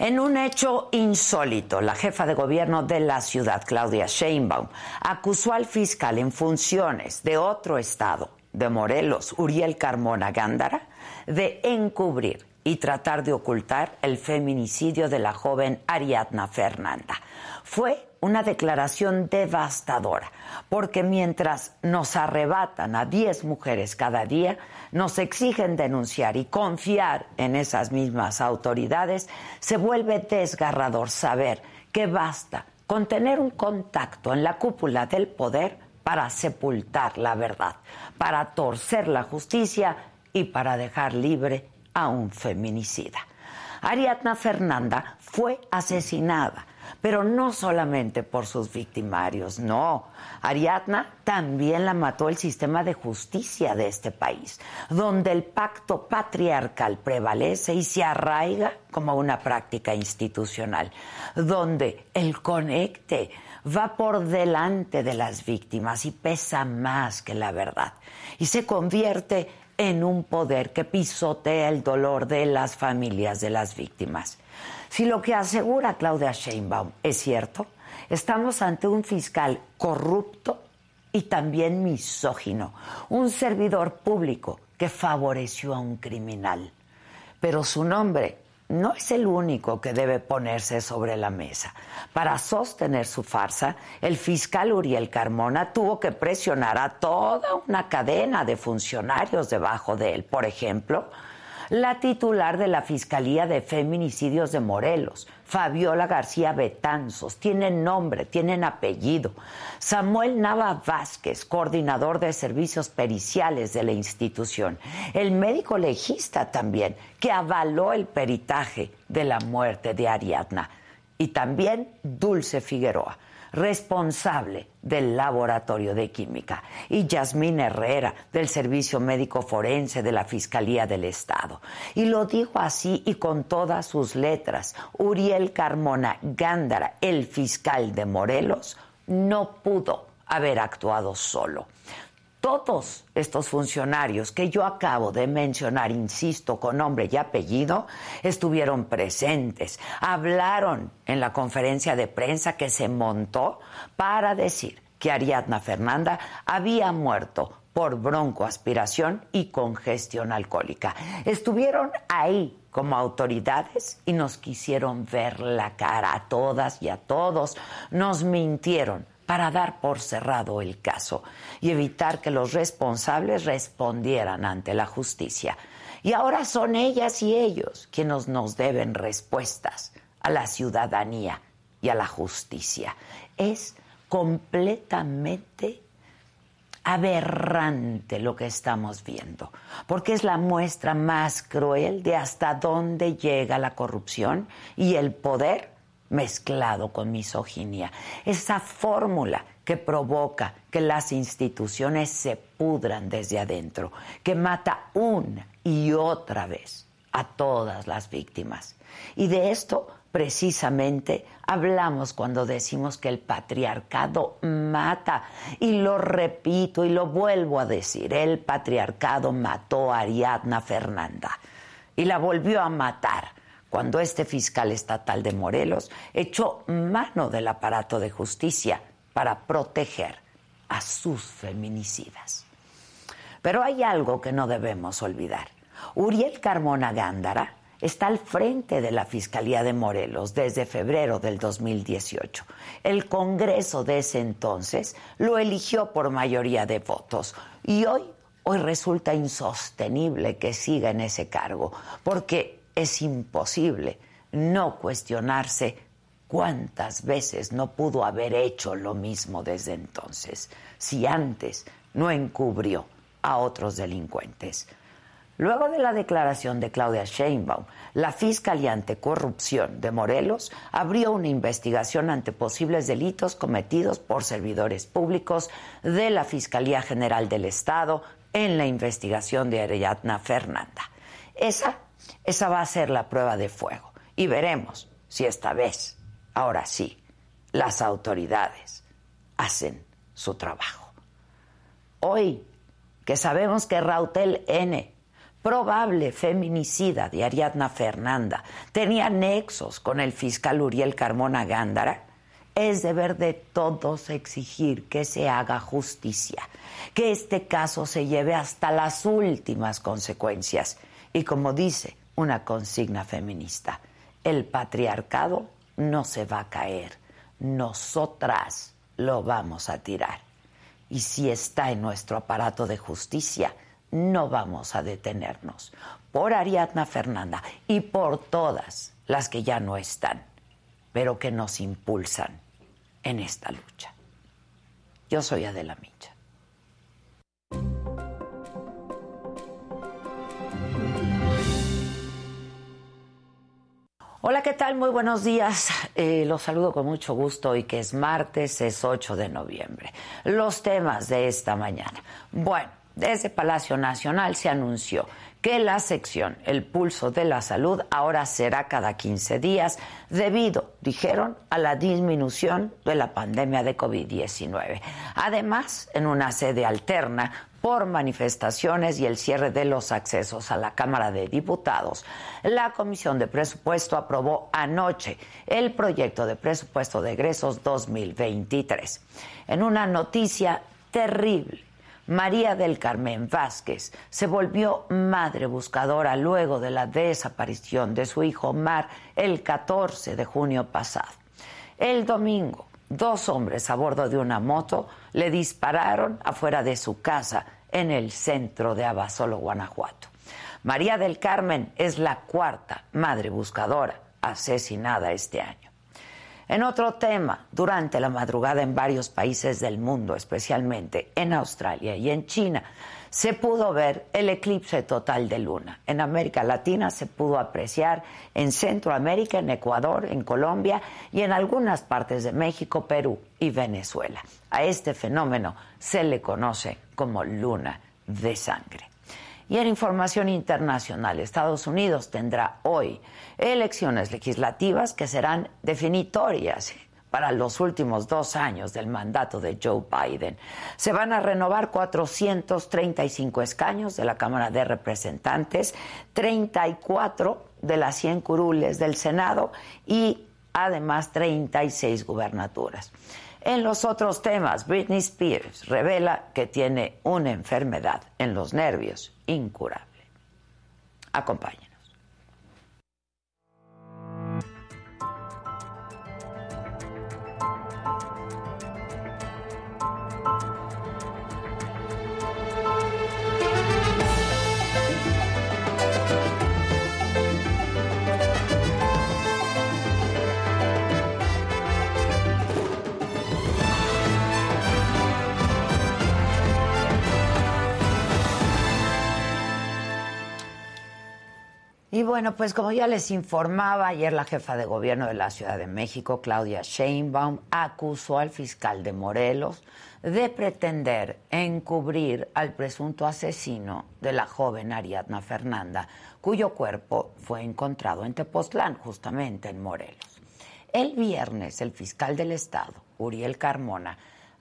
En un hecho insólito, la jefa de gobierno de la ciudad, Claudia Sheinbaum, acusó al fiscal en funciones de otro estado, de Morelos, Uriel Carmona Gándara, de encubrir y tratar de ocultar el feminicidio de la joven Ariadna Fernanda. Fue una declaración devastadora, porque mientras nos arrebatan a 10 mujeres cada día, nos exigen denunciar y confiar en esas mismas autoridades, se vuelve desgarrador saber que basta con tener un contacto en la cúpula del poder para sepultar la verdad, para torcer la justicia y para dejar libre a un feminicida. Ariadna Fernanda fue asesinada pero no solamente por sus victimarios, no. Ariadna también la mató el sistema de justicia de este país, donde el pacto patriarcal prevalece y se arraiga como una práctica institucional, donde el conecte va por delante de las víctimas y pesa más que la verdad, y se convierte en un poder que pisotea el dolor de las familias de las víctimas. Si lo que asegura Claudia Sheinbaum es cierto, estamos ante un fiscal corrupto y también misógino, un servidor público que favoreció a un criminal. Pero su nombre no es el único que debe ponerse sobre la mesa. Para sostener su farsa, el fiscal Uriel Carmona tuvo que presionar a toda una cadena de funcionarios debajo de él. Por ejemplo, la titular de la Fiscalía de Feminicidios de Morelos, Fabiola García Betanzos, tienen nombre, tienen apellido. Samuel Nava Vázquez, coordinador de servicios periciales de la institución. El médico legista también, que avaló el peritaje de la muerte de Ariadna. Y también Dulce Figueroa responsable del laboratorio de química, y Yasmín Herrera, del Servicio Médico Forense de la Fiscalía del Estado. Y lo dijo así y con todas sus letras. Uriel Carmona Gándara, el fiscal de Morelos, no pudo haber actuado solo todos estos funcionarios que yo acabo de mencionar, insisto, con nombre y apellido, estuvieron presentes, hablaron en la conferencia de prensa que se montó para decir que Ariadna Fernanda había muerto por broncoaspiración y congestión alcohólica. Estuvieron ahí como autoridades y nos quisieron ver la cara a todas y a todos, nos mintieron para dar por cerrado el caso y evitar que los responsables respondieran ante la justicia. Y ahora son ellas y ellos quienes nos deben respuestas a la ciudadanía y a la justicia. Es completamente aberrante lo que estamos viendo, porque es la muestra más cruel de hasta dónde llega la corrupción y el poder mezclado con misoginia. Esa fórmula que provoca que las instituciones se pudran desde adentro, que mata una y otra vez a todas las víctimas. Y de esto precisamente hablamos cuando decimos que el patriarcado mata. Y lo repito y lo vuelvo a decir, el patriarcado mató a Ariadna Fernanda y la volvió a matar cuando este fiscal estatal de Morelos echó mano del aparato de justicia para proteger a sus feminicidas. Pero hay algo que no debemos olvidar. Uriel Carmona Gándara está al frente de la Fiscalía de Morelos desde febrero del 2018. El Congreso de ese entonces lo eligió por mayoría de votos y hoy hoy resulta insostenible que siga en ese cargo, porque es imposible no cuestionarse cuántas veces no pudo haber hecho lo mismo desde entonces, si antes no encubrió a otros delincuentes. Luego de la declaración de Claudia Sheinbaum, la Fiscalía Anticorrupción de Morelos abrió una investigación ante posibles delitos cometidos por servidores públicos de la Fiscalía General del Estado en la investigación de Ariadna Fernanda. Esa, esa va a ser la prueba de fuego y veremos si esta vez, ahora sí, las autoridades hacen su trabajo. Hoy, que sabemos que Rautel N probable feminicida de Ariadna Fernanda tenía nexos con el fiscal Uriel Carmona Gándara, es deber de todos exigir que se haga justicia, que este caso se lleve hasta las últimas consecuencias. Y como dice una consigna feminista, el patriarcado no se va a caer, nosotras lo vamos a tirar. Y si está en nuestro aparato de justicia, no vamos a detenernos por Ariadna Fernanda y por todas las que ya no están, pero que nos impulsan en esta lucha. Yo soy Adela Micha. Hola, ¿qué tal? Muy buenos días. Eh, los saludo con mucho gusto hoy que es martes, es 8 de noviembre. Los temas de esta mañana. Bueno, desde Palacio Nacional se anunció que la sección El Pulso de la Salud ahora será cada 15 días debido, dijeron, a la disminución de la pandemia de COVID-19. Además, en una sede alterna por manifestaciones y el cierre de los accesos a la Cámara de Diputados, la Comisión de Presupuesto aprobó anoche el proyecto de presupuesto de egresos 2023. En una noticia terrible María del Carmen Vázquez se volvió madre buscadora luego de la desaparición de su hijo Omar el 14 de junio pasado. El domingo, dos hombres a bordo de una moto le dispararon afuera de su casa en el centro de Abasolo, Guanajuato. María del Carmen es la cuarta madre buscadora asesinada este año. En otro tema, durante la madrugada en varios países del mundo, especialmente en Australia y en China, se pudo ver el eclipse total de luna. En América Latina se pudo apreciar en Centroamérica, en Ecuador, en Colombia y en algunas partes de México, Perú y Venezuela. A este fenómeno se le conoce como luna de sangre. Y en información internacional, Estados Unidos tendrá hoy elecciones legislativas que serán definitorias para los últimos dos años del mandato de Joe Biden. Se van a renovar 435 escaños de la Cámara de Representantes, 34 de las 100 curules del Senado y además 36 gubernaturas. En los otros temas, Britney Spears revela que tiene una enfermedad en los nervios incurable. Acompáñenos. Y bueno, pues como ya les informaba, ayer la jefa de gobierno de la Ciudad de México, Claudia Sheinbaum, acusó al fiscal de Morelos de pretender encubrir al presunto asesino de la joven Ariadna Fernanda, cuyo cuerpo fue encontrado en Tepoztlán, justamente en Morelos. El viernes, el fiscal del Estado, Uriel Carmona,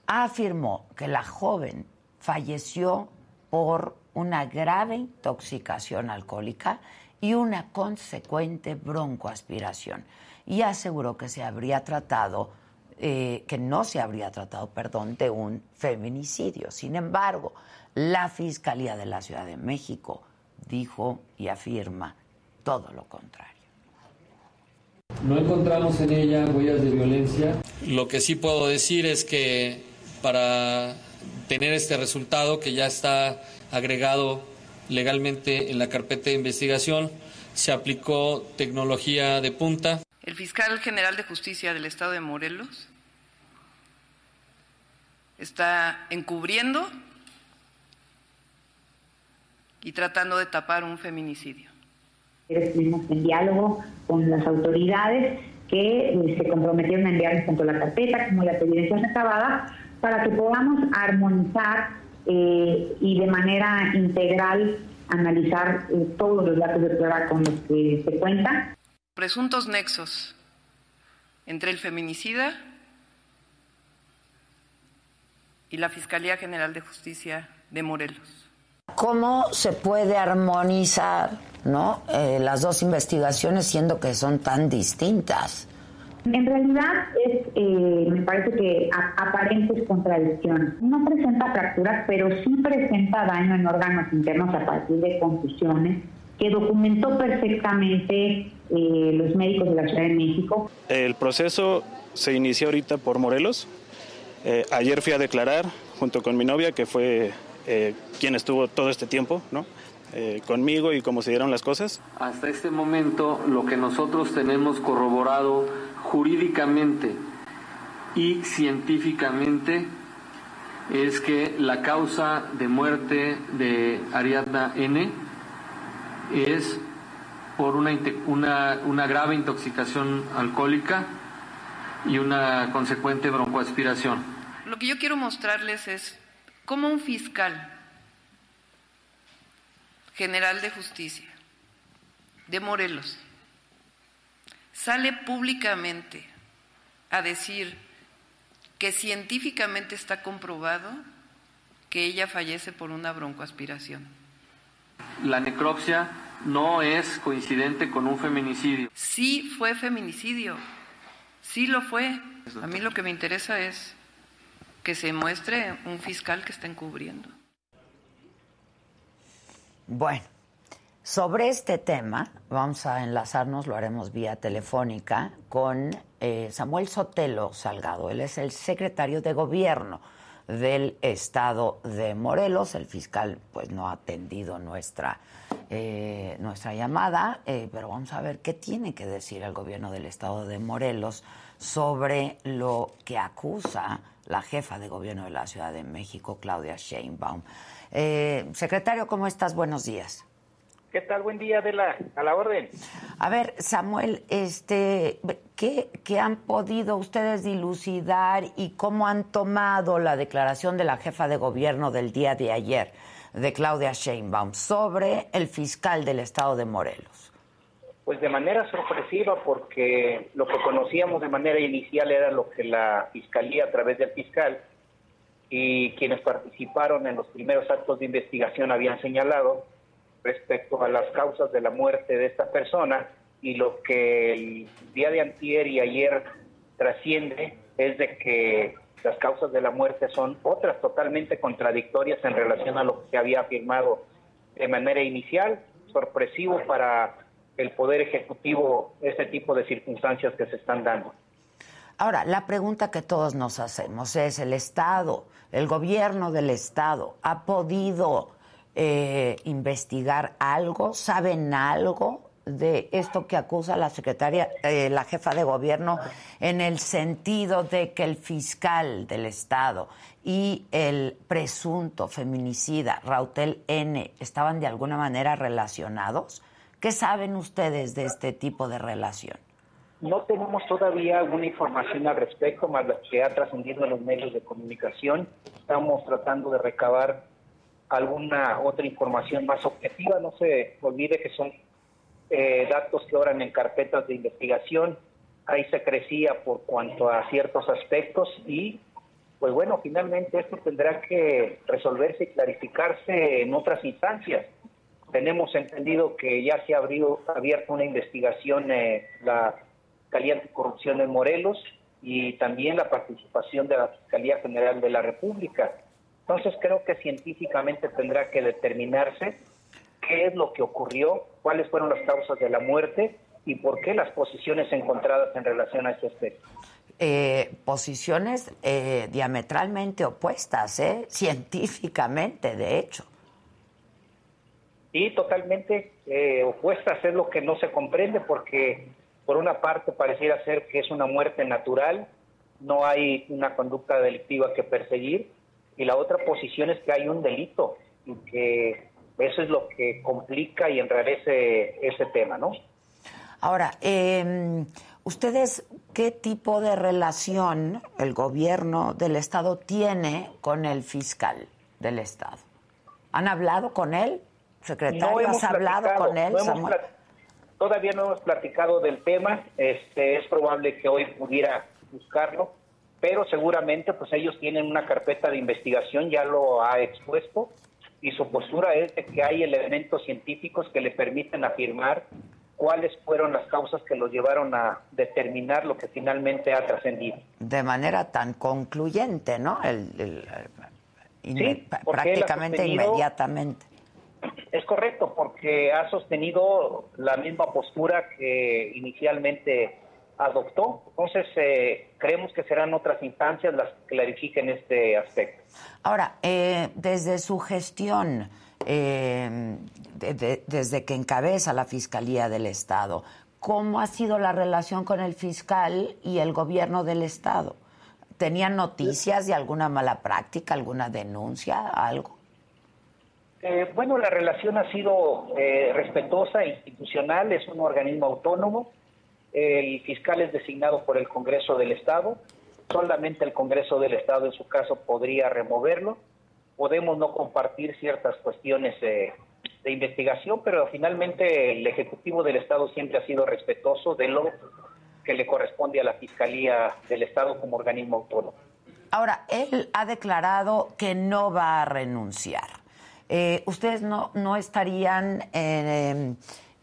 afirmó que la joven falleció por una grave intoxicación alcohólica y una consecuente broncoaspiración. Y aseguró que se habría tratado, eh, que no se habría tratado, perdón, de un feminicidio. Sin embargo, la Fiscalía de la Ciudad de México dijo y afirma todo lo contrario. No encontramos en ella huellas de violencia. Lo que sí puedo decir es que para tener este resultado que ya está agregado legalmente en la carpeta de investigación. Se aplicó tecnología de punta. El fiscal general de justicia del estado de Morelos está encubriendo y tratando de tapar un feminicidio. Estuvimos en diálogo con las autoridades que eh, se comprometieron a enviarnos tanto la carpeta como las evidencias recabadas para que podamos armonizar eh, y de manera integral analizar eh, todos los datos de prueba con los que se cuenta. Presuntos nexos entre el feminicida y la Fiscalía General de Justicia de Morelos. ¿Cómo se puede armonizar ¿no? Eh, las dos investigaciones siendo que son tan distintas? En realidad es, eh, me parece que aparentes contradicciones. No presenta fracturas, pero sí presenta daño en órganos internos a partir de confusiones que documentó perfectamente eh, los médicos de la Ciudad de México. El proceso se inició ahorita por Morelos. ayer fui a declarar junto con mi novia, que fue eh, quien estuvo todo este tiempo, ¿no? Eh, conmigo y cómo se dieron las cosas. Hasta este momento lo que nosotros tenemos corroborado jurídicamente y científicamente es que la causa de muerte de Ariadna N es por una, una, una grave intoxicación alcohólica y una consecuente broncoaspiración. Lo que yo quiero mostrarles es como un fiscal general de justicia de Morelos sale públicamente a decir que científicamente está comprobado que ella fallece por una broncoaspiración. La necropsia no es coincidente con un feminicidio. Sí fue feminicidio, sí lo fue. A mí lo que me interesa es que se muestre un fiscal que está encubriendo. Bueno, sobre este tema vamos a enlazarnos, lo haremos vía telefónica, con eh, Samuel Sotelo Salgado. Él es el secretario de gobierno del estado de Morelos. El fiscal pues no ha atendido nuestra, eh, nuestra llamada, eh, pero vamos a ver qué tiene que decir el gobierno del estado de Morelos sobre lo que acusa la jefa de gobierno de la Ciudad de México, Claudia Sheinbaum. Secretario, ¿cómo estás? Buenos días. ¿Qué tal? Buen día, Adela. A la orden. A ver, Samuel, este, ¿qué, ¿qué, han podido ustedes dilucidar y cómo han tomado la declaración de la jefa de gobierno del día de ayer, de Claudia Sheinbaum, sobre el fiscal del estado de Morelos? Pues de manera sorpresiva porque lo que conocíamos de manera inicial era lo que la Fiscalía a través del fiscal y quienes participaron en los primeros actos de investigación habían señalado respecto a las causas de la muerte de esta persona y lo que el día de antier y ayer trasciende es de que las causas de la muerte son otras totalmente contradictorias en relación a lo que se había afirmado de manera inicial, sorpresivo para el Poder Ejecutivo ese tipo de circunstancias que se están dando. Ahora, la pregunta que todos nos hacemos es, ¿el Estado, el gobierno del Estado, ha podido eh, investigar algo? ¿Saben algo de esto que acusa la secretaria, eh, la jefa de gobierno, en el sentido de que el fiscal del Estado y el presunto feminicida Rautel N estaban de alguna manera relacionados? ¿Qué saben ustedes de este tipo de relación? No tenemos todavía alguna información al respecto, más la que ha trascendido en los medios de comunicación. Estamos tratando de recabar alguna otra información más objetiva. No se olvide que son eh, datos que oran en carpetas de investigación. Ahí se crecía por cuanto a ciertos aspectos y, pues bueno, finalmente esto tendrá que resolverse y clarificarse en otras instancias. Tenemos entendido que ya se ha abierto una investigación en la Fiscalía Anticorrupción en Morelos y también la participación de la Fiscalía General de la República. Entonces creo que científicamente tendrá que determinarse qué es lo que ocurrió, cuáles fueron las causas de la muerte y por qué las posiciones encontradas en relación a este aspecto. eh, posiciones eh, diametralmente opuestas, ¿eh? científicamente, de hecho. Sí, totalmente eh, opuestas es lo que no se comprende porque por una parte pareciera ser que es una muerte natural, no hay una conducta delictiva que perseguir y la otra posición es que hay un delito y que eso es lo que complica y enrarece ese tema, ¿no? Ahora, eh, ¿ustedes qué tipo de relación el gobierno del Estado tiene con el fiscal del Estado? ¿Han hablado con él? ¿Secretario, No has hablado con él? no Samuel? todavía no hemos platicado del tema, este, es probable que hoy pudiera buscarlo, pero seguramente pues ellos tienen una carpeta de investigación, ya lo ha expuesto, y su postura es de que hay elementos científicos que le permiten afirmar cuáles fueron las causas que los llevaron a determinar lo que finalmente ha trascendido. de manera tan concluyente, ¿no? El, el- Sí, prácticamente inmediatamente. Es correcto, porque ha sostenido la misma postura que inicialmente adoptó. Entonces, eh, creemos que serán otras instancias las que clarifiquen este aspecto. Ahora, eh, desde su gestión, eh, de- de- desde que encabeza la Fiscalía del Estado, ¿cómo ha sido la relación con el fiscal y el gobierno del Estado? ¿Tenían noticias de alguna mala práctica, alguna denuncia, algo? Eh, bueno, la relación ha sido eh, respetuosa, institucional, es un organismo autónomo. El fiscal es designado por el Congreso del Estado. Solamente el Congreso del Estado, en su caso, podría removerlo. Podemos no compartir ciertas cuestiones eh, de investigación, pero finalmente el Ejecutivo del Estado siempre ha sido respetuoso de lo que le corresponde a la Fiscalía del Estado como organismo autónomo. Ahora, él ha declarado que no va a renunciar. Eh, ¿Ustedes no, no estarían en,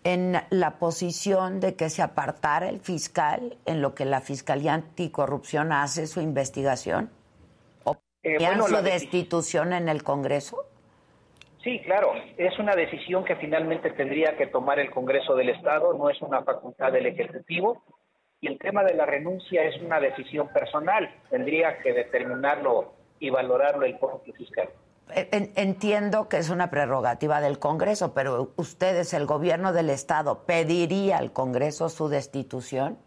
en la posición de que se apartara el fiscal en lo que la Fiscalía Anticorrupción hace su investigación? ¿O Eh, bueno, su destitución en el Congreso? Sí, claro, es una decisión que finalmente tendría que tomar el Congreso del Estado, no es una facultad del Ejecutivo. Y el tema de la renuncia es una decisión personal, tendría que determinarlo y valorarlo el propio fiscal. Eh, en- Entiendo que es una prerrogativa del Congreso, pero ustedes, el gobierno del Estado, ¿pediría al Congreso su destitución?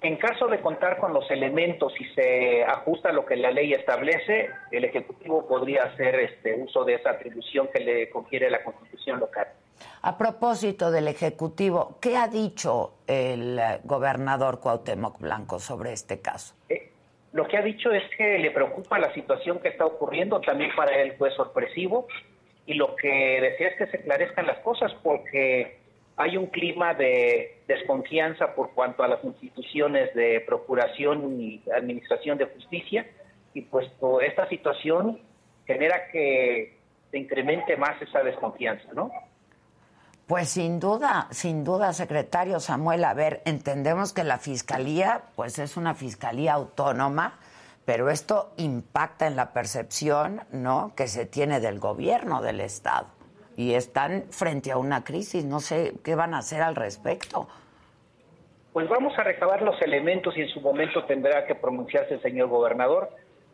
En caso de contar con los elementos y se ajusta a lo que la ley establece, el Ejecutivo podría hacer este uso de esa atribución que le confiere la Constitución local. A propósito del Ejecutivo, ¿qué ha dicho el gobernador Cuauhtémoc Blanco sobre este caso? Eh, Lo que ha dicho es que le preocupa la situación que está ocurriendo, también para él fue sorpresivo, y lo que desea es que se esclarezcan las cosas porque hay un clima de desconfianza por cuanto a las instituciones de procuración y administración de justicia, y puesto esta situación genera que se incremente más esa desconfianza, ¿no? Pues sin duda, sin duda, secretario Samuel, a ver, entendemos que la fiscalía, pues es una fiscalía autónoma, pero esto impacta en la percepción, ¿no?, que se tiene del gobierno del Estado. Y están frente a una crisis, no sé qué van a hacer al respecto. Pues vamos a recabar los elementos y en su momento tendrá que pronunciarse el señor gobernador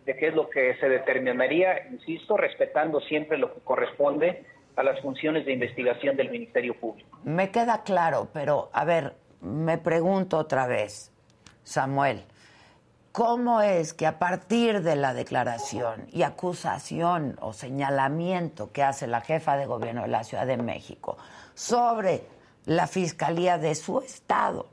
de qué es lo que se determinaría, insisto, respetando siempre lo que corresponde a las funciones de investigación del Ministerio Público. Me queda claro, pero a ver, me pregunto otra vez, Samuel, ¿cómo es que a partir de la declaración y acusación o señalamiento que hace la jefa de gobierno de la Ciudad de México sobre la fiscalía de su estado,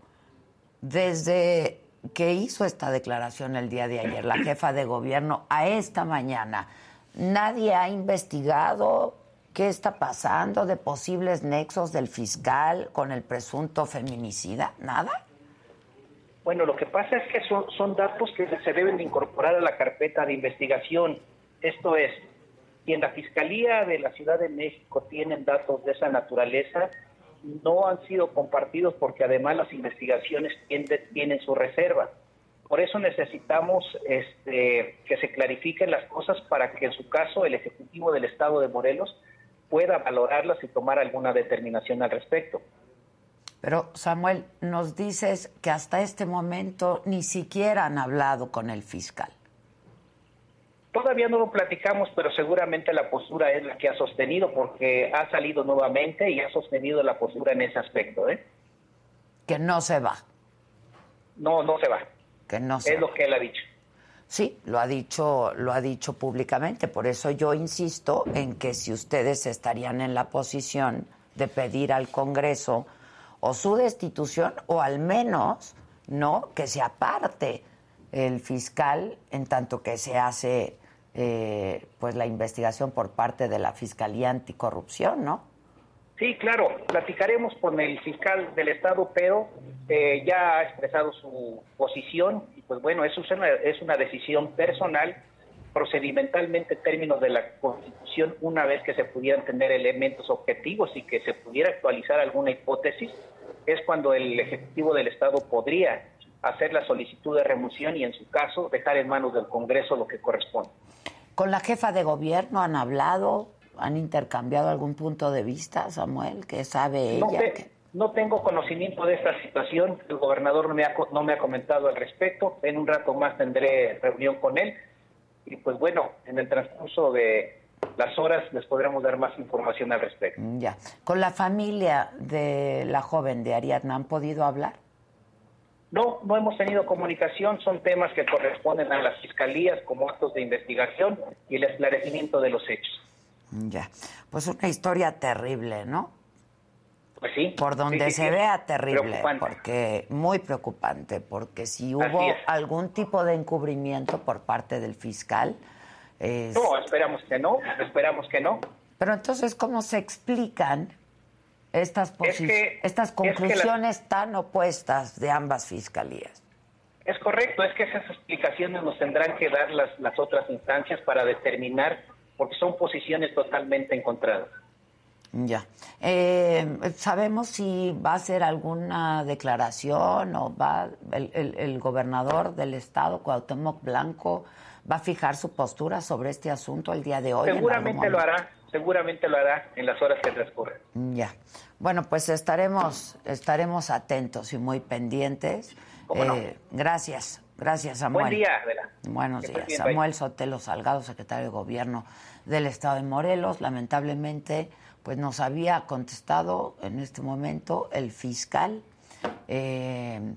desde que hizo esta declaración el día de ayer, la jefa de gobierno, a esta mañana, nadie ha investigado qué está pasando de posibles nexos del fiscal con el presunto feminicida? ¿Nada? Bueno, lo que pasa es que son, datos que se deben de incorporar a la carpeta de investigación. Esto es, si en la Fiscalía de la Ciudad de México tienen datos de esa naturaleza, no han sido compartidos porque además las investigaciones tienen su reserva. Por eso necesitamos este, que se clarifiquen las cosas para que en su caso el Ejecutivo del Estado de Morelos pueda valorarlas y tomar alguna determinación al respecto. Pero Samuel, nos dices que hasta este momento ni siquiera han hablado con el fiscal. Todavía no lo platicamos, pero seguramente la postura es la que ha sostenido porque ha salido nuevamente y ha sostenido la postura en ese aspecto. ¿eh? Que no se va. No, no se va. Que no se es lo que él ha dicho. Sí, lo ha dicho, lo ha dicho públicamente. Por eso yo insisto en que si ustedes estarían en la posición de pedir al Congreso o su destitución o al menos no que se aparte el fiscal en tanto que se hace eh, pues la investigación por parte de la Fiscalía Anticorrupción, ¿no? Sí, claro, platicaremos con el fiscal del Estado, pero eh, ya ha expresado su posición y pues bueno, eso es una, es una decisión personal procedimentalmente en términos de la Constitución, una vez que se pudieran tener elementos objetivos y que se pudiera actualizar alguna hipótesis, es cuando el Ejecutivo del Estado podría hacer la solicitud de remoción y en su caso dejar en manos del Congreso lo que corresponde. ¿Con la jefa de gobierno han hablado? ¿Han intercambiado algún punto de vista, Samuel? ¿Qué sabe ella? No, tengo conocimiento de esta situación. El gobernador no me, ha, no me ha comentado al respecto. En un rato más tendré reunión con él. Y pues bueno, en el transcurso de las horas les podremos dar más información al respecto. Ya. ¿Con la familia de la joven de Ariadna han podido hablar? No, no hemos tenido comunicación, son temas que corresponden a las fiscalías como actos de investigación y el esclarecimiento de los hechos. Ya, pues una historia terrible, ¿no? Pues sí. Por donde se vea terrible, porque muy preocupante, porque si hubo algún tipo de encubrimiento por parte del fiscal. No, esperamos que no, esperamos que no. Pero entonces, ¿cómo se explican estas, estas conclusiones tan opuestas de ambas fiscalías. Es correcto, es que esas explicaciones nos tendrán que dar las, las otras instancias para determinar, porque son posiciones totalmente encontradas. Ya. Eh, ¿Sabemos si va a hacer alguna declaración o va el, el, gobernador del estado, Cuauhtémoc Blanco, va a fijar su postura sobre este asunto el día de hoy? Seguramente lo hará seguramente lo hará en las horas que transcurren. Ya. Bueno, pues estaremos, estaremos atentos y muy pendientes. Eh, gracias, gracias Samuel. Buen día, Adela. Buenos días. Samuel Sotelo Salgado, secretario de Gobierno del Estado de Morelos. Lamentablemente, pues nos había contestado en este momento el fiscal eh,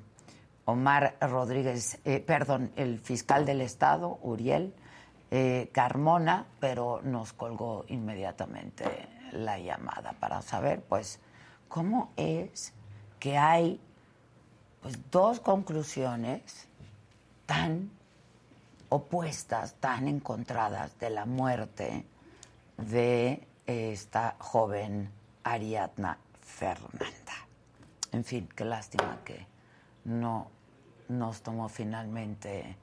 Omar Rodríguez, eh, perdón, el fiscal del Estado, Uriel eh, Carmona, pero nos colgó inmediatamente la llamada para saber, pues, cómo es que hay pues, dos conclusiones tan opuestas, tan encontradas de la muerte de esta joven Ariadna Fernanda. En fin, qué lástima que no nos tomó finalmente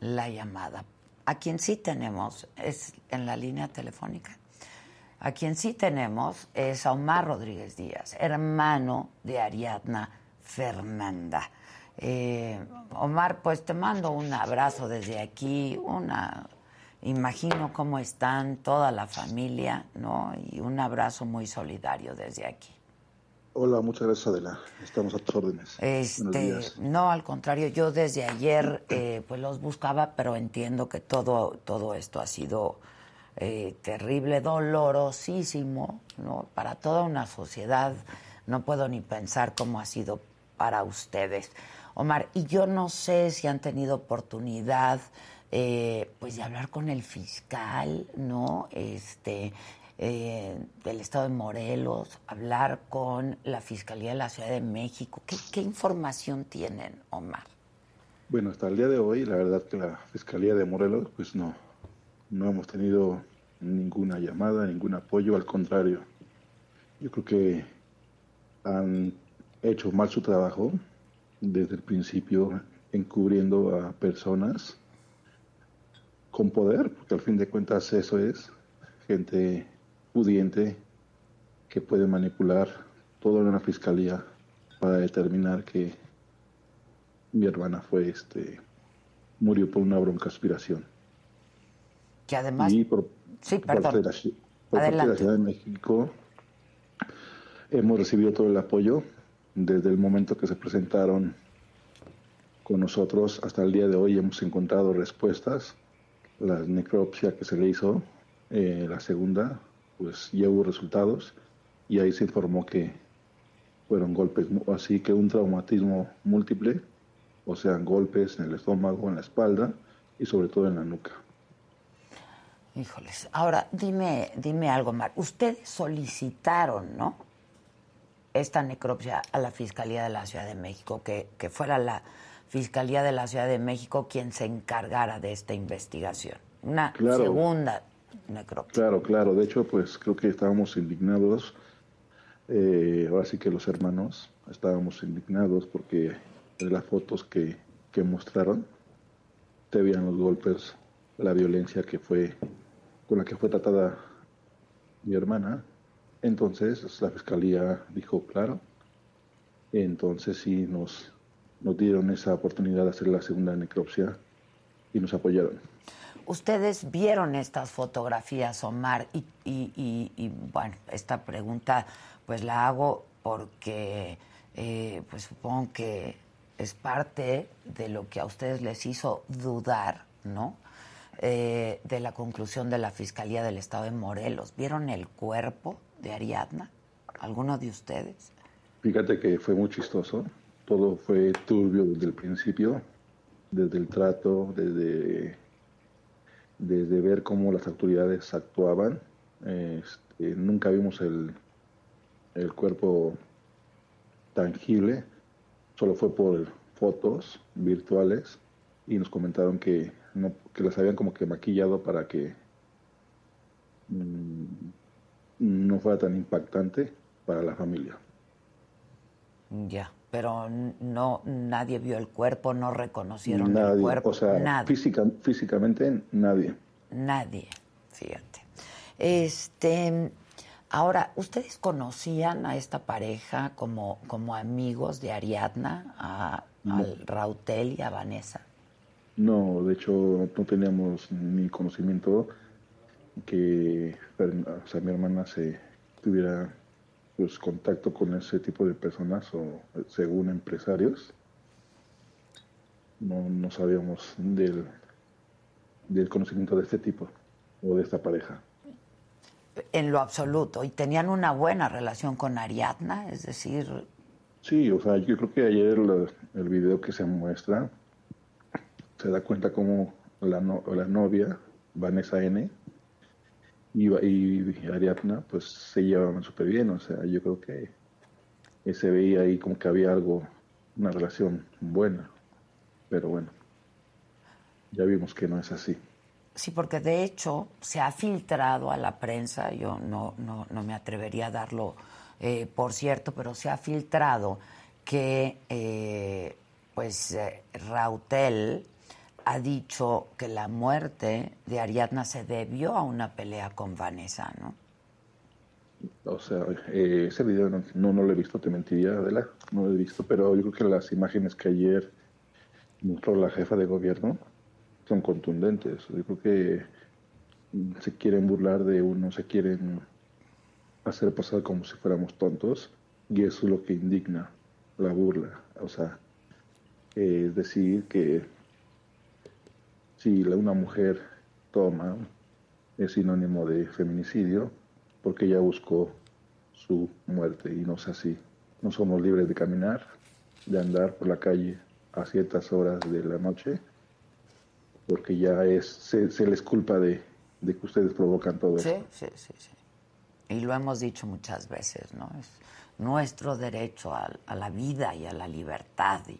la llamada a quien sí tenemos es en la línea telefónica. A quien sí tenemos es a Omar Rodríguez Díaz, hermano de Ariadna Fernanda. Eh, Omar, pues te mando un abrazo desde aquí, una imagino cómo están toda la familia, ¿no? Y un abrazo muy solidario desde aquí. Hola, muchas gracias Adela. Estamos a tus órdenes. Este, no, al contrario, yo desde ayer eh, pues los buscaba, pero entiendo que todo, todo esto ha sido eh, terrible, dolorosísimo, ¿no? Para toda una sociedad. No puedo ni pensar cómo ha sido para ustedes. Omar, y yo no sé si han tenido oportunidad eh, pues de hablar con el fiscal, ¿no? Este, eh, del estado de Morelos, hablar con la Fiscalía de la Ciudad de México. ¿Qué, información tienen, Omar? Bueno, hasta el día de hoy, la verdad que la Fiscalía de Morelos, pues no, no hemos tenido ninguna llamada, ningún apoyo, al contrario. Yo creo que han hecho mal su trabajo desde el principio encubriendo a personas con poder, porque al fin de cuentas eso es, gente pudiente que puede manipular toda una fiscalía para determinar que mi hermana fue este murió por una broncaspiración. Que además y por, sí, parte de la, Ciudad de México hemos recibido todo el apoyo desde el momento que se presentaron con nosotros hasta el día de hoy hemos encontrado respuestas. La necropsia que se le hizo, eh, la segunda, pues ya hubo resultados y ahí se informó que fueron golpes, así que un traumatismo múltiple, o sea, golpes en el estómago, en la espalda y sobre todo en la nuca. Híjoles. Ahora, dime, dime algo, Mar. Ustedes solicitaron, ¿no? Esta necropsia a la Fiscalía de la Ciudad de México, que, que fuera la Fiscalía de la Ciudad de México quien se encargara de esta investigación. Una segunda necropsia. Claro, claro. De hecho, pues creo que estábamos indignados. Eh, ahora sí que los hermanos estábamos indignados porque de las fotos que, que mostraron te veían los golpes, la violencia que fue con la que fue tratada mi hermana. Entonces la fiscalía dijo, claro, entonces sí nos, nos dieron esa oportunidad de hacer la segunda necropsia y nos apoyaron. Ustedes vieron estas fotografías, Omar, y, y, y, bueno, esta pregunta pues la hago porque eh, pues supongo que es parte de lo que a ustedes les hizo dudar, ¿no? Eh, de la conclusión de la Fiscalía del Estado de Morelos. ¿Vieron el cuerpo de Ariadna? ¿Alguno de ustedes? Fíjate que fue muy chistoso. Todo fue turbio desde el principio, desde el trato, desde, desde ver cómo las autoridades actuaban. Este, nunca vimos el, el cuerpo tangible, solo fue por fotos virtuales y nos comentaron que no, que las habían como que maquillado para que mm, no fuera tan impactante para la familia. Ya, pero no nadie vio el cuerpo, no reconocieron el cuerpo, o sea, físicamente nadie. Nadie, fíjate. Este, ahora, ¿ustedes conocían a esta pareja como, como amigos de Ariadna, a, al Rautel y a Vanessa? No, de hecho no teníamos ni conocimiento que o sea, mi hermana se tuviera pues contacto con ese tipo de personas o según empresarios. No, no sabíamos del, del conocimiento de este tipo o de esta pareja. En lo absoluto. ¿Y tenían una buena relación con Ariadna? Es decir... Sí, o sea, yo creo que ayer el video que se muestra se da cuenta como la, la novia, Vanessa N, y, y Ariadna, pues se llevaban súper bien. O sea, yo creo que se veía ahí como que había algo, una relación buena. Pero bueno, ya vimos que no es así. Sí, porque de hecho se ha filtrado a la prensa, yo no, no, no me atrevería a darlo eh, por cierto, pero se ha filtrado que eh, pues eh, Rautel ha dicho que la muerte de Ariadna se debió a una pelea con Vanessa, ¿no? O sea, eh, ese video no, no, lo he visto, te mentiría, Adela, no lo he visto, pero yo creo que las imágenes que ayer mostró la jefa de gobierno son contundentes. Yo creo que se quieren burlar de uno, se quieren hacer pasar como si fuéramos tontos, y eso es lo que indigna la burla. O sea, es decir, que si una mujer toma es sinónimo de feminicidio porque ella buscó su muerte y no es así. No somos libres de caminar, de andar por la calle a ciertas horas de la noche porque ya es se, les culpa de, que ustedes provocan todo sí, Sí, sí, sí. Y lo hemos dicho muchas veces, ¿no? Es nuestro derecho a, a la vida y a la libertad. Y,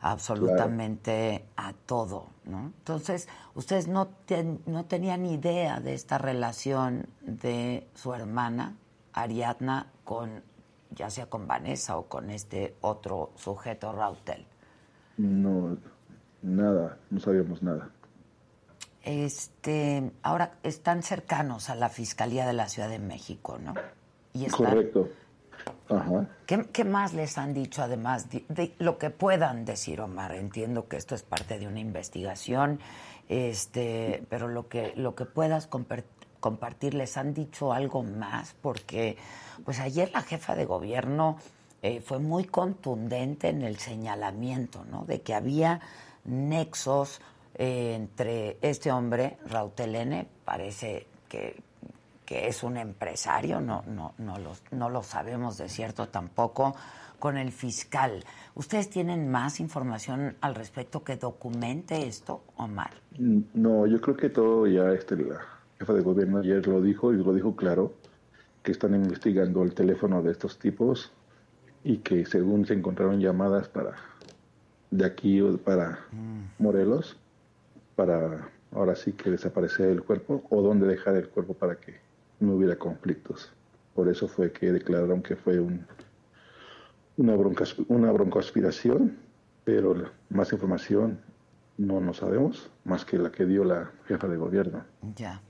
absolutamente a todo, ¿no? Entonces, ustedes no, no tenían idea de esta relación de su hermana, Ariadna, con ya sea con Vanessa o con este otro sujeto, Rautel. No, nada, no sabíamos nada. Este, ahora están cercanos a la Fiscalía de la Ciudad de México, ¿no? Y Correcto ¿Qué, más les han dicho además de, lo que puedan decir, Omar? Entiendo que esto es parte de una investigación, este, pero lo que, lo que puedas compartir, ¿les han dicho algo más? Porque pues ayer la jefa de gobierno eh, fue muy contundente en el señalamiento, ¿no? De que había nexos eh, entre este hombre, Rautelene, parece que, que es un empresario, no, no, no, lo, no lo sabemos de cierto tampoco, con el fiscal. ¿Ustedes tienen más información al respecto que documente esto, Omar? Mm, no, yo creo que todo ya este, la jefa de gobierno ayer lo dijo y lo dijo claro, que están investigando el teléfono de estos tipos y que según se encontraron llamadas para de aquí o para mm. Morelos, para ahora sí que desaparecer el cuerpo o dónde dejar el cuerpo para que no hubiera conflictos. Por eso fue que declararon que fue un una, bronca, una broncoaspiración, pero más información no nos sabemos, más que la que dio la jefa de gobierno. Ya.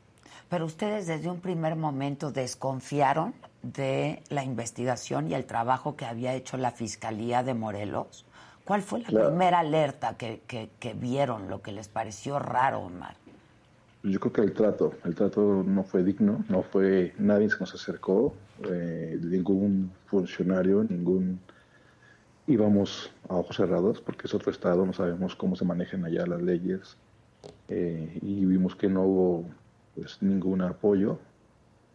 Pero ustedes desde un primer momento desconfiaron de la investigación y el trabajo que había hecho la Fiscalía de Morelos. ¿Cuál fue la, primera alerta que, que, vieron, lo que les pareció raro, Omar? Yo creo que el trato, el trato no fue digno, no fue, nadie se nos acercó, eh, ningún funcionario, ningún íbamos a ojos cerrados porque es otro estado, no sabemos cómo se manejan allá las leyes eh, y vimos que no hubo pues, ningún apoyo.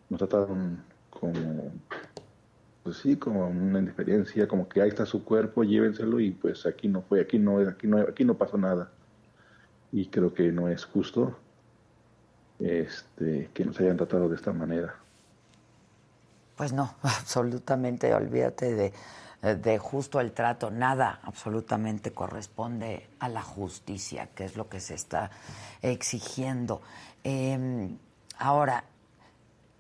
Nos trataron como, pues sí, como una indiferencia, como que ahí está su cuerpo, llévenselo y pues aquí no fue, aquí no, aquí no, aquí no pasó nada. Y creo que no es justo este, que nos hayan tratado de esta manera. Pues no, absolutamente, olvídate de de justo el trato, nada absolutamente corresponde a la justicia, que es lo que se está exigiendo. Em, ahora,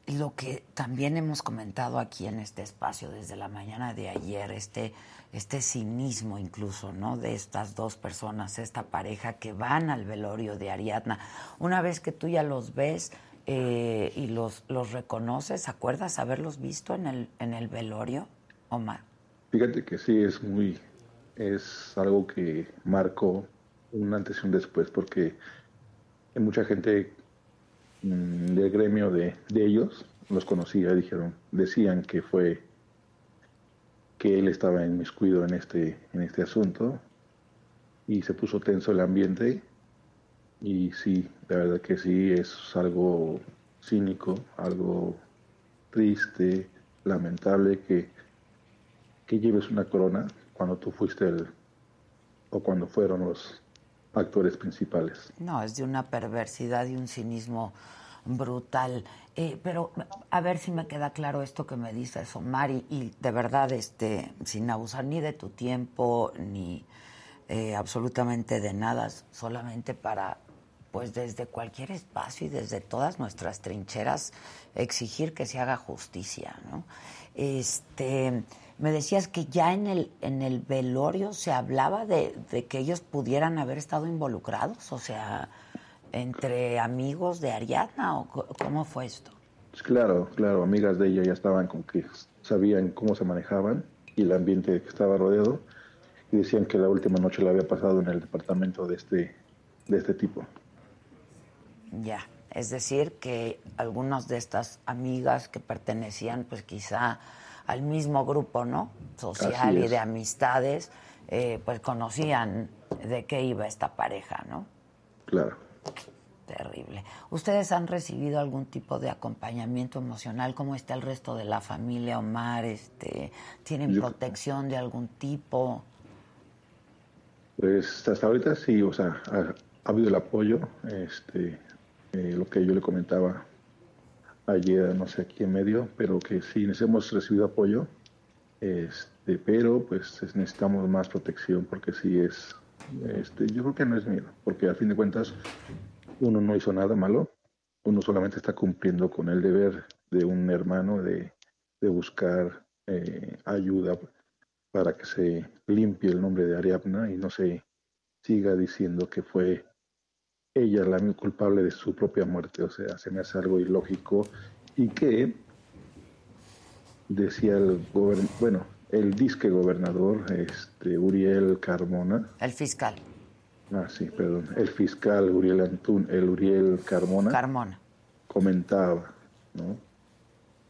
lo que también hemos comentado aquí en este espacio desde la mañana de ayer, este, este cinismo incluso, ¿no? De estas dos personas, esta pareja que van al velorio de Ariadna. Una vez que tú ya los ves eh, y los, los reconoces, ¿acuerdas haberlos visto en el, en el velorio, Omar? Fíjate que sí, es muy, es algo que marcó un antes y un después, porque hay mucha gente mm, del gremio de, ellos los conocía, dijeron, decían que fue que él estaba inmiscuido en este, en este asunto y se puso tenso el ambiente y sí, la verdad que sí, es algo cínico, algo triste, lamentable que que lleves una corona cuando tú fuiste el o cuando fueron los actores principales. No, es de una perversidad y un cinismo brutal. Eh, pero a ver si me queda claro esto que me dices, Omar, y, y de verdad, este, sin abusar ni de tu tiempo, ni eh, absolutamente de nada, solamente para, pues desde cualquier espacio y desde todas nuestras trincheras, exigir que se haga justicia, ¿no? Este me decías que ya en el, en el velorio se hablaba de, que ellos pudieran haber estado involucrados, o sea, entre amigos de Ariadna, o cómo fue esto? Pues claro, claro, amigas de ella ya estaban como que sabían cómo se manejaban y el ambiente que estaba rodeado y decían que la última noche la había pasado en el departamento de este, de este tipo. Ya, es decir, que algunas de estas amigas que pertenecían pues quizá al mismo grupo, ¿no? Social y de amistades, eh, pues conocían de qué iba esta pareja, ¿no? Claro. Terrible. ¿Ustedes han recibido algún tipo de acompañamiento emocional? ¿Cómo está el resto de la familia, Omar? Este, ¿Tienen protección de algún tipo? Pues hasta ahorita sí, o sea, ha, habido el apoyo, este, eh, lo que yo le comentaba ayer, no sé, aquí en medio, pero que sí hemos recibido apoyo, este, pero pues necesitamos más protección porque sí es, este, yo creo que no es miedo, porque al fin de cuentas uno no hizo nada malo, uno solamente está cumpliendo con el deber de un hermano de, buscar eh, ayuda para que se limpie el nombre de Ariadna y no se siga diciendo que fue ella la culpable de su propia muerte. O sea, se me hace algo ilógico y que decía el bueno, el disque gobernador, este Uriel Carmona. El fiscal. Ah, sí, perdón. El fiscal Uriel Antún, el Uriel Carmona. Carmona. Comentaba, ¿no?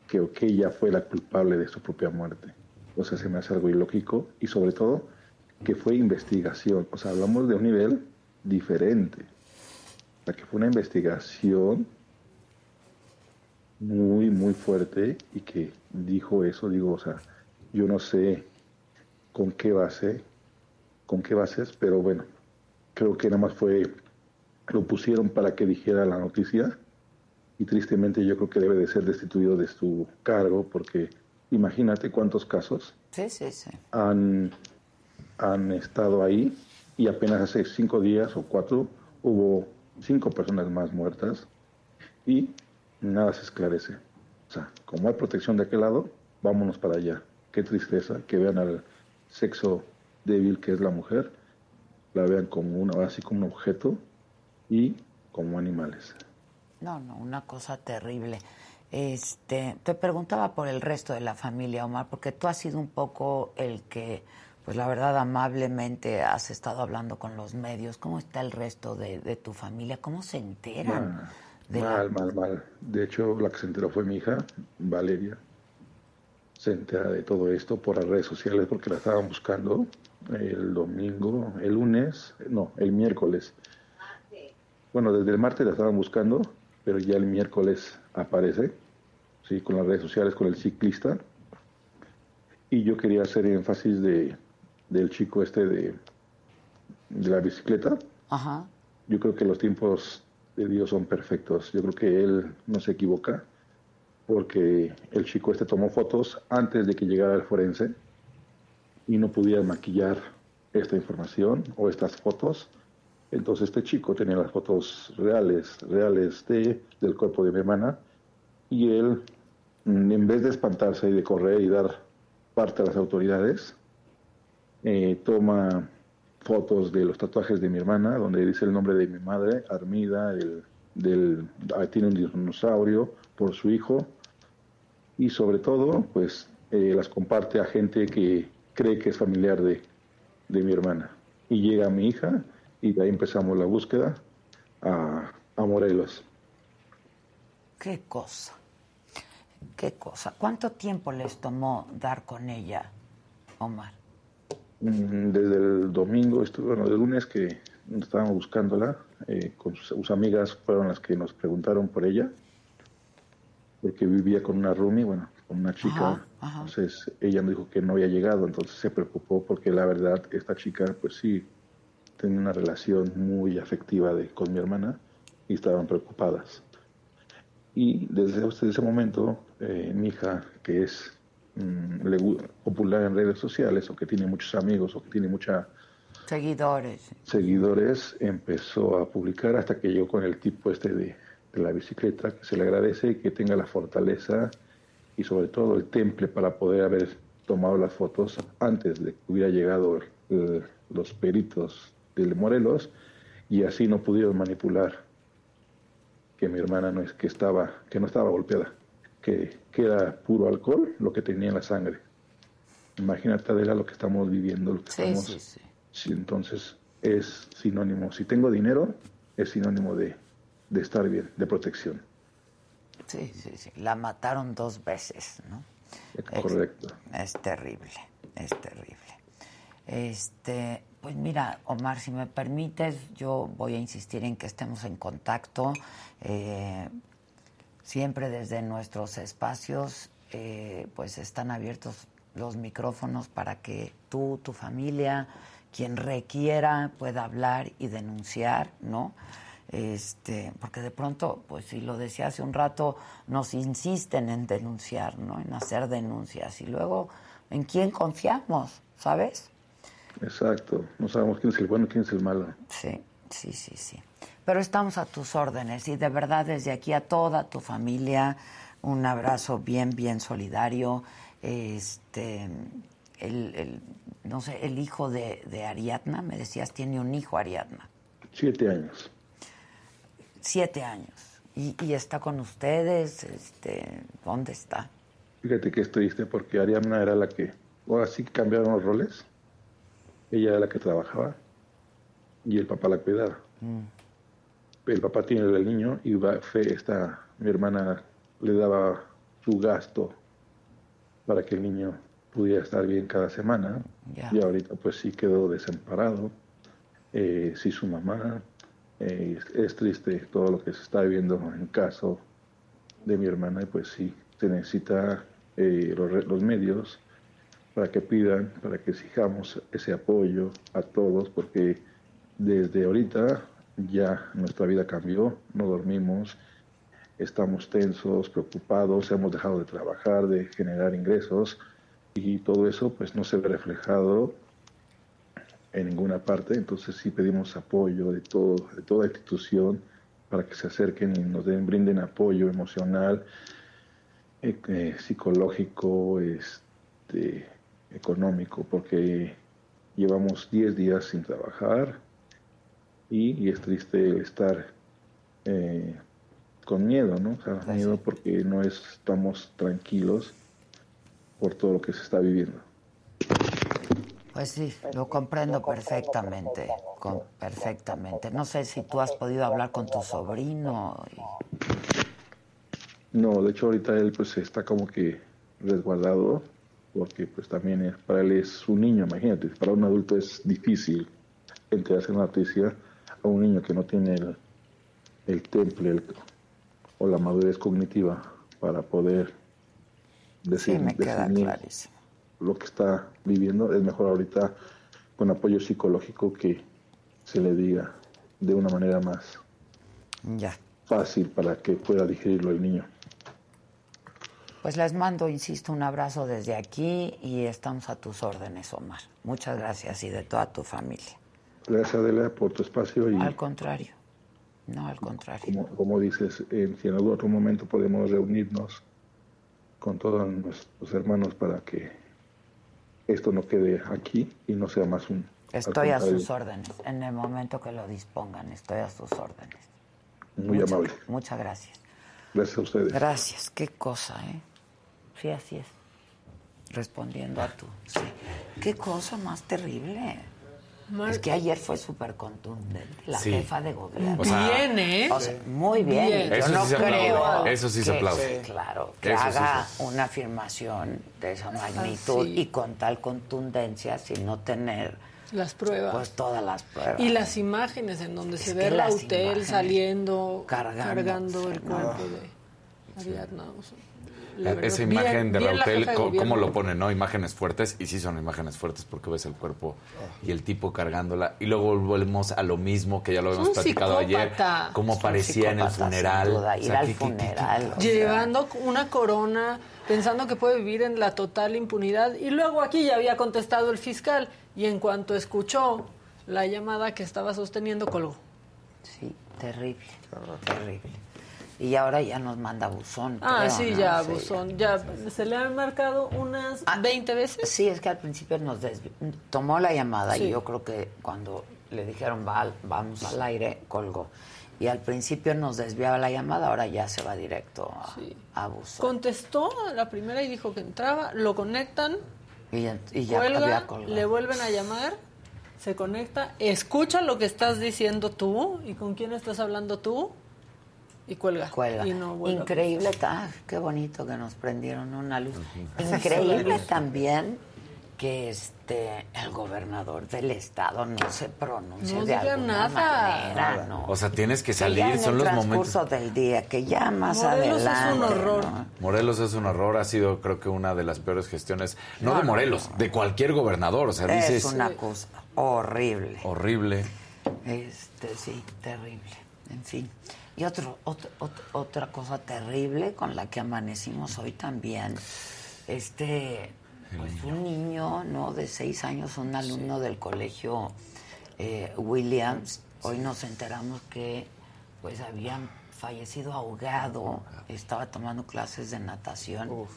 Que, que ella fue la culpable de su propia muerte. o sea, se me hace algo ilógico y sobre todo que fue investigación, o sea, hablamos de un nivel diferente, o sea, que fue una investigación muy, muy fuerte y que dijo eso, digo, o sea, yo no sé con qué base, con qué bases, pero bueno, creo que nada más fue, lo pusieron para que dijera la noticia y tristemente yo creo que debe de ser destituido de su cargo porque imagínate cuántos casos Han, han estado ahí y apenas hace cinco días o cuatro hubo cinco personas más muertas y nada se esclarece. O sea, como hay protección de aquel lado, vámonos para allá. Qué tristeza que vean al sexo débil que es la mujer, la vean como una, así como un objeto y como animales. No, no, una cosa terrible. Este, te preguntaba por el resto de la familia, Omar, porque tú has sido un poco el que, pues la verdad, amablemente has estado hablando con los medios. ¿Cómo está el resto de, tu familia? ¿Cómo se enteran? mal, mal, mal. De hecho, la que se enteró fue mi hija, Valeria. Se entera de todo esto por las redes sociales porque la estaban buscando el domingo, el lunes, no, el miércoles. Bueno, desde el martes la estaban buscando, pero ya el miércoles aparece, sí, con las redes sociales, con el ciclista. Y yo quería hacer énfasis de, del chico este de, de la bicicleta. Ajá. Yo creo que los tiempos de Dios son perfectos. Yo creo que Él no se equivoca porque el chico este tomó fotos antes de que llegara el forense y no podía maquillar esta información o estas fotos. Entonces este chico tenía las fotos reales, reales de, del cuerpo de mi hermana y él, mm, en vez de espantarse y de correr y dar parte a las autoridades, eh, toma fotos de los tatuajes de mi hermana, donde dice el nombre de mi madre, Armida, el, del, tiene un dinosaurio por su hijo, y sobre todo, pues eh, las comparte a gente que cree que es familiar de, de, mi hermana. Y llega mi hija, y de ahí empezamos la búsqueda a, a Morelos. Qué cosa, qué cosa. ¿Cuánto tiempo les tomó dar con ella, Omar? Mm, desde el domingo, bueno, el lunes que estábamos buscándola, eh, con sus, amigas fueron las que nos preguntaron por ella, porque vivía con una roomie, bueno, con una chica. Entonces ella me dijo que no había llegado, entonces se preocupó porque la verdad esta chica, pues sí, tenía una relación muy afectiva de, con mi hermana y estaban preocupadas. Y desde, ese momento, eh, mi hija, que es Mm, popular en redes sociales o que tiene muchos amigos o que tiene mucha seguidores seguidores empezó a publicar hasta que llegó con el tipo este de, la bicicleta que se le agradece y que tenga la fortaleza y sobre todo el temple para poder haber tomado las fotos antes de que hubiera llegado los peritos de Morelos y así no pudieron manipular que mi hermana no es que estaba que no estaba golpeada que, era puro alcohol lo que tenía en la sangre. Imagínate, Adela, lo que estamos viviendo, lo que estamos... Sí, sí. Entonces es sinónimo. Si tengo dinero, es sinónimo de, de estar bien, de protección. Sí, sí, sí. La mataron dos veces, ¿no? correcto. Es, terrible, es terrible. Este, pues mira, Omar, si me permites, yo voy a insistir en que estemos en contacto. Eh, Siempre desde nuestros espacios, eh, pues están abiertos los micrófonos para que tú, tu familia, quien requiera pueda hablar y denunciar, ¿no? Este, porque de pronto, pues si lo decía hace un rato, nos insisten en denunciar, ¿no? En hacer denuncias y luego en quién confiamos, ¿sabes? Exacto, no sabemos quién es el bueno y quién es el malo. Sí, sí, sí, sí. Pero estamos a tus órdenes y de verdad desde aquí a toda tu familia un abrazo bien, bien solidario. Este, el, no sé, el hijo de, Ariadna, me decías, tiene un hijo Ariadna. Siete años. Siete años. Y, y, está con ustedes, este, ¿dónde está? Fíjate que es triste porque Ariadna era la que, ahora sí cambiaron los roles. Ella era la que trabajaba y el papá la cuidaba. Mm el papá tiene el niño y va, fe, esta, mi hermana le daba su gasto para que el niño pudiera estar bien cada semana. Y ahorita pues sí quedó desamparado. Eh, sí su mamá. Eh, es, triste todo lo que se está viviendo en caso de mi hermana y pues sí, se necesita eh, los, los medios para que pidan, para que exijamos ese apoyo a todos, porque desde ahorita ya nuestra vida cambió, no dormimos, estamos tensos, preocupados, hemos dejado de trabajar, de generar ingresos y todo eso pues no se ve reflejado en ninguna parte, entonces sí pedimos apoyo de todo, de toda institución para que se acerquen y nos den, brinden apoyo emocional, eh, eh, psicológico, este, económico, porque llevamos 10 días sin trabajar y, es triste estar eh, con miedo, ¿no? O sea, miedo porque no estamos tranquilos por todo lo que se está viviendo. Pues sí, lo comprendo perfectamente, con, perfectamente. No sé si tú has podido hablar con tu sobrino. No, de hecho ahorita él pues está como que resguardado, porque pues también para él es un niño, imagínate, para un adulto es difícil enterarse una noticia a un niño que no tiene el, el temple o la madurez cognitiva para poder decir, lo que está viviendo, es mejor ahorita con apoyo psicológico que se le diga de una manera más ya. fácil para que pueda digerirlo el niño. Pues les mando, insisto, un abrazo desde aquí y estamos a tus órdenes, Omar. Muchas gracias y de toda tu familia. Gracias, Adela, por tu espacio. Y al contrario, no, al contrario. Como, dices, en, si en algún otro momento podemos reunirnos con todos nuestros hermanos para que esto no quede aquí y no sea más un... Estoy a sus órdenes, en el momento que lo dispongan, estoy a sus órdenes. Muy amable. Muchas gracias. Gracias a ustedes. Gracias, qué cosa, ¿eh? Sí, así es. Respondiendo a tú, sí. Qué cosa más terrible. Es que ayer fue súper contundente la jefa de gobierno. bien, ¿eh? muy bien. Yo no creo Eso sí se aplaude. Claro, que haga una afirmación de esa magnitud y con tal contundencia sin no tener las pruebas. Pues todas las pruebas. Y las imágenes en donde se ve el hotel saliendo, cargando, el cuerpo de Ariadna. Esa imagen de Rautel, ¿cómo lo ponen? ¿no? Imágenes fuertes, y sí son imágenes fuertes porque ves el cuerpo y el tipo cargándola. Y luego volvemos a lo mismo que ya lo habíamos platicado ayer, cómo aparecía en el funeral. Llevando una corona, pensando que puede vivir en la total impunidad. Y luego aquí ya había contestado el fiscal, y en cuanto escuchó la llamada que estaba sosteniendo, colgó. Sí, terrible, terrible. Y ahora ya nos manda buzón. Ah, sí, ya, buzón. Ya se le han marcado unas 20 ah, veces. Sí, es que al principio nos tomó la llamada y yo creo que cuando le dijeron Va, vamos al aire, colgó. Y al principio nos desviaba la llamada, ahora ya se va directo a, buzón. Contestó la primera y dijo que entraba, lo conectan, y, ya cuelga, le vuelven a llamar, se conecta, escucha lo que estás diciendo tú y con quién estás hablando tú y cuelga. Cuelga. Increíble, está, qué bonito que nos prendieron una luz. Increíble también que este el gobernador del estado no se pronuncia de alguna manera, ¿no? O sea, tienes que salir, son los momentos del día que ya más Morelos adelante. Es un horror. Morelos es un horror, ha sido creo que una de las peores gestiones, no, de Morelos, de cualquier gobernador, o sea, es una cosa horrible. Horrible. Este, sí, terrible. En fin. Y otro, otra cosa terrible con la que amanecimos hoy también. Este, pues un niño, ¿no? De seis años, un alumno del colegio eh, Williams. Hoy nos enteramos que, pues, habían fallecido ahogado. Estaba tomando clases de natación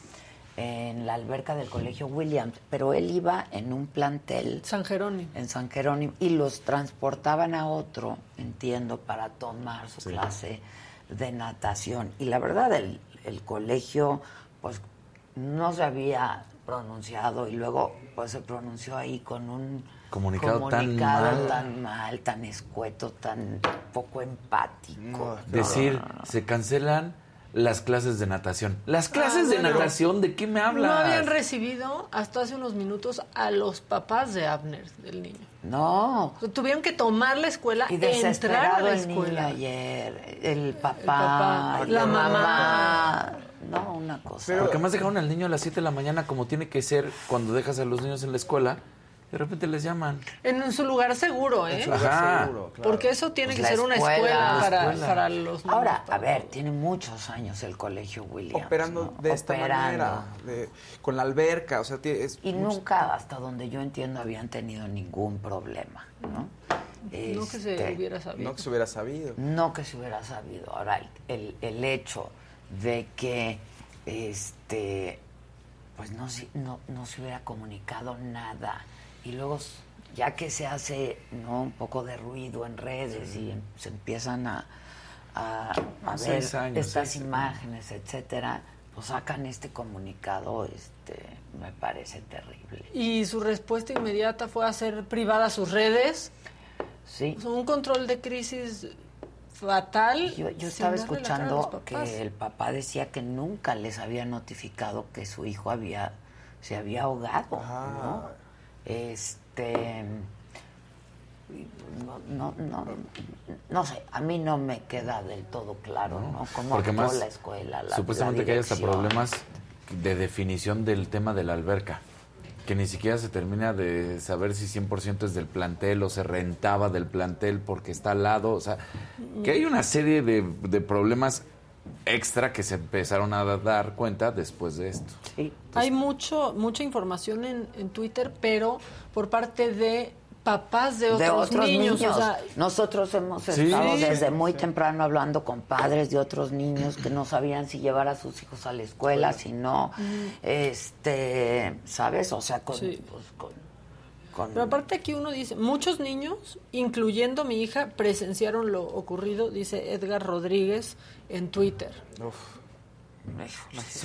en la alberca del colegio Williams, pero él iba en un plantel. San Jerónimo. En San Jerónimo. Y los transportaban a otro, entiendo, para tomar su clase de natación. Y la verdad, el, el colegio, pues, no se había pronunciado y luego, pues, se pronunció ahí con un comunicado, tan, mal. tan mal, tan escueto, tan poco empático. Decir, se cancelan las clases de natación. ¿Las clases de natación de qué me hablas? No habían recibido hasta hace unos minutos a los papás de Abner, del niño. No. Tuvieron que tomar la escuela y entrar a la el escuela. Niño ayer, el papá, la, mamá. No, una cosa. Porque más dejaron al niño a las 7 de la mañana como tiene que ser cuando dejas a los niños en la escuela de repente les llaman. En su lugar seguro, ¿eh? seguro, Porque eso tiene pues que ser una escuela, para, para, los niños. Ahora, a ver, tiene muchos años el colegio Williams. Operando de esta manera, con la alberca, o sea, es Y nunca, hasta donde yo entiendo, habían tenido ningún problema, ¿no? no que se este, hubiera sabido. No que se hubiera sabido. No que se hubiera sabido. Ahora, el, el hecho de que este pues no, no, no se hubiera comunicado nada y luego ya que se hace ¿no? un poco de ruido en redes y se empiezan a, a, ver estas imágenes, etcétera, pues sacan este comunicado, este, me parece terrible. Y su respuesta inmediata fue hacer privadas sus redes. Sí. Un control de crisis fatal. Yo, yo estaba escuchando que el papá decía que nunca les había notificado que su hijo había se había ahogado, ¿no? Este. No, no, no, sé, a mí no me queda del todo claro, ¿no? Cómo Porque más, la escuela, la Supuestamente que hay hasta problemas de definición del tema de la alberca, que ni siquiera se termina de saber si 100% es del plantel o se rentaba del plantel porque está al lado, o sea, que hay una serie de, de problemas extra que se empezaron a dar cuenta después de esto. Sí. Hay mucho mucha información en, en, Twitter, pero por parte de papás de otros, niños. Nosotros hemos estado desde muy temprano hablando con padres de otros niños que no sabían si llevar a sus hijos a la escuela, si no, este, ¿sabes? O sea, con, pues, con pero aparte aquí uno dice, muchos niños, incluyendo mi hija, presenciaron lo ocurrido, dice Edgar Rodríguez en Twitter.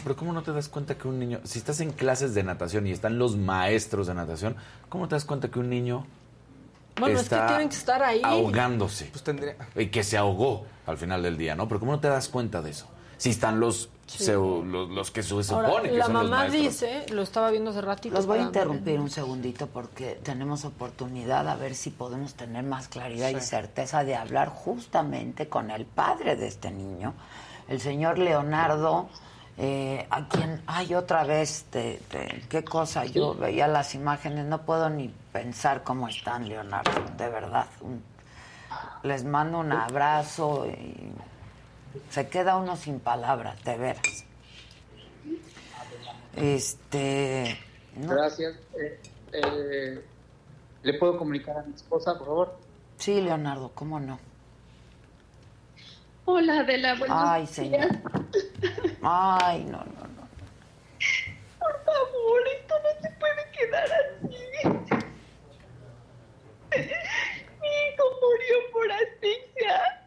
pero ¿cómo no te das cuenta que un niño, si estás en clases de natación y están los maestros de natación, ¿cómo te das cuenta que un niño bueno, está es que tienen que estar ahí. ahogándose? Pues tendría... Y que se ahogó al final del día, ¿no? Pero ¿cómo no te das cuenta de eso? Si están los los, que se supone que la son mamá dice, lo estaba viendo hace ratito. Los voy a interrumpir un segundito porque tenemos oportunidad a ver si podemos tener más claridad y certeza de hablar justamente con el padre de este niño, el señor Leonardo. Eh, a quien, ay, otra vez, de, qué cosa, yo veía las imágenes, no puedo ni pensar cómo están, Leonardo, de verdad. les mando un abrazo y se queda uno sin palabras, de veras. Este. Gracias. Eh, eh, ¿Le puedo comunicar a mi esposa, por favor? Sí, Leonardo, ¿cómo no? Hola, Adela, buenos Ay, señor. Ay, no, no, no. Por favor, esto no se puede quedar así. Mi hijo murió por asfixia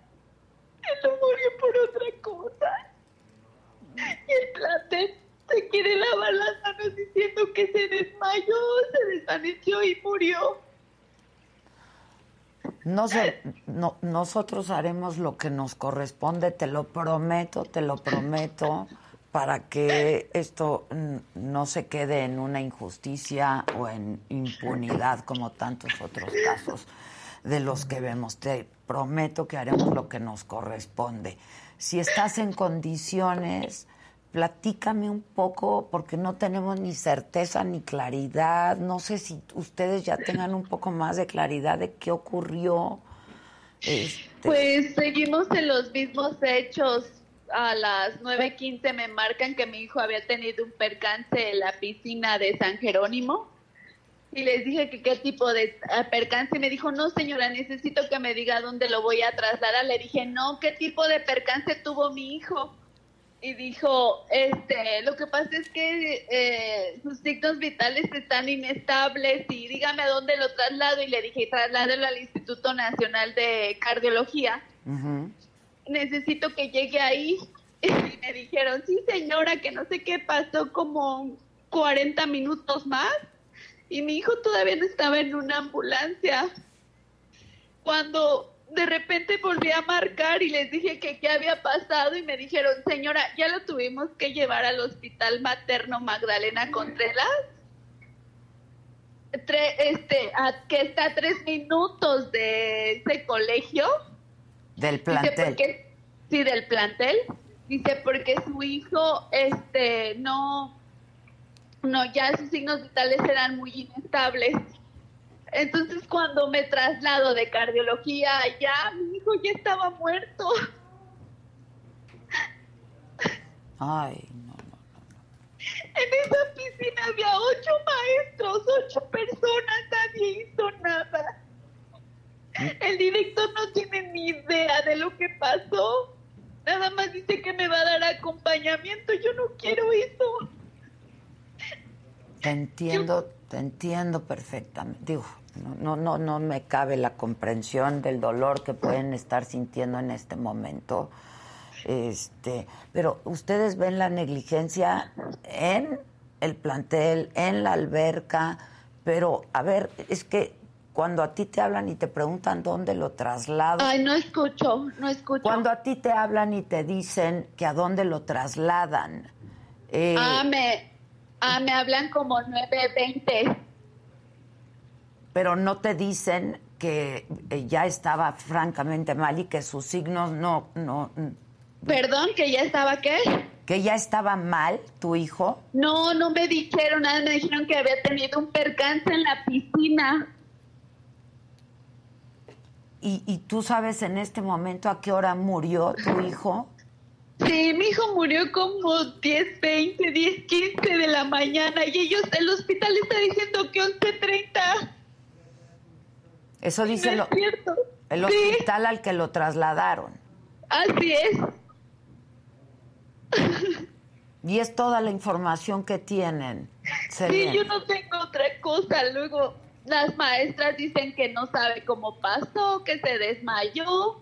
no murió por otra cosa. Y el plate se quiere lavar las manos diciendo que se desmayó, se desvaneció y murió. No sé, no, nosotros haremos lo que nos corresponde, te lo prometo, te lo prometo, para que esto no se quede en una injusticia o en impunidad como tantos otros casos de los que vemos. Te prometo que haremos lo que nos corresponde. Si estás en condiciones, platícame un poco, porque no tenemos ni certeza ni claridad. No sé si ustedes ya tengan un poco más de claridad de qué ocurrió. Este... Pues seguimos en los mismos hechos. A las 9.15 me marcan que mi hijo había tenido un percance en la piscina de San Jerónimo y les dije que qué tipo de percance y me dijo, no señora, necesito que me diga dónde lo voy a trasladar. Le dije, no, ¿qué tipo de percance tuvo mi hijo? Y dijo, este, lo que pasa es que eh, sus signos vitales están inestables y dígame a dónde lo traslado. Y le dije, trasládelo al Instituto Nacional de Cardiología. Necesito que llegue ahí. Y me dijeron, sí señora, que no sé qué pasó como 40 minutos más y mi hijo todavía no estaba en una ambulancia. Cuando de repente volví a marcar y les dije que qué había pasado y me dijeron, señora, ya lo tuvimos que llevar al hospital materno Magdalena Contreras, este, que está a tres minutos de ese colegio. Del plantel. sí, del plantel. Dice, porque su hijo, este, no, no, ya sus signos vitales eran muy inestables entonces cuando me traslado de cardiología allá, mi hijo ya estaba muerto. Ay, no, no, no. En esa piscina había ocho maestros, ocho personas, nadie hizo nada. El director no tiene ni idea de lo que pasó. Nada más dice que me va a dar acompañamiento. Yo no quiero eso. Te entiendo, te entiendo perfectamente. Digo, no, no, no me cabe la comprensión del dolor que pueden estar sintiendo en este momento. Este, pero ustedes ven la negligencia en el plantel, en la alberca, pero a ver, es que cuando a ti te hablan y te preguntan dónde lo trasladan. Ay, no escucho, no escucho. Cuando a ti te hablan y te dicen que a dónde lo trasladan. Eh, ah, me, ah, me hablan como 920 pero no te dicen que eh, ya estaba francamente mal y que sus signos no, no. Perdón, que ya estaba qué? Que ya estaba mal tu hijo. No, no me dijeron nada, me dijeron que había tenido un percance en la piscina. ¿Y, y tú sabes en este momento a qué hora murió tu hijo? Sí, mi hijo murió como 10, 20, 10, 15 de la mañana y ellos, el hospital está diciendo que 11.30. Eso dice el hospital al que lo trasladaron. Así es. Y es toda la información que tienen. Sí, yo no tengo otra cosa. Luego las maestras dicen que no sabe cómo pasó, que se desmayó,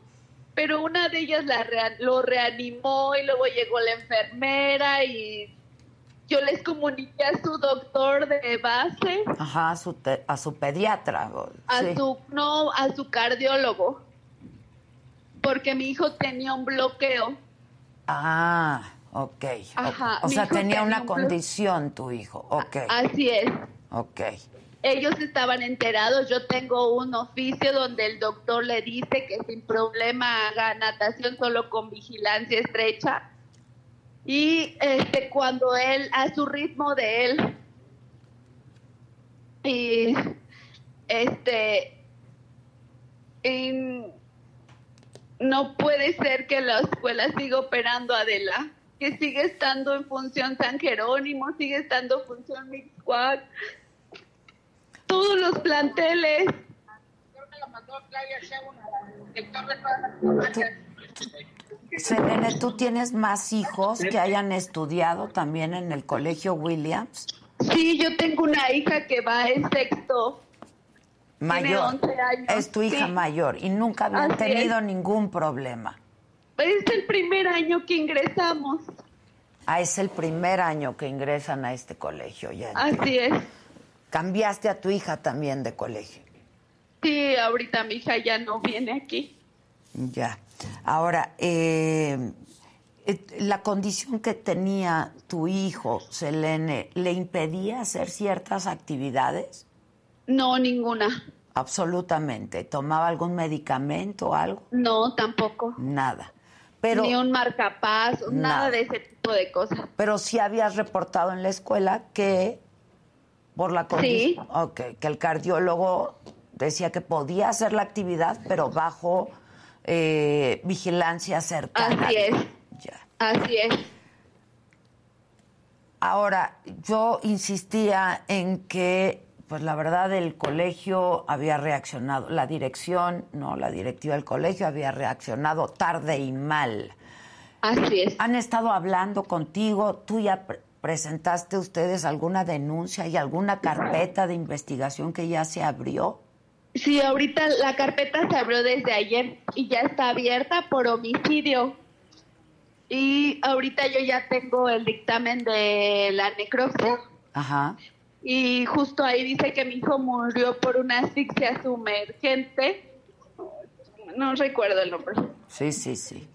pero una de ellas la lo reanimó y luego llegó la enfermera y yo les comuniqué a su doctor de base. Ajá, a su, a su pediatra. A su, no, a su cardiólogo. Porque mi hijo tenía un bloqueo. Ah, ok. Ajá, o, sea, tenía, una condición tu hijo. Ok. Así es. Ok. Ellos estaban enterados. Yo tengo un oficio donde el doctor le dice que sin problema haga natación solo con vigilancia estrecha y este cuando él a su ritmo de él y este no puede ser que la escuela siga operando Adela que sigue estando en función San Jerónimo sigue estando en función Mixquack todos los planteles Selene, ¿tú tienes más hijos que hayan estudiado también en el colegio Williams? Sí, yo tengo una hija que va en sexto. Mayor. Es tu hija mayor y nunca habían tenido ningún problema. Es el primer año que ingresamos. Ah, es el primer año que ingresan a este colegio ya. Así es. ¿Cambiaste a tu hija también de colegio? Sí, ahorita mi hija ya no viene aquí. Ya. Ahora, eh, eh, la condición que tenía tu hijo, Selene, ¿le impedía hacer ciertas actividades? No, ninguna. Absolutamente. ¿Tomaba algún medicamento o algo? No, tampoco. Nada. Pero, Ni un marcapasos, nada. nada de ese tipo de cosas. Pero sí habías reportado en la escuela que por la condición, sí. ok, que el cardiólogo decía que podía hacer la actividad, pero bajo eh, vigilancia cercana. Así es. Así es. Ahora, yo insistía en que, pues la verdad, el colegio había reaccionado, la dirección, no, la directiva del colegio había reaccionado tarde y mal. Así es. Han estado hablando contigo, tú ya presentaste ustedes alguna denuncia y alguna carpeta de investigación que ya se abrió. Sí, ahorita la carpeta se abrió desde ayer y ya está abierta por homicidio. Y ahorita yo ya tengo el dictamen de la necropsia. Ajá. Y justo ahí dice que mi hijo murió por una asfixia sumergente. no recuerdo el nombre. Sí, sí, sí.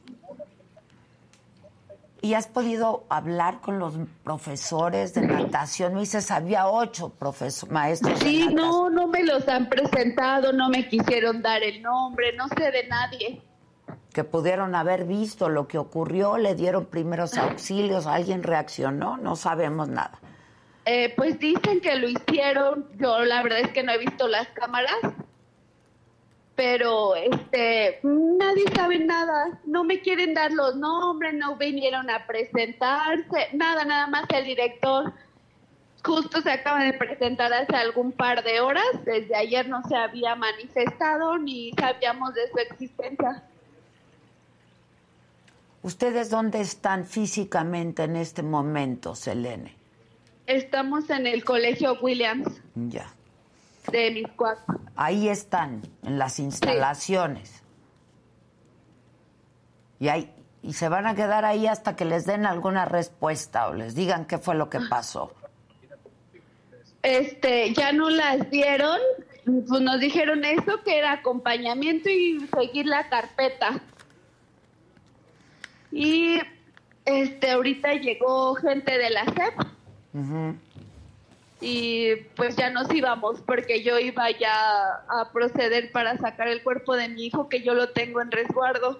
¿Y has podido hablar con los profesores de natación? Me dices, había ocho profesores, maestros. Sí, no, no me los han presentado, no me quisieron dar el nombre, no sé de nadie. Que pudieron haber visto lo que ocurrió, le dieron primeros auxilios, alguien reaccionó, no sabemos nada. Eh, pues dicen que lo hicieron, yo la verdad es que no he visto las cámaras, pero este nadie sabe nada, no me quieren dar los nombres, no vinieron a presentarse, nada, nada más el director justo se acaba de presentar hace algún par de horas, desde ayer no se había manifestado ni sabíamos de su existencia. ¿Ustedes dónde están físicamente en este momento, Selene? Estamos en el Colegio Williams. Ya de mis cuatro. Ahí están, en las instalaciones. Y, ahí, y se van a quedar ahí hasta que les den alguna respuesta o les digan qué fue lo que pasó. Este, ya no las dieron, pues nos dijeron eso, que era acompañamiento y seguir la carpeta. Y este, ahorita llegó gente de la SEP y pues ya nos íbamos porque yo iba ya a proceder para sacar el cuerpo de mi hijo que yo lo tengo en resguardo.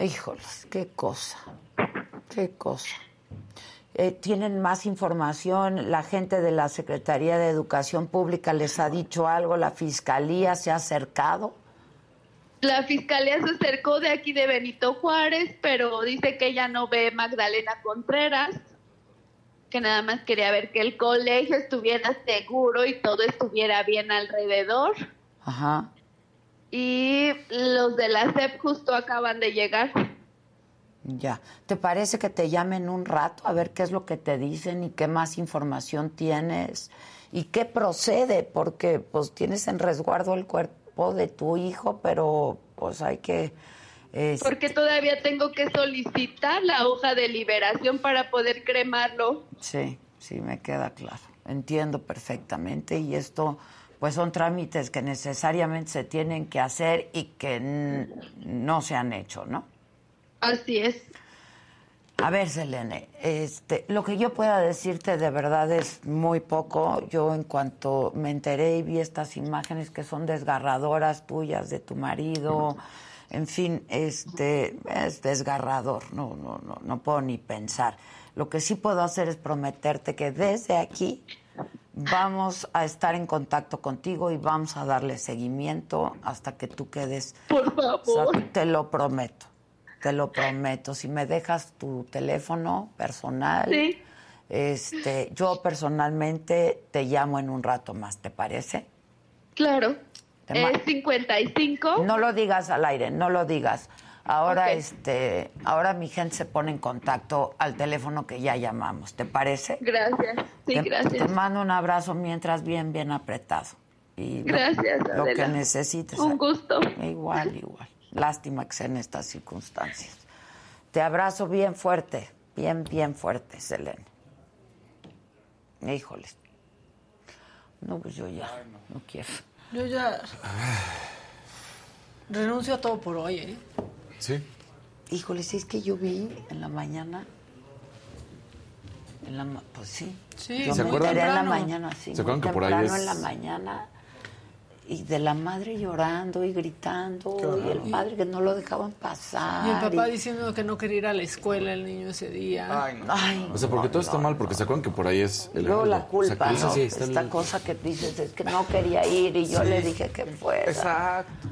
Híjoles, qué cosa, qué cosa. Eh, ¿Tienen más información? ¿La gente de la Secretaría de Educación Pública les ha dicho algo? ¿La Fiscalía se ha acercado? La Fiscalía se acercó de aquí de Benito Juárez, pero dice que ella no ve Magdalena Contreras que nada más quería ver que el colegio estuviera seguro y todo estuviera bien alrededor. Ajá. Y los de la SEP justo acaban de llegar. Ya. ¿Te parece que te llamen un rato a ver qué es lo que te dicen y qué más información tienes y qué procede? Porque pues tienes en resguardo el cuerpo de tu hijo, pero pues hay que porque todavía tengo que solicitar la hoja de liberación para poder cremarlo. Sí, sí, me queda claro. Entiendo perfectamente y esto pues son trámites que necesariamente se tienen que hacer y que no se han hecho, ¿no? Así es. A ver, Selene, este, lo que yo pueda decirte de verdad es muy poco. Yo en cuanto me enteré y vi estas imágenes que son desgarradoras tuyas de tu marido, en fin, este es desgarrador, no, no, no, no puedo ni pensar. Lo que sí puedo hacer es prometerte que desde aquí vamos a estar en contacto contigo y vamos a darle seguimiento hasta que tú quedes. Por favor. te lo prometo, te lo prometo. Si me dejas tu teléfono personal, este, yo personalmente te llamo en un rato más, ¿te parece? Claro. Es 55. No lo digas al aire, no lo digas. Ahora este, ahora mi gente se pone en contacto al teléfono que ya llamamos, ¿te parece? Gracias. Sí, gracias. Te mando un abrazo mientras bien bien apretado. Y gracias. Lo, que necesites. Un gusto. Igual, igual. Lástima que sea en estas circunstancias. Te abrazo bien fuerte, bien bien fuerte, Selene. Híjoles. No, pues yo ya no quiero. Yo ya renuncio a todo por hoy, ¿eh? Sí. Híjole, si es que yo vi en la mañana. En la, pues sí. Sí, yo ¿Se me acuerdan? enteré en la mañana, sí. ¿Se acuerdan que por ahí es... en la mañana y de la madre llorando y gritando y el padre que no lo dejaban pasar. Y el papá diciendo que no quería ir a la escuela el niño ese día. Ay, no. Ay, o sea, porque todo está mal, porque se acuerdan que por ahí es el luego la culpa, ¿no? Esta cosa que dices es que no quería ir y yo le dije que fuera. Exacto.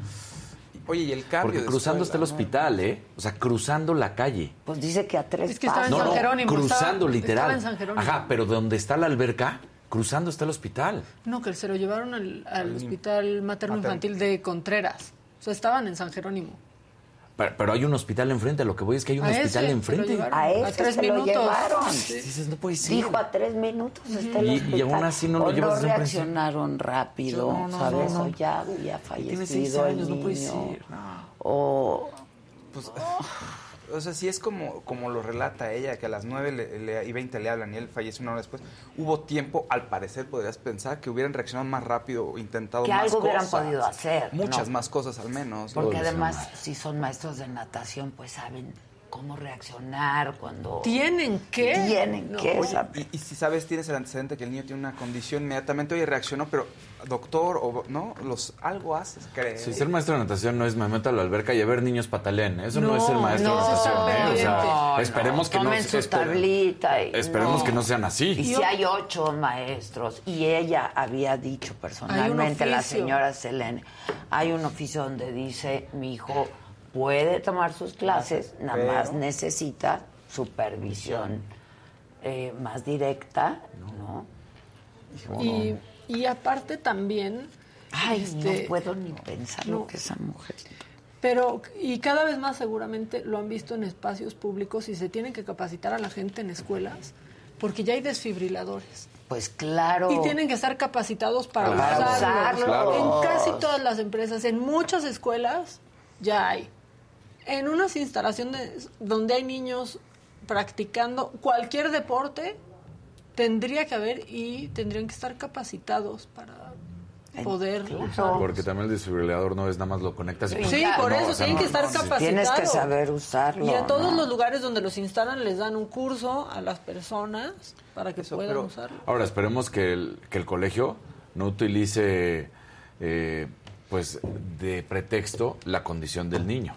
Oye, y el cambio Porque cruzando está el hospital, ¿eh? O sea, cruzando la calle. Pues dice que a tres Es que estaba en San Jerónimo. cruzando literal. Estaba en San Jerónimo. Ajá, pero de donde está la alberca, cruzando está el hospital. No, que se lo llevaron al, al hospital materno-infantil de Contreras. O sea, estaban en San Jerónimo. Pero, hay un hospital enfrente, lo que voy es que hay un A hospital ese enfrente. se lo llevaron. A ese A tres se lo minutos. llevaron. Dices, no puede ser. Dijo a tres minutos está el Y- aún así no lo llevas no reaccionaron rápido, No, no, ¿sabes? no, no. O ya había Tiene seis fallecido el años, no puede niño. ser. O... Pues, o sea, si es como, como lo relata ella, que a las 9 y 20 le hablan y él fallece una hora después, hubo tiempo, al parecer podrías pensar, que hubieran reaccionado más rápido o intentado que más algo cosas. hubieran podido hacer. Muchas más cosas al menos. Porque además, si son maestros de natación, pues saben cómo reaccionar cuando... Tienen que. Tienen que. y, si sabes, tienes el antecedente que el niño tiene una condición, inmediatamente, oye, reaccionó, pero doctor, o no, los algo haces, creo. Si ser maestro de natación no es me meto a la alberca y a ver niños patalean, eso no, es ser maestro de natación, ¿eh? O sea, esperemos que no... su tablita y, esperemos que no sean así. Y si hay ocho maestros, y ella había dicho personalmente, la señora Selene, hay un oficio donde dice, mi hijo puede tomar sus clases, nada más necesita supervisión eh, más directa, ¿no? Y, y, aparte también... Ay, este, no puedo ni pensar lo que esa mujer... Pero, y cada vez más seguramente lo han visto en espacios públicos y se tienen que capacitar a la gente en escuelas, porque ya hay desfibriladores. Pues claro. Y tienen que estar capacitados para, usarlos. En casi todas las empresas, en muchas escuelas, ya hay en unas instalaciones donde hay niños practicando cualquier deporte, tendría que haber y tendrían que estar capacitados para poder usarlo. Porque también el desfibrilador no es nada más lo conectas y Sí, por eso tienen que estar capacitados. Tienes que saber usarlo. Y a todos los lugares donde los instalan les dan un curso a las personas para que puedan usarlo. Ahora, esperemos que el, que el colegio no utilice eh, pues de pretexto la condición del niño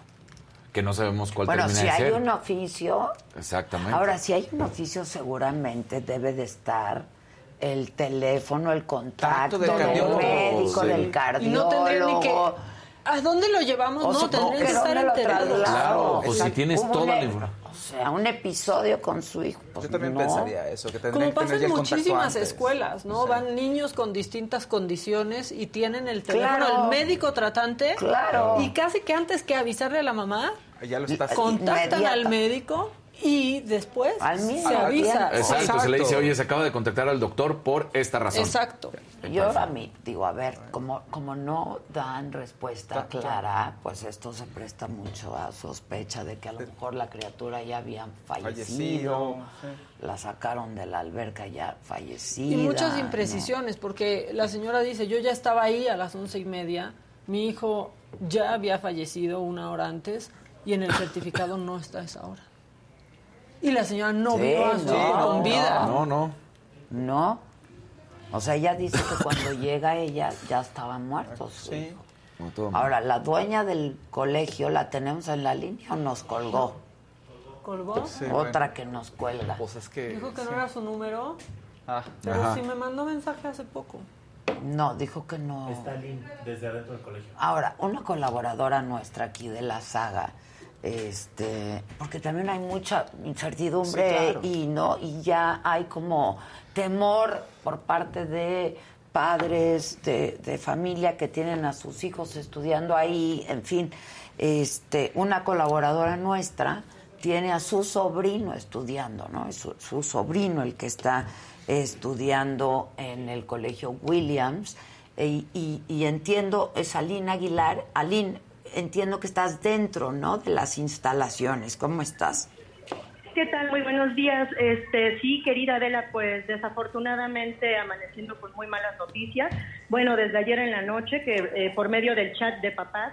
que no sabemos cuál bueno, termina si hay un oficio... Exactamente. Ahora, si hay un oficio, seguramente debe de estar el teléfono, el contacto del, médico, del cardiólogo. Y no tendría ni que... ¿A dónde lo llevamos? no, tendría que estar enterado. Claro, o si tienes toda la información sea, un episodio con su hijo. Pues Yo también pensaría eso, que Como pasa en muchísimas escuelas, ¿no? Van niños con distintas condiciones y tienen el teléfono del médico tratante. Claro. Y casi que antes que avisarle a la mamá, contactan al médico y después se avisa. Exacto, se le dice, oye, se acaba de contactar al doctor por esta razón. Exacto. Yo a mí digo, a ver, como, como no dan respuesta clara, pues esto se presta mucho a sospecha de que a lo mejor la criatura ya habían fallecido, la sacaron de la alberca ya fallecida. Y muchas imprecisiones, porque la señora dice, yo ya estaba ahí a las once y media, mi hijo ya había fallecido una hora antes y en el certificado no está esa hora. Y la señora no vio a su hijo con vida. No, no. No. O sea, ella dice que cuando llega ella ya estaban muertos. Sí. Ahora, la dueña del colegio, ¿la tenemos en la línea o nos colgó? ¿Colgó? Otra que nos cuelga. Pues es que, dijo que no era su número. Ah, pero sí me mandó mensaje hace poco. No, dijo que no. Está desde adentro del colegio. Ahora, una colaboradora nuestra aquí de la saga este porque también hay mucha incertidumbre y no y ya hay como temor por parte de padres de, de, familia que tienen a sus hijos estudiando ahí en fin este una colaboradora nuestra tiene a su sobrino estudiando no es su, sobrino el que está estudiando en el colegio Williams y, y, y entiendo es Aline Aguilar Aline entiendo que estás dentro, ¿no? De las instalaciones. ¿Cómo estás? ¿Qué tal? Muy buenos días. Este, sí, querida Adela, pues desafortunadamente amaneciendo con muy malas noticias. Bueno, desde ayer en la noche, que eh, por medio del chat de papás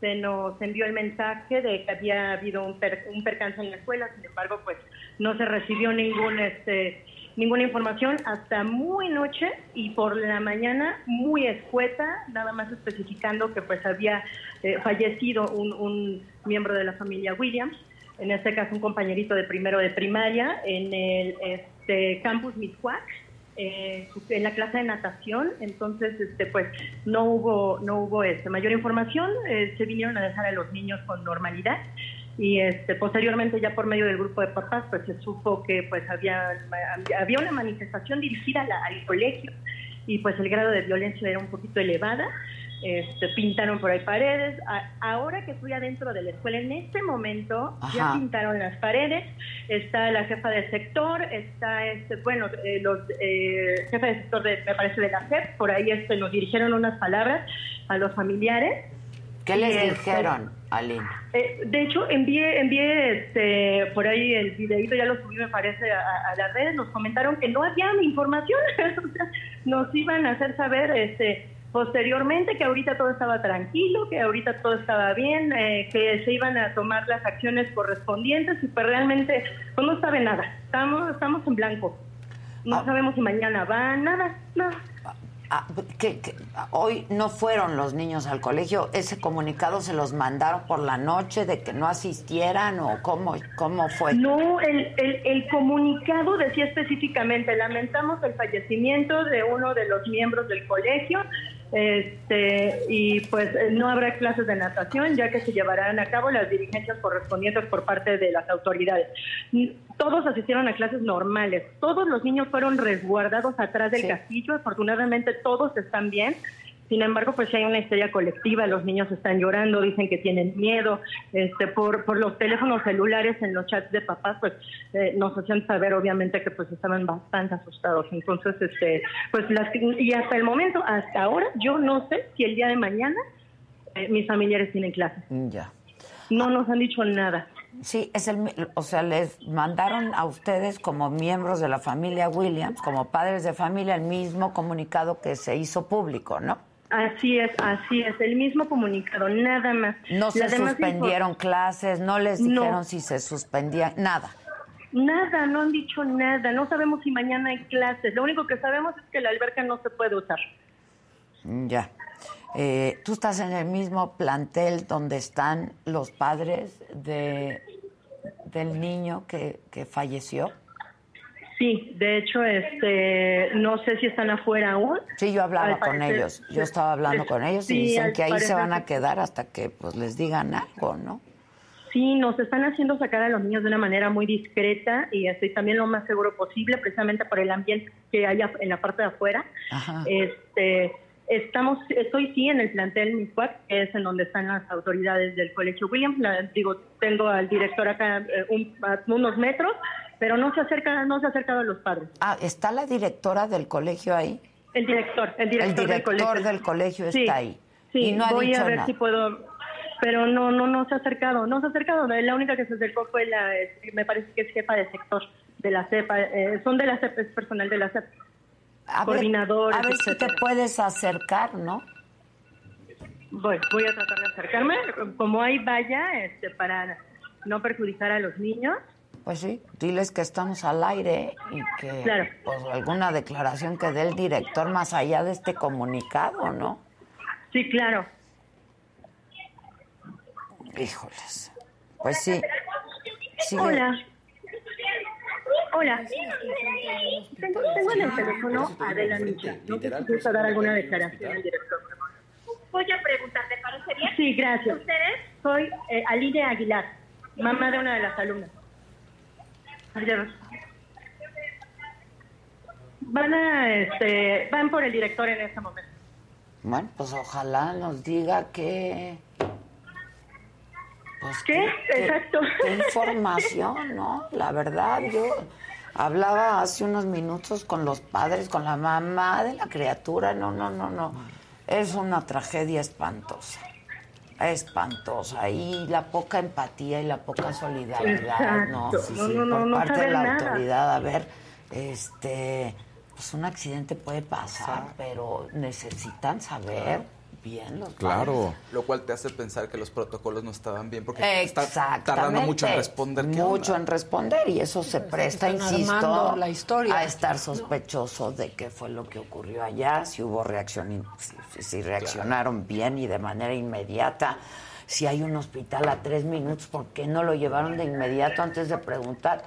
se nos envió el mensaje de que había habido un, un percance en la escuela, sin embargo, pues no se recibió ningún este ninguna información hasta muy noche y por la mañana muy escueta, nada más especificando que pues había eh, fallecido un, un, miembro de la familia Williams, en este caso un compañerito de primero de primaria en el este, campus Miscuac, eh, en la clase de natación, entonces este pues no hubo no hubo este mayor información, eh, se vinieron a dejar a los niños con normalidad. Y este posteriormente ya por medio del grupo de papás pues se supo que pues había había una manifestación dirigida al colegio. Y pues el grado de violencia era un poquito elevada este, pintaron por ahí paredes. ahora que fui adentro de la escuela, en este momento ya pintaron las paredes. Está la jefa de sector, está este, bueno, eh, los eh, jefa de sector de, me parece de la JEP, por ahí este, nos dirigieron unas palabras a los familiares ¿Qué les este, dijeron, Aline? Eh, de hecho, envié, envié este, por ahí el videito, ya lo subí, me parece, a, las redes. Nos comentaron que no había información. nos iban a hacer saber este, posteriormente que ahorita todo estaba tranquilo, que ahorita todo estaba bien, eh, que se iban a tomar las acciones correspondientes y pues realmente pues no sabe nada. Estamos, estamos en blanco. No ah. sabemos si mañana va, nada, nada. Ah, que, hoy no fueron los niños al colegio. ¿Ese comunicado se los mandaron por la noche de que no asistieran o cómo, cómo fue? No, el, el, el comunicado decía específicamente, lamentamos el fallecimiento de uno de los miembros del colegio este, y pues no habrá clases de natación ya que se llevarán a cabo las dirigencias correspondientes por parte de las autoridades. Todos asistieron a clases normales, todos los niños fueron resguardados atrás del castillo, afortunadamente todos están bien, sin embargo, pues hay una historia colectiva, los niños están llorando, dicen que tienen miedo, este, por, por los teléfonos celulares en los chats de papás, pues eh, nos hacían saber obviamente que pues estaban bastante asustados. Entonces, este, pues las, y hasta el momento, hasta ahora, yo no sé si el día de mañana eh, mis familiares tienen clases. Ya. No nos han dicho nada. Sí, es el, o sea, les mandaron a ustedes como miembros de la familia Williams, como padres de familia, el mismo comunicado que se hizo público, ¿no? Así es, así es, el mismo comunicado, nada más. No se suspendieron clases, no les dijeron si se suspendían, nada. Nada, no han dicho nada, no sabemos si mañana hay clases, lo único que sabemos es que la alberca no se puede usar. Mm, ya. Eh, ¿Tú estás en el mismo plantel donde están los padres de, del niño que, que falleció? Sí, de hecho, este, no sé si están afuera aún. Sí, yo hablaba con ellos. Yo estaba hablando con ellos y dicen que ahí se van a quedar hasta que pues les digan algo, ¿no? Sí, nos están haciendo sacar a los niños de una manera muy discreta y estoy también lo más seguro posible, precisamente por el ambiente que hay en la parte de afuera. Este, estamos, estoy sí en el plantel MISWAC, que es en donde están las autoridades del Colegio Williams. digo, tengo al director acá eh, a unos metros pero no se acerca, no se ha acercado a los padres. Ah, ¿está la directora del colegio ahí? El director, el director, del colegio, del colegio está ahí. Sí, y no voy a ver si puedo, pero no, no, no se ha acercado, no se ha acercado. La única que se acercó fue la, me parece que es jefa de sector de la CEPA, eh, son de la CEPA, es personal de la CEPA. A coordinador. a ver si te puedes acercar, ¿no? Voy, voy a tratar de acercarme, como hay vaya, este, para no perjudicar a los niños. Pues sí, diles que estamos al aire y que pues, alguna declaración que dé el director más allá de este comunicado, ¿no? Sí, claro. Híjoles. Pues sí. Hola. Hola. Tengo, en el teléfono a Adela Micha. No dar alguna declaración al director. Voy a preguntar, ¿te parece bien? Sí, gracias. ¿Ustedes? Soy eh, Aline Aguilar, mamá de una de las alumnas. Van a, este, van por el director en este momento. Bueno, pues ojalá nos diga que... Pues ¿Qué? Exacto. Qué información, ¿no? La verdad, yo hablaba hace unos minutos con los padres, con la mamá de la criatura. No, no, no, no. Es una tragedia espantosa espantosa y la poca empatía y la poca solidaridad, ¿no? Sí, sí, por parte de la autoridad, a ver, este, pues un accidente puede pasar, pero necesitan saber bien los Claro, lo cual te hace pensar que los protocolos no estaban bien porque está tardando mucho en responder. Mucho en responder y eso se presta, insisto, la historia. a estar sospechoso de qué fue lo que ocurrió allá, si hubo reacción, si, reaccionaron bien y de manera inmediata. Si hay un hospital a tres minutos, ¿por qué no lo llevaron de inmediato antes de preguntar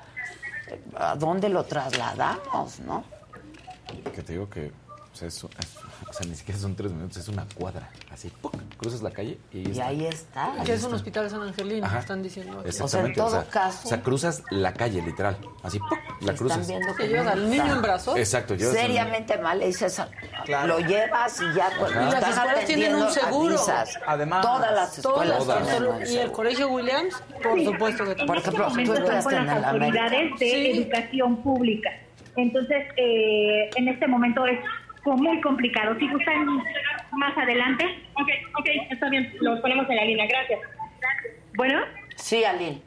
a dónde lo trasladamos, no? Que te digo que eso, o sea, ni siquiera son tres minutos, es una cuadra. Así, cruzas la calle y ahí y Ahí está. que es un hospital San Angelino, están diciendo. O sea, en todo caso. O sea, cruzas la calle, literal. Así, ¡pum! la cruzas. Están viendo que llevas al niño en brazos. Exacto. Seriamente mal, le dices, lo llevas y ya pues, y las escuelas tienen un seguro. Además, todas las escuelas Y el colegio Williams, por supuesto que Por ejemplo, tú estudiaste en las autoridades de educación pública. Entonces, eh, en este momento es muy complicado. Si gustan más adelante. Ok, ok, está bien, los ponemos en la línea, gracias. Gracias. Bueno. Sí, Aline.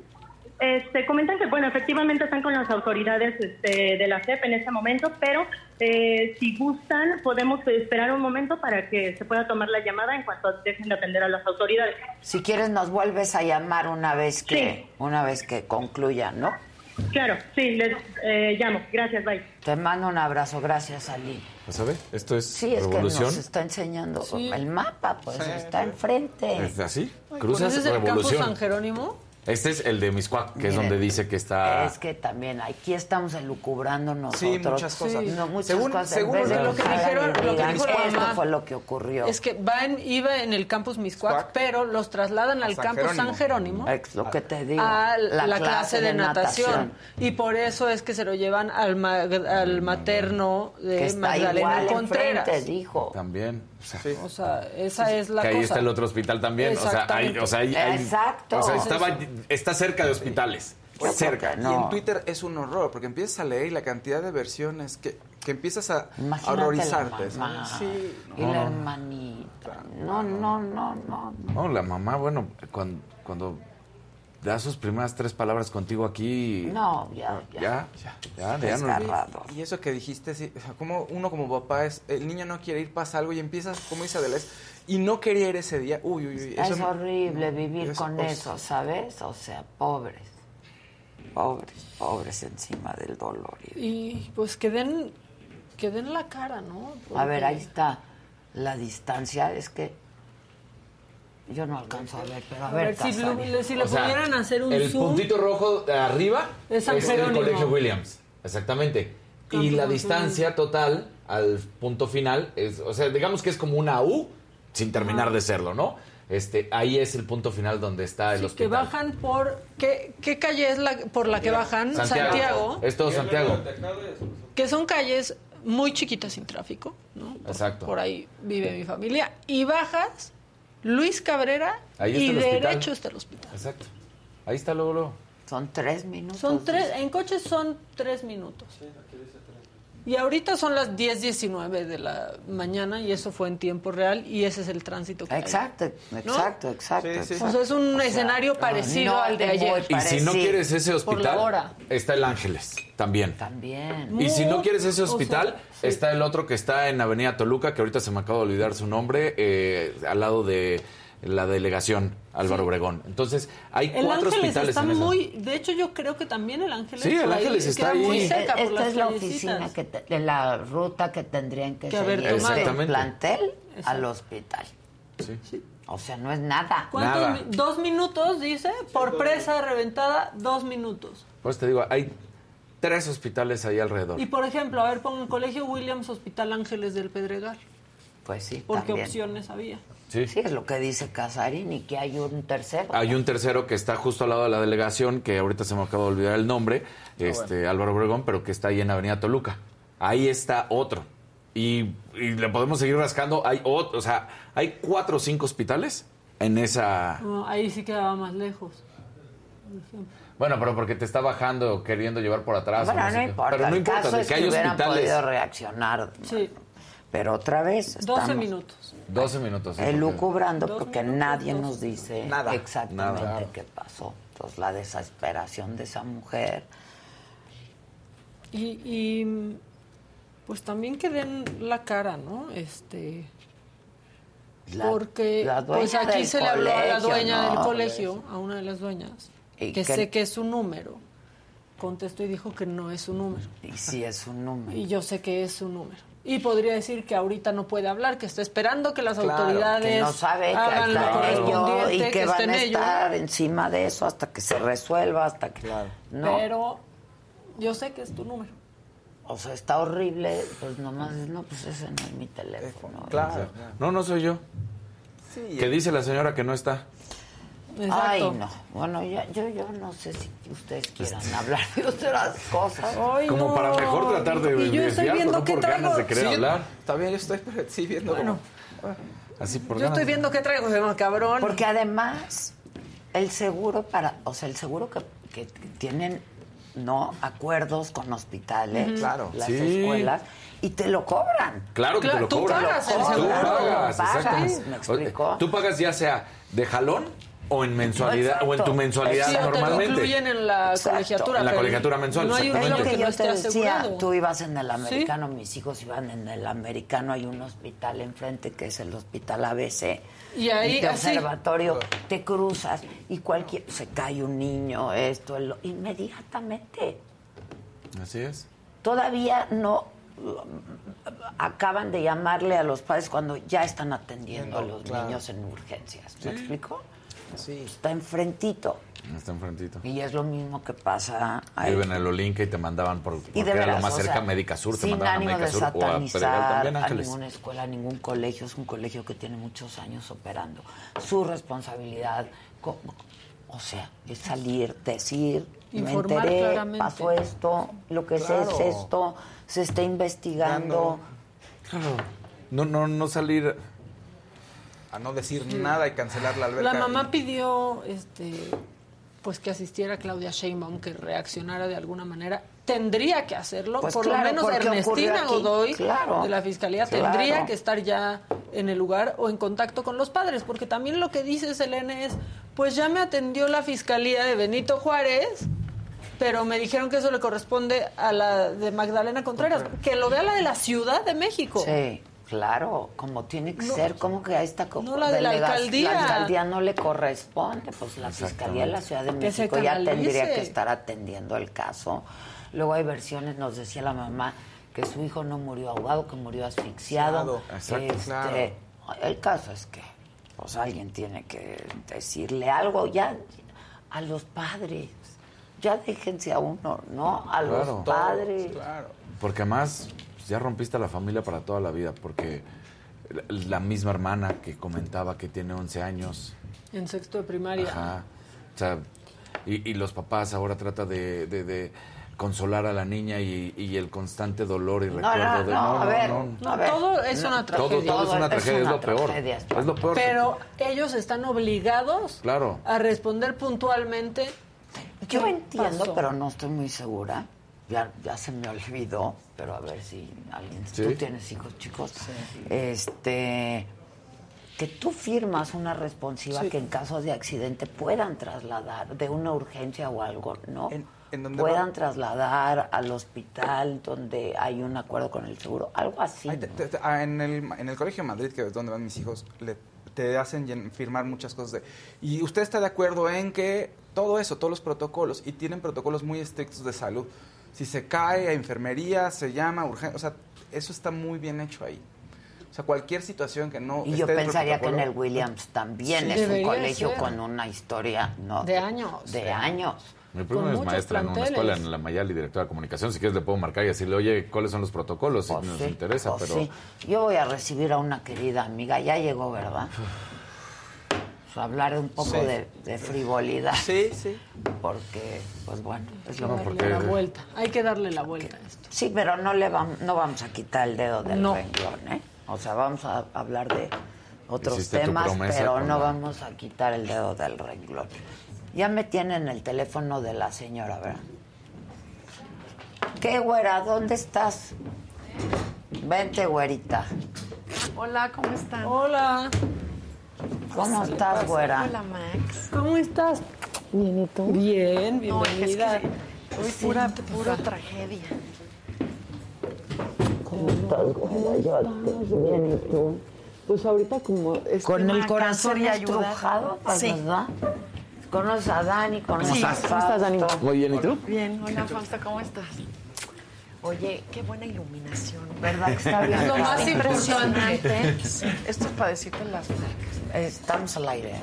Este, comentan que, bueno, efectivamente están con las autoridades este, de la CEP en este momento, pero eh, si gustan, podemos esperar un momento para que se pueda tomar la llamada en cuanto dejen de atender a las autoridades. Si quieres, nos vuelves a llamar una vez que, una vez que concluya, ¿no? Claro, sí, les eh, llamo. Gracias, bye. Te mando un abrazo, gracias, Ali. ¿Vas a ver? Esto es Sí, es revolución. que nos está enseñando el mapa, pues está enfrente. ¿Es así? ¿Conoces Cruzas el campus revolución. San Jerónimo? Este es el de Miscuac, que es donde dice que está... Es que también aquí estamos elucubrando nosotros. Sí, muchas cosas. No, muchas Según- cosas. Según lo que dijeron- lo que dijo la mamá. fue lo que ocurrió. Es que va en- iba en el campus Miscuac, pero los trasladan al San campus Jerónimo. San Jerónimo. Es lo que te digo. A la, La clase, clase de, de natación. natación. Y por eso es que se lo llevan al, ma- al materno que de está Magdalena igual Contreras. enfrente, dijo. También. O sea, O sea, esa es la que ahí cosa. está el otro hospital también. O sea, hay, Exactamente. o sea, hay- hay- Exacto. o sea, estaba, está cerca de hospitales. cerca. Y en Twitter es un horror, porque empiezas a leer y la cantidad de versiones que, que empiezas a, horrorizarte. la mamá. ¿sabes? Sí. Y la hermanita. No, no, no, no. No, la mamá, bueno, cuando, cuando da sus primeras tres palabras contigo aquí... No, ya, ya. Ya, ya, ya, ya no- Y eso que dijiste, sí, o sea, como uno como papá es, el niño no quiere ir, pasa algo y empiezas, como dice Adela, es, y no quería ir ese día, uy, uy, uy. Es eso- horrible vivir es con eso, ¿sabes? O sea, pobres. Pobres, pobres encima del dolor. Y pues que den, que den la cara, ¿no? A ver, ahí está. La distancia es que yo no alcanzo a ver, pero a, A ver, ver, si, lo- si le O sea, pudieran hacer un El zoom. puntito rojo de arriba Es el colegio Williams. Exactamente. Y Campo la distancia total al punto final es, o sea, digamos que es como una U sin terminar de serlo, ¿no? Este, ahí es el punto final donde está el que hospital. bajan por ¿qué, qué calle es la por la que bajan Santiago. Santiago, Es todo Santiago. que son calles muy chiquitas sin tráfico no Por- Exacto. por ahí vive mi familia y bajas Luis Cabrera Ahí y derecho está el hospital Exacto. Ahí está luego, luego. Son tres minutos. son tres en coches son tres minutos y ahorita son las 10:19 de la mañana y eso fue en tiempo real y ese es el tránsito que hay. Exacto, exacto, exacto. O sea, es un escenario parecido al de ayer. Y si no quieres ese hospital, está el Ángeles también. También. Y si no quieres ese O sea, hospital, sí. está el otro que está en Avenida Toluca, que ahorita se me acaba de olvidar su nombre, eh, al lado de la delegación Álvaro Obregón. Entonces, hay El cuatro Ángeles hospitales está en esa. muy, de hecho yo creo que también el Ángeles Sí, el ahí Ángeles está queda muy cerca por Esta las es la oficina, que te- la ruta que tendrían que, Que haber seguir tomado. del plantel al hospital. Sí. O sea, no es nada. ¿Cuántos Nada. mi- dos minutos, dice, por presa reventada, dos minutos. Pues te digo, hay tres hospitales ahí alrededor. Y por ejemplo, a ver, pongan Colegio Williams, Hospital Ángeles del Pedregal. Pues sí, Porque también. opciones había. Sí. Sí, es lo que dice Casarín y que hay un tercero. Hay un tercero que está justo al lado de la delegación, que ahorita se me acaba de olvidar el nombre, este Álvaro Obregón, pero que está ahí en Avenida Toluca. Ahí está otro. Y, y le podemos seguir rascando. Hay otro, o sea, hay cuatro o cinco hospitales en esa. No, ahí sí quedaba más lejos. Bueno, pero porque te está bajando, queriendo llevar por atrás. Bueno, no importa. Pero no el importa, caso de es que que hay hubieran hospitales. podido reaccionar. Sí, Pero otra vez 12 estamos minutos. 12 minutos. elucubrando porque minutos, nadie nos dice Nada. exactamente Nada. qué pasó. Entonces, la desesperación de esa mujer. Y, y, pues también que den la cara, ¿no? Este, La- porque la pues aquí se le habló a la dueña ¿no? del colegio, a una de las dueñas, Y que que- sé que es su número. Contestó y dijo que no es su número. Y sí es un número. Y yo sé que es su número. Y podría decir que ahorita no puede hablar, que está esperando que las Claro, autoridades que no sabe que hagan correspondiente, y que, que, van a ello. estar encima de eso hasta que se resuelva, hasta que... No, Pero yo sé que es tu número. o sea, está horrible, pues nomás, no, pues ese no es mi teléfono. Claro. No, no soy yo. Sí, Que dice la señora que no está. Exacto. Ay, no. Bueno, ya, yo, yo no sé si ustedes quieran hablar de otras cosas. Ay, Como no. para mejor tratar de Y yo estoy viendo no qué traigo. ganas de querer Sí, hablar. Está bien, yo estoy sí viendo Bueno. como- Así por Yo ganas. estoy viendo qué traigo, se cabrón. Porque además, el seguro para, o sea, el seguro que, que tienen, ¿no? Acuerdos con hospitales, Claro. las Sí. escuelas, y te lo cobran. Claro que te lo cobran. Tú pagas, tú pagas, pagas, ¿me explico? Tú pagas ya sea de jalón o en mensualidad o en tu mensualidad sí, normalmente. Te incluyen en la Exacto. colegiatura. En la colegiatura mensual, No hay un Es lo que que yo no te esté decía, asegurado. tú ibas en el americano, mis hijos iban en el americano, hay un hospital enfrente que es el hospital ABC. Y ahí, de así. observatorio, te cruzas y cualquier, se cae un niño, esto, el- inmediatamente. Así es. Todavía no acaban de llamarle a los padres cuando ya están atendiendo a los claro. niños en urgencias. ¿Me Sí. explico? Sí. Está enfrentito. Está enfrentito. Y es lo mismo que pasa ahí. Viven en el Olinca y te mandaban por porque Y de era veras, lo más o cerca sea, Médica Sur, te sin mandaban a Médica de Sur o a a ninguna escuela, a ningún colegio. Es un colegio que tiene muchos años operando. Su responsabilidad, o sea, es salir, decir, Informar me enteré, claramente. pasó esto, lo que sé Claro. es esto, se está investigando. Claro. No, no, no salir. A no decir nada y cancelar la alberca. La mamá pidió este pues que asistiera Claudia Sheinbaum, que reaccionara de alguna manera. Tendría que hacerlo, Pues por claro, lo menos Ernestina Godoy claro, de la Fiscalía claro. tendría que estar ya en el lugar o en contacto con los padres, porque también lo que dice Selene es, pues ya me atendió la Fiscalía de Benito Juárez, pero me dijeron que eso le corresponde a la de Magdalena Contreras, que lo vea la de la Ciudad de México. Sí, claro, como tiene que No, ser, como que a esta no la de la alcaldía. La alcaldía no le corresponde, pues la Fiscalía de la Ciudad de México ya tendría que estar atendiendo el caso. Luego hay versiones, nos decía la mamá, que su hijo no murió ahogado, que murió asfixiado. Exacto, Este, claro. El caso es que pues alguien tiene que decirle algo ya a los padres. Ya déjense a uno, ¿no? A los padres. Claro. Porque además pues, ya rompiste la familia para toda la vida. Porque la, la misma hermana que comentaba que tiene 11 años. En sexto de primaria. Ajá. O sea, y, y los papás ahora trata de, de- de consolar a la niña y, y el constante dolor y No, recuerdo no, de no, a ver, No, a ver. todo es No, una todo, tragedia. todo es una es tragedia, es, una lo peor. tragedia, Es lo peor. Pero ellos están obligados Claro. a responder puntualmente. Yo ¿Qué entiendo, pasó? pero no estoy muy segura. Ya, ya se me olvidó, pero a ver si alguien... ¿Sí? ¿Tú tienes hijos chicos? Este... Que tú firmas una responsiva Sí. que en caso de accidente puedan trasladar de una urgencia o algo, ¿no? En- en donde puedan va- trasladar al hospital donde hay un acuerdo con el seguro, algo así. Ay, te- te- te- ah, en, el, en el colegio de Madrid, que es donde van mis hijos, le, te hacen firmar muchas cosas. De, y usted está de acuerdo en que todo eso, todos los protocolos, y tienen protocolos muy estrictos de salud. Si se cae a enfermería, se llama urgencia. O sea, eso está muy bien hecho ahí. O sea, cualquier situación que no. Y yo pensaría que en el Williams también Sí, es un colegio ser. con una historia, ¿no? De años. De años. Mi prima es maestra en una escuela en la Mayali, directora de comunicación. Si quieres le puedo marcar y decirle, oye, ¿cuáles son los protocolos? Si Pues nos sí, interesa, pues pero... sí. Yo voy a recibir a una querida amiga, ya llegó, ¿verdad? Pues hablar un poco Sí. de, de frivolidad. Sí, sí. Porque, pues bueno, es Hay lo que que... darle la vuelta. Hay que darle la vuelta a esto. Sí, pero no le vamos, no vamos a quitar el dedo del No. renglón, ¿eh? O sea, vamos a hablar de otros Hiciste temas, pero no la- vamos a quitar el dedo del renglón. Ya me tienen el teléfono de la señora, ¿verdad? ¿Qué, güera? ¿Dónde estás? Vente, güerita. Hola, ¿cómo están? Hola. ¿Cómo estás, güera? Hola, Max. ¿Cómo estás? Bien, ¿y tú? Bien, No, es que bienvenida. Hoy pura, pura tragedia. ¿Cómo estás, güera? Yo bien, ¿y tú? Pues ahorita como... es Con el corazón estrujado, pues, Sí. ¿verdad? Conoces a Dani, conoces Sí, a ¿cómo estás, Dani? Fausto. Muy bien, ¿y tú? Bien, hola, Fausto, ¿cómo estás? Oye, qué buena iluminación. ¿Verdad que está bien? Lo más impresionante. Esto es para decirte las marcas. Estamos al aire.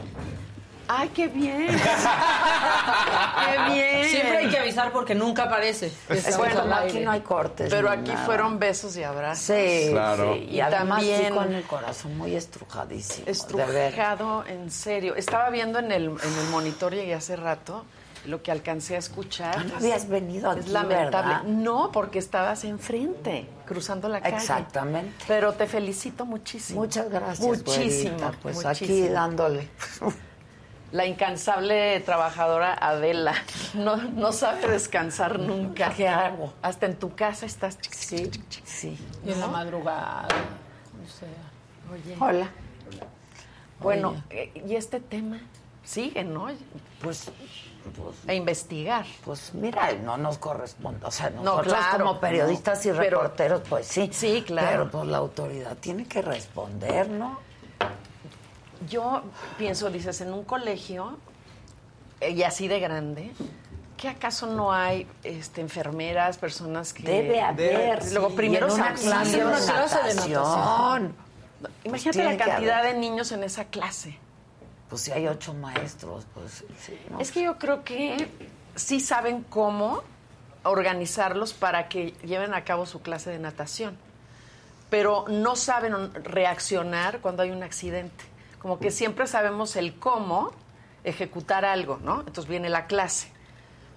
¡Ay, qué bien! ¡Qué bien! Siempre hay que avisar porque nunca aparece. Bueno, al aquí no hay cortes. Pero aquí nada. fueron besos y abrazos. Sí, Claro. sí. Y, Y además sí también- con el corazón muy estrujadísimo. de ver. Estrujado, en serio. Estaba viendo en el, en el monitor, llegué hace rato, lo que alcancé a escuchar. Ah, no Es- habías venido Es aquí, lamentable. ¿verdad? No, porque estabas enfrente, cruzando la calle. Exactamente. Pero te felicito muchísimo. Muchas gracias. Muchísimo. güerita. Pues aquí muchísimo. dándole. la incansable trabajadora Adela. No, no sabe descansar nunca. ¿Qué hago? Hasta en tu casa estás. Sí, sí. Y en la madrugada. O sea. Oye. Hola. Bueno, eh, y este tema sigue, ¿no? Pues, pues, a investigar. Pues mira, no nos corresponde. O sea, nosotros como periodistas y reporteros, pues sí. Sí, claro. Pero pues la autoridad tiene que responder, ¿no? Yo pienso, dices, en un colegio, eh, y así de grande, ¿qué acaso no hay este, enfermeras, personas que... Debe haber. Luego, primero en una clase de natación. Imagínate la cantidad de niños en esa clase. Pues si hay ocho maestros, pues sí. Es que yo creo que sí saben cómo organizarlos para que lleven a cabo su clase de natación, pero no saben reaccionar cuando hay un accidente. Como que siempre sabemos el cómo ejecutar algo, ¿no? Entonces viene la clase.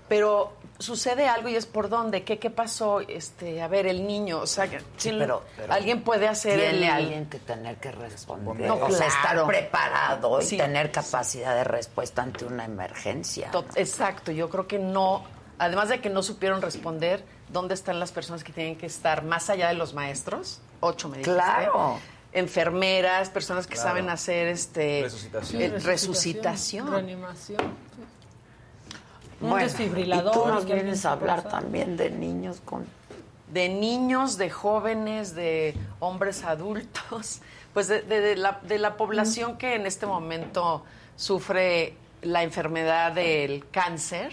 Pero sucede algo y es por dónde, qué, qué pasó, este, a ver, el niño, o sea, pero, alguien puede hacer tiene alguien que tener que responder, no, o sea, estar preparado y tener capacidad de respuesta ante una emergencia. Exacto, yo creo que no, además de que no supieron responder, ¿dónde están las personas que tienen que estar más allá de los maestros? Ocho me Claro enfermeras, personas que saben hacer este resucitación, eh, resucitación. reanimación. Un desfibrilador. Y tú nos vienes a hablar también de niños con de niños, de jóvenes, de hombres adultos, pues de, la, de la población que en este momento sufre la enfermedad del cáncer,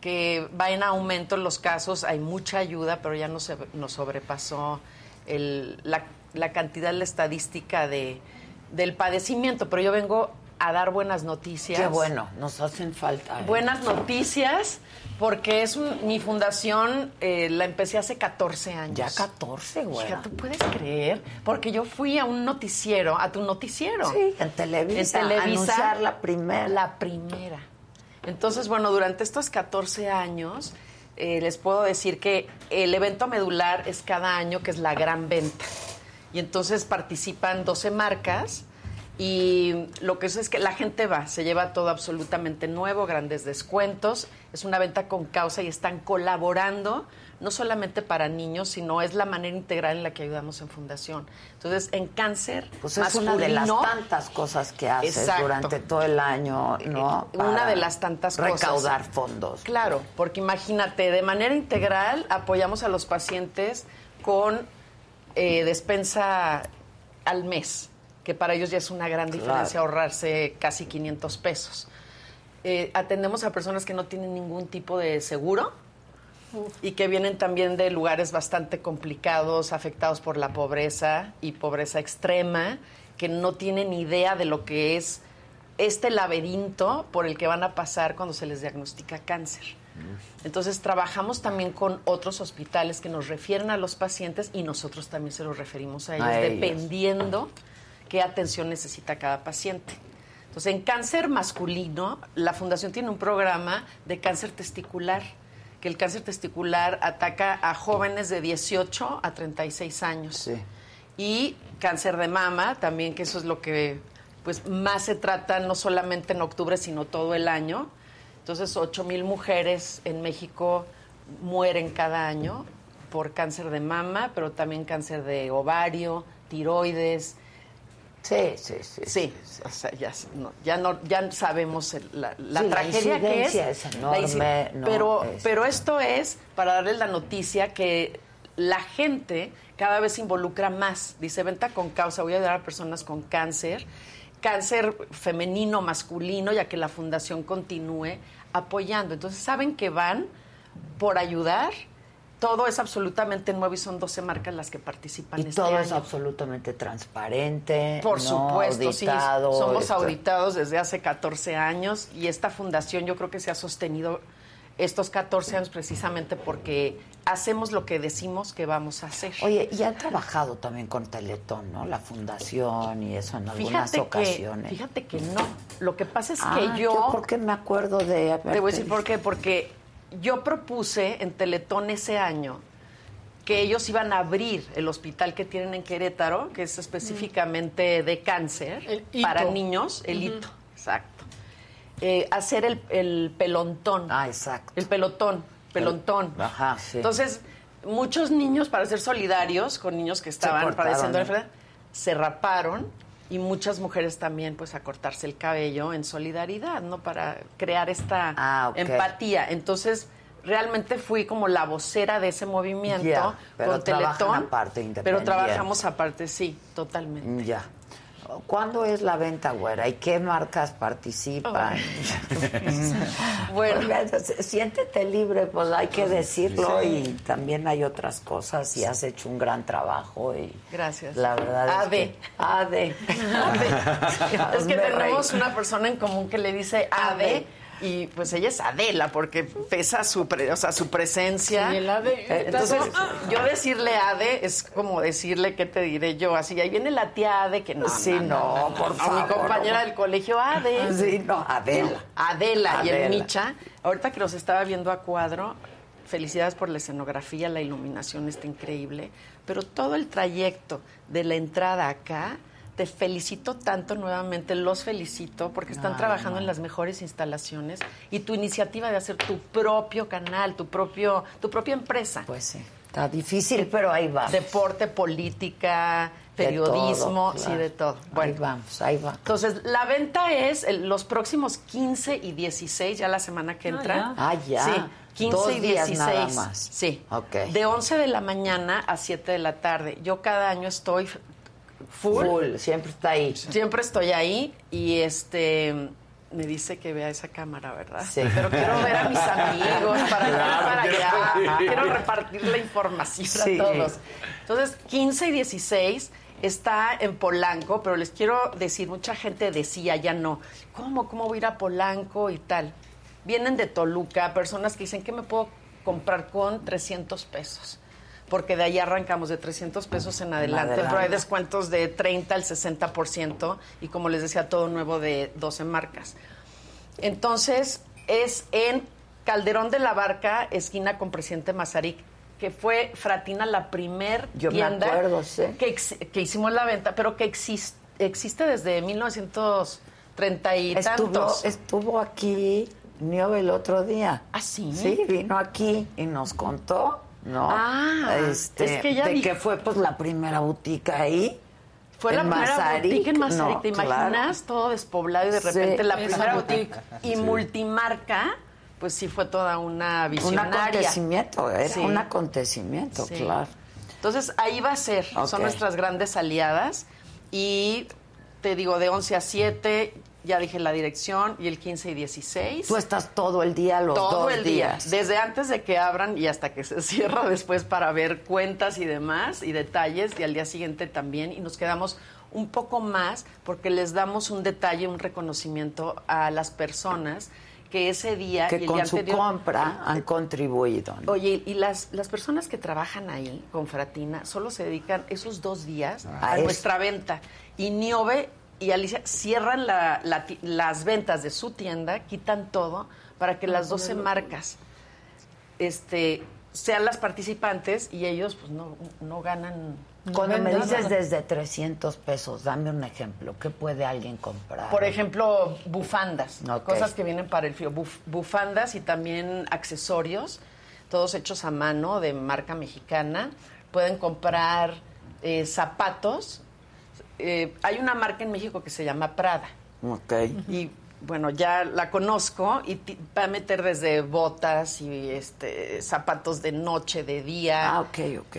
que va en aumento en los casos, hay mucha ayuda, pero ya nos, nos sobrepasó el, la la cantidad, la estadística de, del padecimiento, pero yo vengo a dar buenas noticias. Qué bueno, nos hacen falta. ¿eh? Buenas noticias, porque es mi fundación, eh, la empecé hace 14 años. Ya 14, güey. ¿tú puedes creer? Porque yo fui a un noticiero, a tu noticiero. Sí, en Televisa. En Televisa. Anunciar la primera. La primera. Entonces, bueno, durante estos 14 años... Eh, les puedo decir que el evento medular es cada año, que es la gran venta. Y entonces participan 12 marcas y lo que es es que la gente va, se lleva todo absolutamente nuevo, grandes descuentos, es una venta con causa y están colaborando no solamente para niños, sino es la manera integral en la que ayudamos en fundación. Entonces, en cáncer, pues es una de las tantas cosas que haces durante todo el año, ¿no? Eh, una de las tantas cosas. Recaudar fondos. Claro, porque imagínate, de manera integral apoyamos a los pacientes con eh, despensa al mes, que para ellos ya es una gran diferencia ahorrarse casi 500 pesos. Eh, atendemos a personas que no tienen ningún tipo de seguro y que vienen también de lugares bastante complicados, afectados por la pobreza y pobreza extrema, que no tienen idea de lo que es este laberinto por el que van a pasar cuando se les diagnostica cáncer. Entonces trabajamos también con otros hospitales que nos refieren a los pacientes y nosotros también se los referimos a ellos, dependiendo qué atención necesita cada paciente. Entonces, en cáncer masculino, la Fundación tiene un programa de cáncer testicular, que el cáncer testicular ataca a jóvenes de 18 a 36 años. Y cáncer de mama, también, que eso es lo que pues más se trata no solamente en octubre, sino todo el año entonces, 8 mil mujeres en México mueren cada año por cáncer de mama, pero también cáncer de ovario, tiroides. Sí, sí, sí. Sí, o sea, ya no, ya, no, ya sabemos la, tragedia que es. es enorme, pero, pero esto es para darles la noticia que la gente cada vez se involucra más. Dice, venta con causa, voy a ayudar a personas con cáncer cáncer femenino, masculino, ya que la fundación continúe apoyando. Entonces, saben que van por ayudar. Todo es absolutamente nuevo y son 12 marcas las que participan. Y este todo es absolutamente transparente. Por supuesto, sí. Somos auditados desde hace 14 años y esta fundación yo creo que se ha sostenido estos 14 años precisamente porque hacemos lo que decimos que vamos a hacer. Oye, y han trabajado también con Teletón, ¿no? La fundación y eso en algunas ocasiones. fíjate que no. Lo que pasa es que ah, yo... ¿Por qué me acuerdo de...? Te voy a decir por qué. Porque yo propuse en Teletón ese año que ellos iban a abrir el hospital que tienen en Querétaro, que es específicamente de cáncer para niños, el hito, exacto. eh, hacer el, el, pelontón. Ah, exacto. El pelotón, pelontón. Ajá, sí. Entonces, muchos niños, para ser solidarios con niños que estaban padeciendo la enfermedad, se raparon y muchas mujeres también pues a cortarse el cabello en solidaridad, ¿no? Para crear esta ah, empatía. Entonces, realmente fui como la vocera de ese movimiento pero con Teletón. Aparte, pero trabajamos aparte, sí, totalmente. Ya. ¿Cuándo es la venta, güera? ¿Y qué marcas participan? bueno, siéntete libre, pues hay que decirlo y también hay otras cosas y has hecho un gran trabajo y gracias. La verdad es que AD. es que tenemos una persona en común que le dice AD y pues ella es Adela porque pesa su, o sea, su presencia. Sí, el Ade. Entonces, yo decirle Ade es como decirle, ¿qué te diré yo? Así, ahí viene la tía Ade que no. Sí, no, por favor. Mi compañera del colegio, Ade. Sí, no, Adela. Adela. y el Micha. Ahorita que los estaba viendo a cuadro, felicidades por la escenografía, la iluminación está increíble, pero todo el trayecto de la entrada acá te felicito tanto nuevamente, los felicito porque están trabajando en las mejores instalaciones y tu iniciativa de hacer tu propio canal, tu propio tu propia empresa. Pues sí. Está difícil, pero ahí va. Deporte, política, periodismo, sí, de todo. Bueno, ahí vamos, ahí va. Entonces, la venta es los próximos 15 y 16, ya la semana que entra. Ah, ya. Sí, 15 y 16. Nada más. Sí. Ok. De 11 de la mañana a 7 de la tarde. Yo cada año estoy Full. Siempre está ahí. Siempre estoy ahí y este me dice que vea esa cámara, ¿verdad? Sí. Pero quiero ver a mis amigos para para allá. Quiero repartir la información a todos. Entonces, 15 y 16 está en Polanco, pero les quiero decir, mucha gente decía, ya no, ¿cómo? ¿Cómo voy a ir a Polanco y tal? Vienen de Toluca, personas que dicen que me puedo comprar con 300 pesos porque de ahí arrancamos de 300 pesos en adelante, pero hay descuentos de 30 al 60% y como les decía, todo nuevo de 12 marcas. Entonces, es en Calderón de la Barca, esquina con Presidente Mazarik, que fue Fratina la primer tienda que, que, hicimos la venta, pero que existe, existe desde 1930 y estuvo, tantos. Estuvo aquí Nio el otro día. ¿Ah, sí? Sí, vino aquí y nos contó ¿no? Ah, este, es que ya de que fue pues la primera boutique ahí. Fue la primera boutique en Mazarik, ¿te imaginas? Todo despoblado y de repente la primera boutique y multimarca, pues sí fue toda una visionaria. Un acontecimiento, era un acontecimiento, claro. Entonces ahí va a ser, son nuestras grandes aliadas y te digo, de 11 a 7 ya dije la dirección y el 15 y 16. Tú estás todo el día, los todo dos el días. Día, desde antes de que abran y hasta que se cierra después para ver cuentas y demás y detalles y al día siguiente también y nos quedamos un poco más porque les damos un detalle, un reconocimiento a las personas que ese día que con su compra han contribuido. Oye, y las, las personas que trabajan ahí con Fratina solo se dedican esos dos días a, nuestra venta. Y Niobe y Alicia cierran las ventas de su tienda, quitan todo para que las 12 marcas este, sean las participantes y ellos pues no, no ganan. Cuando me dices desde 300 pesos, dame un ejemplo. ¿Qué puede alguien comprar? Por ejemplo, bufandas, cosas que vienen para el frío. bufandas y también accesorios, todos hechos a mano de marca mexicana. Pueden comprar eh, zapatos eh, hay una marca en México que se llama Prada. Ok. Y bueno, ya la conozco y va a meter desde botas y este zapatos de noche, de día. Ah, ok, ok.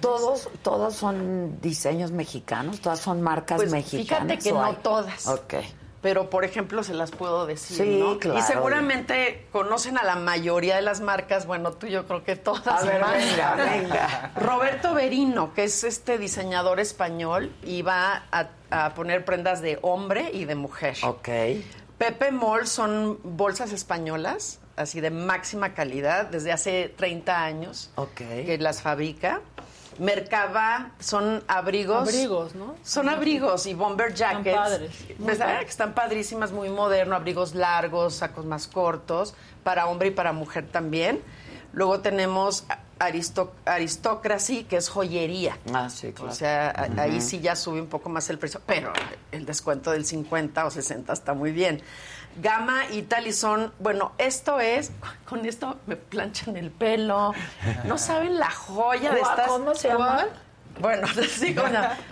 Todos, todos son diseños mexicanos, todas son marcas pues, mexicanas. Fíjate que no todas. Ok pero por ejemplo se las puedo decir, sí, Claro. Y seguramente conocen a la mayoría de las marcas, bueno, tú yo creo que todas. A ver, venga, venga. Roberto Berino, que es este diseñador español y va a, poner prendas de hombre y de mujer. Ok. Pepe Moll son bolsas españolas, así de máxima calidad, desde hace 30 años Ok. que las fabrica. Mercaba son abrigos. Abrigos, ¿no? Son abrigos y bomber jackets. Están padres. ¿Verdad? Que están padrísimas, muy moderno, abrigos largos, sacos más cortos, para hombre y para mujer también. Luego tenemos Aristocracy, que es joyería. Ah, sí, claro. O sea, ahí sí ya sube un poco más el precio, pero el descuento del 50 o 60 está muy bien. Gama Italy son, bueno, esto es, con esto me planchan el pelo. No saben la joya de estas. ¿Cómo se llama? Bueno, sí, con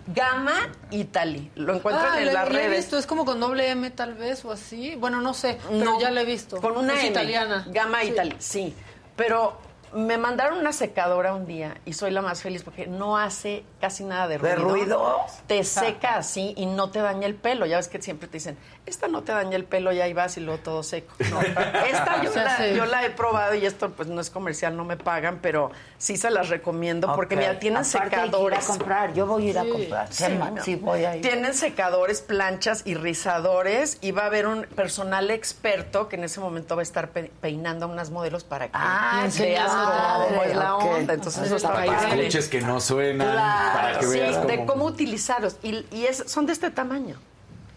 Gama Italy. Lo encuentran Ah, en lo- las lo he visto, es como con doble M tal vez o así. Bueno, no sé, pero No, ya lo he visto. Con una es M, italiana. Gama Sí. Italy, sí. Pero me mandaron una secadora un día y soy la más feliz porque no hace casi nada de ¿De ruido. ruido? Te seca así y no te daña el pelo. Ya ves que siempre te dicen, esta no te daña el pelo y ahí vas y luego todo seco. No. Esta yo, O sea, la, sí. yo la he probado y esto pues no es comercial, no me pagan, pero sí se las recomiendo porque mira, tienen Aparte hay que ir a secadores. comprar. Yo voy a ir a comprar. sí, Sí, sí, voy a ir. Tienen secadores, planchas y rizadores y va a haber un personal experto que en ese momento va a estar pe- peinando a unas modelos para que Ah, veas cómo padre, es la ok. onda. Entonces eso está Para que escuches que no suenan, Claro, para que sí, veas de cómo... cómo utilizarlos. Y, y es, son de este tamaño.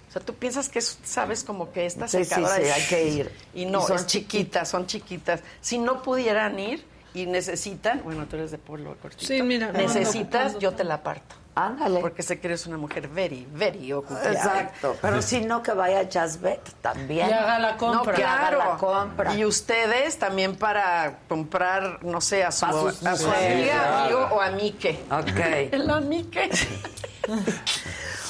O sea, tú piensas que es, sabes como que esta Sí, sí, secadora sí, es- hay que ir. Y no, Y son son chiquitas, son chiquitas. Si no pudieran ir y necesitan, bueno, tú eres de pueblo cortito. Sí, mira, no ando Necesitas, ocupando yo te la parto. Ándale. Porque sé que eres una mujer very, very ocupada. Exacto. Pero si no, que vaya a Jazzbet también. Y haga la compra. No, Que haga claro. la compra. Y ustedes también para comprar, no sé, a su, A sus a su amiga, Claro. amigo o amique. Ok. El amique.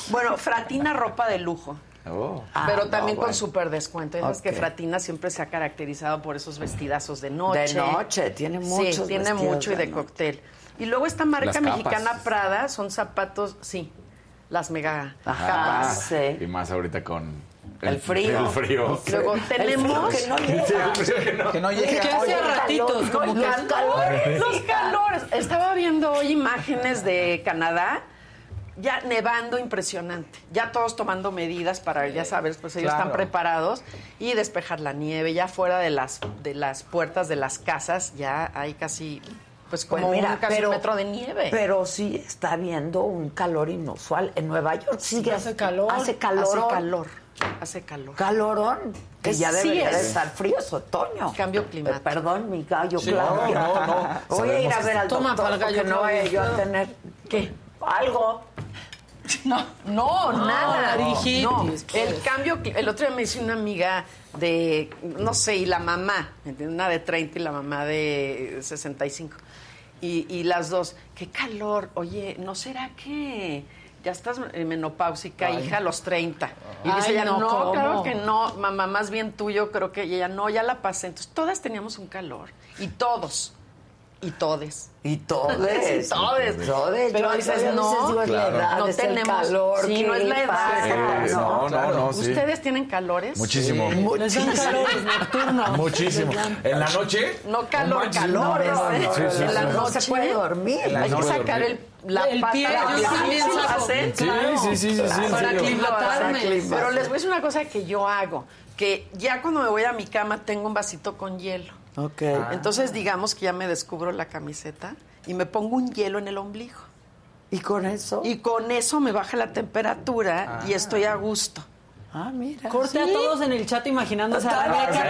bueno, Fratina ropa de lujo. Oh. Ah, pero no, también con bueno. súper descuento. Sabes que. Fratina siempre se ha caracterizado por esos vestidazos de noche. De noche, tiene muchos Sí, tiene mucho y de de noche. cóctel. Y luego esta marca mexicana Prada son zapatos, sí, las mega Ajá. capas. sí. Y más ahorita con... El frío. El frío. Luego El tenemos... frío que no llega. Sí, el frío que no. Que no llegue Que hace ratitos, como que los calores. Los calores. Estaba viendo hoy imágenes de Canadá, ya nevando impresionante. Ya todos tomando medidas para, ya sabes, pues ellos Claro. están preparados y despejar la nieve. Ya fuera de las, de las puertas de las casas ya hay casi, pues como Pues mira, un, casi pero, un metro de nieve. Pero sí está habiendo un calor inusual. En Nueva York sigue hace calor. Hace calor. Hace calor. Hace calor. Calorón. Que Es- ya sí debería de es. estar frío, es otoño. Cambio climático. Eh, perdón, mi gallo Sí, Claudio. no, no, no. Voy a ir a ver al Toma doctor para el gallo porque no vaya yo a tener... ¿Qué? Algo. No, no, nada. laringitis, No, pues. el cambio, cli- el otro día me dice una amiga de, no sé, y la mamá, ¿me entiendes? una de 30 y la mamá de 65. Y, y las dos, qué calor, oye, ¿no será que ya estás menopáusica, hija, a los 30? Y Ay, dice ella, no, claro que no, mamá, más bien tú, yo creo que y ella, no, ya la pasé. Entonces, todas teníamos un calor, y todos, y todes. Y todes. Sí, todes. Todes. Pero Yo- dices, yo no, digo, es la Claro. edad, no es el tenemos, calor. sí, ¿qué no es la edad. no, no, no, sí. ¿Ustedes tienen calores? Muchísimo. Les dan calores nocturnos. Muchísimo. En la noche... No calor, calor. no, no, no, sí, sí, en la sí. No noche se puede dormir. Hay No que sacar el, la El pata. pie, yo Sí, también sí. Sí, Claro. sí, sí, sí, sí, Para aclimatarme. Pero les voy a decir una cosa que yo hago, que ya cuando me voy a mi cama tengo un vasito con hielo. Ok. Entonces digamos que ya me descubro la camiseta y me pongo un hielo en el ombligo. ¿Y con eso? Y con eso me baja la temperatura y estoy a gusto. Ah, mira. Corte a todos en el chat imaginándose a Sí, Rebeca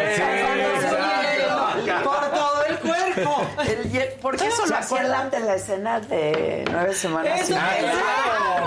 sí, por todo el cuerpo. El porque eso ¿Se lo acuerdan de la escena de nueve semanas? Eso media?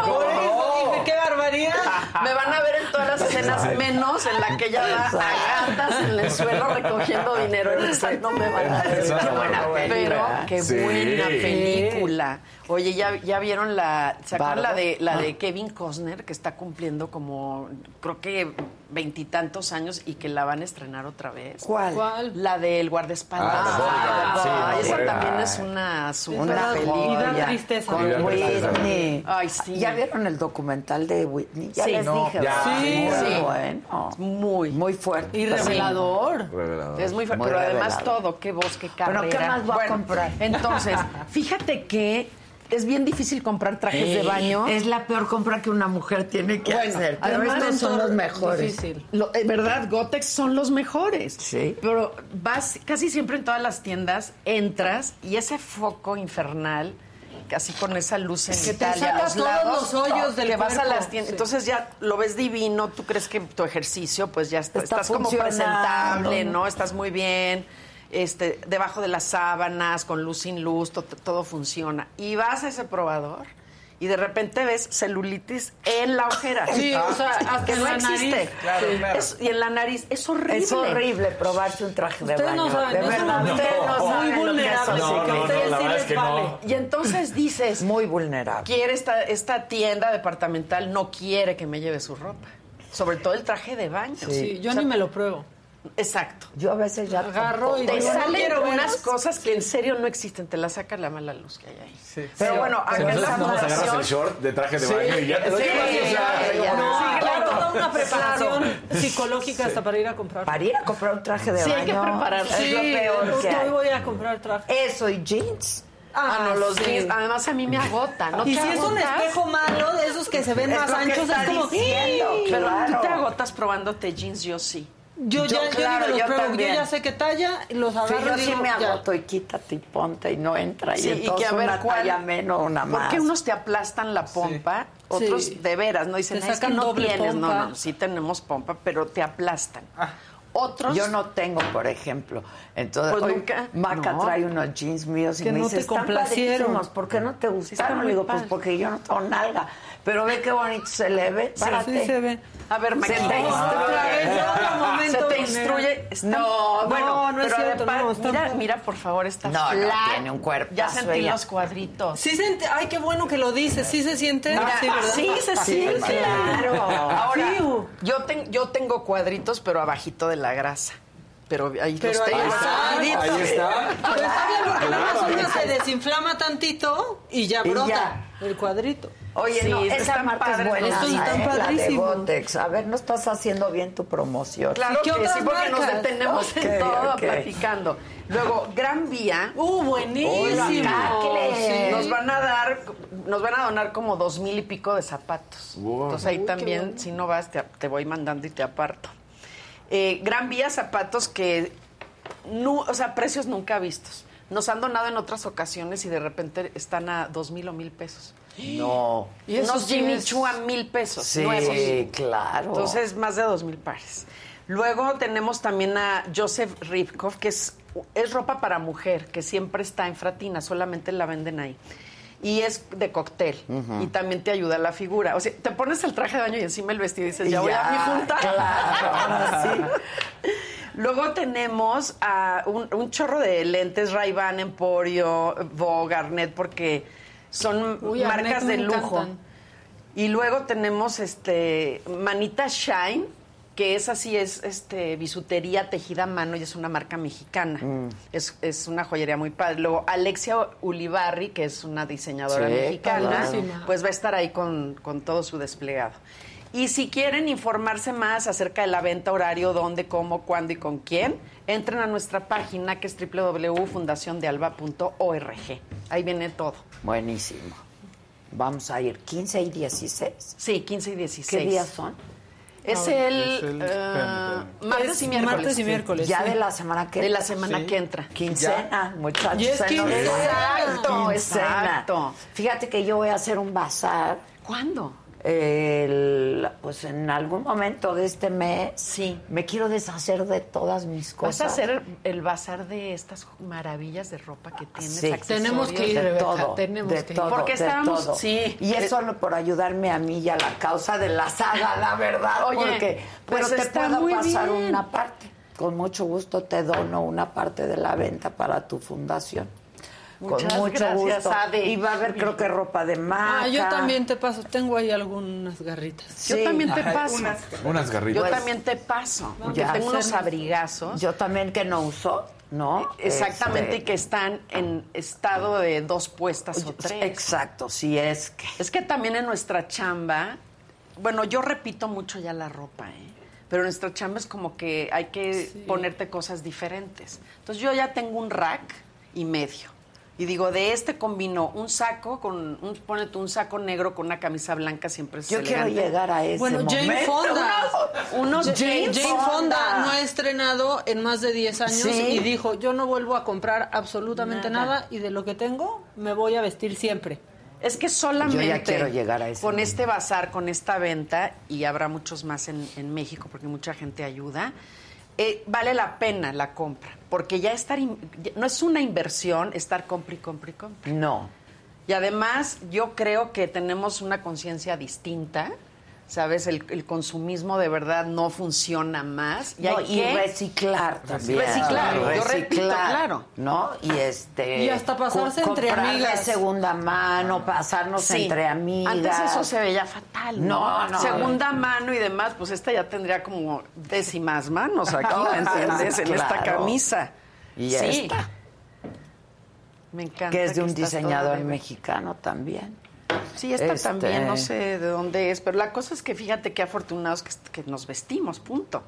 Por eso dije, qué barbaridad. Me van a ver en todas las escenas, menos en la que ella va a gatas en el suelo recogiendo dinero. En no me van a ver. Qué no, buena Pero qué Sí. buena película. Oye, ¿ya, ya vieron la, ¿se acuerdan Bardo. la de, la de Kevin Costner, que está cumpliendo como, creo que veintitantos años y que la van a estrenar otra vez? ¿Cuál? ¿Cuál? La del guardaespaldas. Ah, sí, esa también es una super Una película. Y da tristeza. Con Y da tristeza. Whitney. Ay, sí. ¿Ya vieron el documental de Whitney? Ya Sí. les No, dije. ya. Sí, Muy sí. bueno. Muy. Muy fuerte. Y revelador. Revelador. Es muy fuerte, Muy pero además todo, qué voz, qué carrera. Bueno, ¿qué más voy a comprar? Entonces, fíjate que es bien difícil comprar trajes de baño. Es la peor compra que una mujer tiene que Bueno, hacer. Pero además estos son los mejores. Lo- en verdad, Gotex son los mejores. Sí. Pero vas casi siempre en todas las tiendas, entras y ese foco infernal, casi con esa luz en Que Italia, los todos los hoyos del que vas a las tiendas. Sí. Entonces ya lo ves divino, tú crees que tu ejercicio, pues ya está, Está estás como presentable, ¿no? Estás muy bien. Este, debajo de las sábanas, con luz sin luz, todo funciona. Y vas a ese probador y de repente ves celulitis en la ojera. Sí, o sea, hasta que no existe. Claro, claro. y en la nariz. Es horrible. Es horrible probarse un traje de baño. No saben, de verdad, no, ustedes no, saben muy vulnerable. No, no, no, la verdad es que no. Y entonces dices... Muy vulnerable. Quiere esta, esta tienda departamental, no quiere que me lleve su ropa. Sobre todo el traje de baño. Sí, yo ni me lo pruebo. Exacto. Yo a veces ya agarro y te digo, salen no quiero unas cosas que en serio no existen, te la saca la mala luz que hay ahí. Sí. Pero bueno, acá en la agarras el short de traje de baño y ya te Sí, doy ya, ya. No, Sí, claro. toda una preparación psicológica hasta para ir a comprar. Para ir a comprar un traje de Sí, baño. hay que prepararse. Es lo Sí, peor que hay. voy a comprar traje. Eso y jeans. Ah, no, los sí. jeans. Además, a mí me agota. ¿no y te si es un agotas? espejo malo, de esos que se ven Es más lo anchos, es como... diciendo, Pero claro. tú te agotas probándote jeans, yo sí. Yo, Yo, ya, claro, yo, yo pruebo, ya sé qué talla, los Sí, agarro yo y sí me ya. agoto y quítate y ponte y no entra. Sí, y y entonces que a ver una cuál. talla menos, una más. Porque unos te aplastan la pompa, otros Sí. de veras, no dicen, Te "Es que no tienes. No, pompa. no, sí tenemos pompa, pero te aplastan. Otros. Yo no tengo, por ejemplo. Entonces, Pues hoy nunca. Maca No. trae unos jeans míos y Que me no dice, te están complacieron". ¿por qué no te gustaron? Le digo, pues porque yo no tengo nalga. Pero ve qué bonito se le ve. Párate. Sí, se ve. A ver, Se Maquita. te Se momento te vulnerable. instruye. Está- No, bueno, no es pero cierto, está- mira, mira, por favor, está No, tiene un cuerpazo Ya sentí ella. los cuadritos. Sí se ay, qué bueno que lo dices, sí se siente. Mira, sí, ¿verdad? sí se siente. claro. Ahora, yo, ten- yo tengo cuadritos, pero abajito de la grasa. Pero ahí Pero los ahí está. Ahí está. Pero está bien porque Claro, está. se desinflama tantito y ya Y brota ya. el cuadrito. Oye, Sí, no, esa marca es padres buena. Están ¿eh? La de. Gotex. A ver, no estás haciendo bien tu promoción. Claro ¿Y qué que sí, porque nos detenemos en todo ok. platicando. Luego, Gran Vía. Uh, buenísimo. Sí. Nos van a dar, nos van a donar como dos mil y pico de zapatos. Wow. Entonces ahí Uy, qué también, bueno. si no vas, te, te voy mandando y te aparto. Eh, Gran Vía zapatos que, o sea, precios nunca vistos. Nos han donado en otras ocasiones y de repente están a dos mil o mil pesos. No. Y esos sí Jimmy es- Choo a mil pesos. Sí, nuevos. claro. Entonces, más de dos mil pares. Luego tenemos también a Joseph Ripkoff, que es, es ropa para mujer, que siempre está en Fratina, solamente la venden ahí. Y es de cóctel. Y también te ayuda la figura. O sea, te pones el traje de baño y encima el vestido y dices, ya, voy a mi junta. Claro, sí. Luego tenemos a un, un chorro de lentes Ray-Ban, Emporio, Vogue, Garnet, porque son Uy, marcas de lujo. encantan. Y luego tenemos este Manita Shine, que es así, es este bisutería tejida a mano y es una marca mexicana. Mm. Es, es una joyería muy padre. Luego Alexia Ulibarri, que es una diseñadora Sí, mexicana, padrísima. pues va a estar ahí con, con todo su desplegado. Y si quieren informarse más acerca de la venta, horario, dónde, cómo, cuándo y con quién, entren a nuestra página que es www.fundaciondealba.org. Ahí viene todo. Buenísimo. Vamos a ir 15 y 16. Sí, 15 y 16. ¿Qué días son? Es el, es el- eh, martes Es y miércoles. martes y miércoles. Ya sí. de la semana que De la semana Sí. que entra. Quincena, muchachos. Y es se nos quincena. Exacto, Quincena. exacto. Fíjate que yo voy a hacer un bazar. ¿Cuándo? El- pues en algún momento de este mes. Sí. Me quiero deshacer de todas mis cosas. Vas a hacer el bazar de estas maravillas de ropa que tienes. Sí. Tenemos que ir, de Rebeca, todo, tenemos de que ir. todo, Porque de estábamos- todo. sí. Y es solo por ayudarme a mí y a la causa de la saga, la verdad. Oye, porque, pues pero te puedo pasar bien. una parte. Con mucho gusto te dono una parte de la venta para tu fundación. Muchas Con mucho gracias, gusto. Ade. Y va a haber, creo que ropa de marca. Ah, yo también te paso, tengo ahí algunas garritas. Yo Sí. también te paso. unas- Unas Yo garritas. también te paso. Porque Ya. tengo unos abrigazos. Yo también que no uso, ¿no? Exactamente, Este, y que están en estado de dos puestas o tres. Exacto, si es que. Es que también en nuestra chamba, bueno, yo repito mucho ya la ropa, ¿eh? Pero en nuestra chamba es como que hay que ponerte cosas diferentes. Entonces yo ya tengo un rack y medio. Y digo, de este combino un saco con, un, ponete un saco negro con una camisa blanca siempre es Yo quiero llegar a ese Bueno, Jane momento. Fonda. Unos Ja- Jane Jane, Fonda. Fonda. no ha estrenado en más de 10 años Sí. y dijo, yo no vuelvo a comprar absolutamente Nada. nada. y de lo que tengo me voy a vestir siempre. Es que solamente Yo ya quiero llegar a ese con momento. este bazar, con esta venta, y habrá muchos más en, en México porque mucha gente ayuda, eh, vale la pena la compra, porque ya estar, no es una inversión estar compra y compra y compra. No. Y además yo creo que tenemos una conciencia distinta ¿sabes? El, consumismo de verdad no funciona más. Y, hay que reciclar también. Reciclar, yo repito, claro. ¿No? Y este... Y hasta pasarse entre amigas. de segunda mano, pasarnos entre amigas. Antes eso se veía fatal, ¿no? no, Segunda mano y demás, pues esta ya tendría como décimas manos aquí, ¿me entiendes? En esta camisa. Y sí. esta. Me encanta. Que es de un diseñador mexicano también. Sí, esta también, no este, sé de dónde es, pero la cosa es que fíjate qué afortunados que, nos vestimos, punto.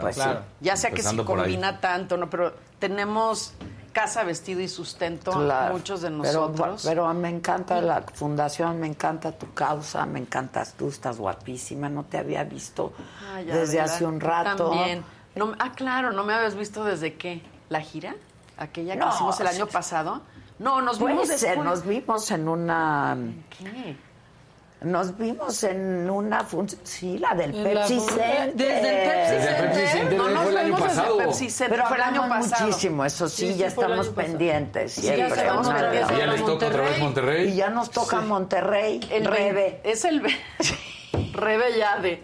pues Sí. Ya sea que se combina tanto, ¿no? Pero tenemos casa, vestido y sustento, muchos de nosotros. Pero, me encanta la fundación, me encanta tu causa, me encantas tú, estás guapísima, no te había visto ah, desde hace un rato. También. No, ah, claro, no me habías visto desde qué, la gira, aquella que hicimos el año pasado. No, nos vimos después. nos vimos en una... ¿Qué? Nos vimos en una función, sí, la del Pepsi Center. Desde el Pepsi Center. Pepsi Center no fue el año pasado. Pepsi Center, Pero fue el año pasado. muchísimo, eso sí, ya estamos pendientes. Sí, ya. Y ya les toca otra vez Monterrey. Y ya nos toca Monterrey. El Rebe. Es el Rebe ya de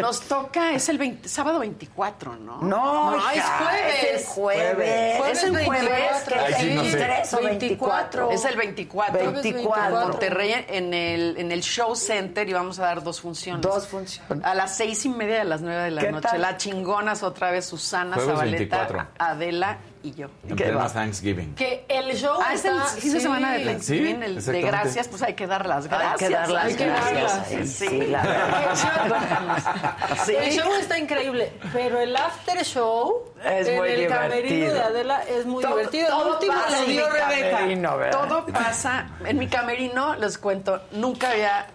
nos toca, es el sábado 24, ¿no? No, es jueves. Es jueves. Es el jueves. es el 23 o 24. Es el 24. 24. Monterrey en el, en el Show Center y vamos a dar dos funciones. Dos funciones. A las seis y media a las nueve de la noche. La chingonas otra vez Susana Zabaleta, Adela y yo. En pleno Thanksgiving. Que el show ah, es el fin de semana de Thanksgiving, el de gracias, pues hay que dar las gracias. Hay que dar las hay gracias. Sí, sí, la verdad. El show está increíble, pero el after show es en muy el divertido. camerino de Adela es muy todo, divertido. Todo último pasa lo dio Rebeca. todo pasa. En mi camerino, les cuento, nunca había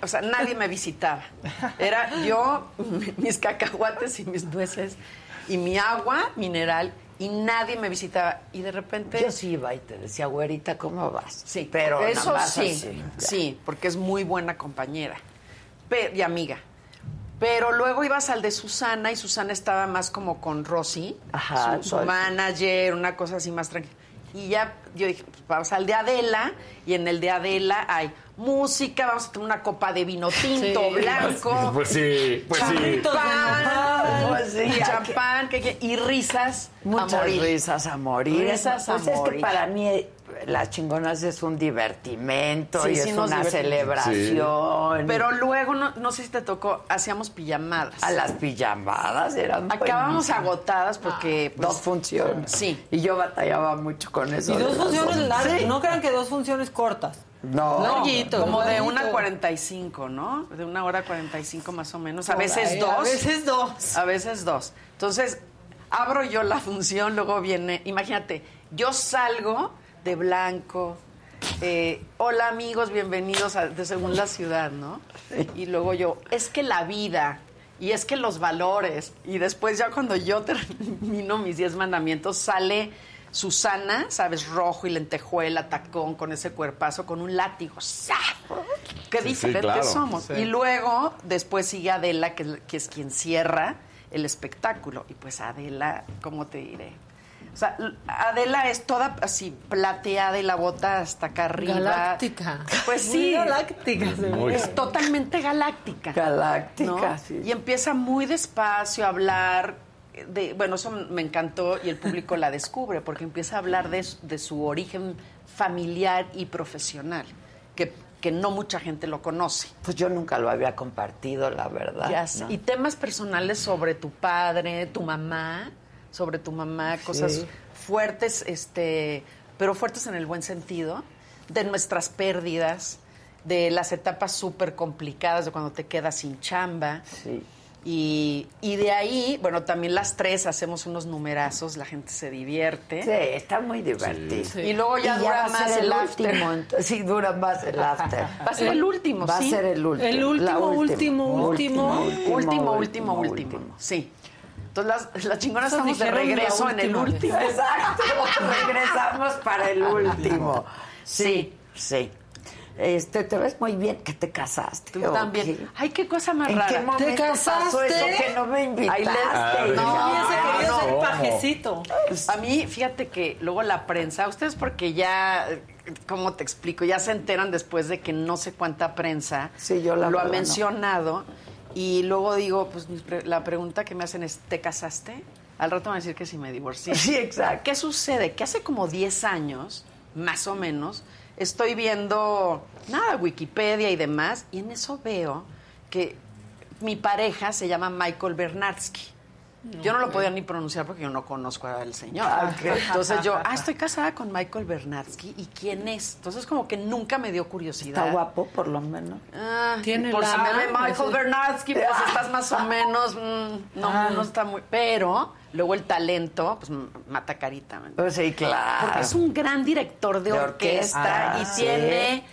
o sea, nadie me visitaba. Era yo, mis cacahuates y mis nueces y mi agua mineral y nadie me visitaba. Y de repente yo sí iba y te decía güerita cómo vas sí pero eso sí sí porque es muy buena compañera y amiga. Pero luego ibas al de Susana y Susana estaba más como con Rosy Ajá, su, manager una cosa así más tranquila y ya yo dije pues vamos al de Adela y en el de Adela hay música, vamos a tener una copa de vino tinto, blanco. Pues sí, pues sí. Champán, pues sí, champán, y risas Muchas a morir. risas a morir. Risas a pues es que para mí las chingonas es un divertimento y es una celebración. Pero luego, no, no, sé si te tocó, hacíamos pijamadas. A las pijamadas eran Acabamos agotadas porque... Ah, pues, dos funciones. Sí. Y yo batallaba mucho con eso. Y dos funciones largas. No crean que dos funciones cortas. No. Larguito, como de una 45, ¿no? De una hora 45 más o menos. A veces dos. A veces dos. A veces dos. Entonces, abro yo la función, luego viene, imagínate, yo salgo de blanco. Eh, Hola amigos, bienvenidos a, de Según la Ciudad, ¿no? Y luego yo, es que la vida, y es que los valores, y después ya cuando yo termino mis diez mandamientos, sale Susana, ¿sabes? Rojo y lentejuela, tacón, con ese cuerpazo, con un látigo. ¡Sa! Qué diferentes somos. Y luego, después sigue Adela, que, que es quien cierra el espectáculo. Y pues Adela, ¿cómo te diré? O sea, Adela es toda así plateada y la bota hasta acá arriba. Galáctica. Pues sí. galáctica. Es totalmente galáctica. Galáctica, sí. Y empieza muy despacio a hablar. De, bueno, eso me encantó y el público la descubre porque empieza a hablar de, de su origen familiar y profesional, que, que, no mucha gente lo conoce. Pues yo nunca lo había compartido, la verdad. Ya, ¿no? Y temas personales sobre tu padre, tu mamá sobre tu mamá, cosas sí. fuertes, este, pero fuertes en el buen sentido, de nuestras pérdidas, de las etapas súper complicadas de cuando te quedas sin chamba. Sí. Y, y, de ahí, bueno, también las tres hacemos unos numerazos, la gente se divierte. Sí, está muy divertido. Sí. Y luego ya, y dura ya más el, el último. Entonces, sí, dura más el after. Va a ser el último, Va sí. a ser el último. El último, último, último, último, último, último, último. Sí. Entonces las, las chingonas Eso estamos de regreso en el último. Exacto. Regresamos para el último. Sí, sí. Este, te ves muy bien que te casaste. Tú también. Ay, qué cosa más ¿En rara. qué momento ¿Te casaste? pasó eso que no me invitaste? Ahí les- No, No, querido no, ser pajecito. A mí, fíjate que luego la prensa, ustedes porque ya, ¿cómo te explico? Ya se enteran después de que no sé cuánta prensa Sí, yo la lo ha no. Y luego digo, pues la pregunta que me hacen es, ¿te casaste? Al rato van a decir que si me divorcié. Sí, exacto. ¿Qué sucede? Que hace como 10 años, más o menos, estoy viendo, nada, Wikipedia y demás, y en eso veo que mi pareja se llama Michael Bernardsky. Yo no lo podía ni pronunciar porque yo no conozco al señor. Ah. Entonces yo, ah, estoy casada con Michael Bernardsky. ¿Y quién es? Entonces como que nunca me dio curiosidad. Está guapo, por lo menos. Ah, Tiene por si la- me ve Michael sí. Bernardsky, pues estás más o menos, mm, no, Ah. no está muy... Pero luego el talento, pues mata carita. ¿me Pues sí, claro. porque es un gran director de, De orquesta, orquesta, y sí. tiene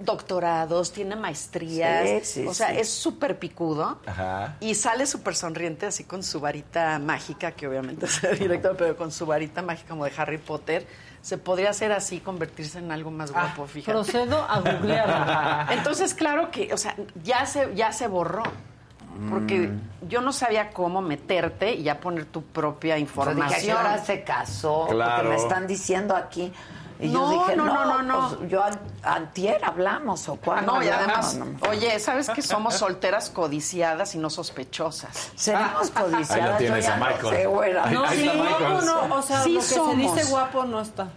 doctorados, tiene maestrías. Sí, sí, o sea, sí. es súper picudo. Ajá. Y sale súper sonriente así con su varita mágica, que obviamente es el director, pero con su varita mágica como de Harry Potter. Se podría hacer así, convertirse en algo más guapo, fíjate. Procedo a googlearlo. Entonces, claro que, o sea, ya se, ya se borró. Porque Mm. yo no sabía cómo meterte y ya poner tu propia Yo dije, ¿a qué información. hora se casó? Claro. Porque me están diciendo aquí. Y No, yo dije, no, no, no, no, pues, yo an- antier hablamos o Ah, cuando no, y además, no. oye, ¿sabes que somos solteras codiciadas y no sospechosas? Seremos Ahí codiciadas. lo tienes a no sé, güera. Ahí- No, ahí sí, no, no, o sea, Sí lo que somos. se dice guapo no está.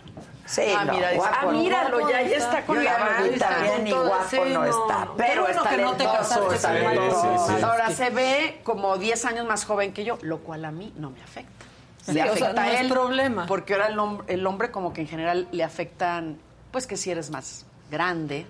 Sí, ah, no, mira, guapo ah, míralo, ya, ya está con la varita. también y guapo sí, no está, pero bueno está que no te casaste está sí. Ahora se ve como 10 años más joven que yo, lo cual a mí no me afecta. Sí, le o sea, afecta no a es él problema. Porque ahora el hombre, el hombre como que en general le afectan, pues que si eres más grande.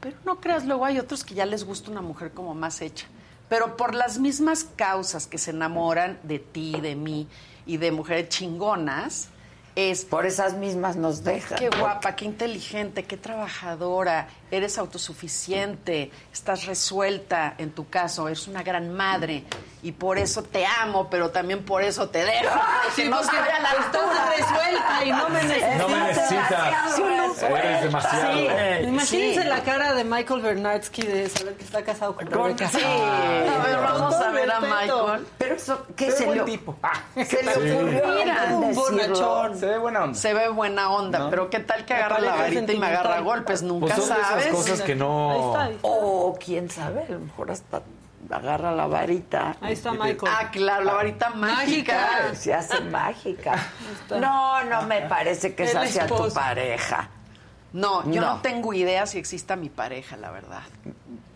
Pero no creas, luego hay otros que ya les gusta una mujer como más hecha. Pero por las mismas causas que se enamoran de ti, de mí y de mujeres chingonas, es Por esas mismas nos dejan. Qué guapa, qué inteligente, qué trabajadora, eres autosuficiente, estás resuelta en tu caso, eres una gran madre y por eso te amo, pero también por eso te dejo. Sí, no porque estoy a la estás altura. resuelta y no me necesitas. No me necesitas. Sí, no Eres demasiado. Sí. Imagínense Sí. la cara de Michael Bernardsky de saber que está casado con Rebeca. Sí, a ver, vamos a ver a Michael. Pero eso, ¿qué Se ve se buen le, tipo. se le ocurrió? Mira, un bonachón. Se ve buena onda. Se ve buena onda, pero qué tal que agarra la varita y me agarra golpes, nunca Pues cosas que no. Ahí está, ahí está. O quién sabe, a lo mejor hasta agarra la varita. Ahí está Michael. Ah, claro, la varita mágica. Mágica. Se hace mágica. No, no me parece que El esa sea tu pareja. No, yo no. No. tengo idea si exista mi pareja, la verdad.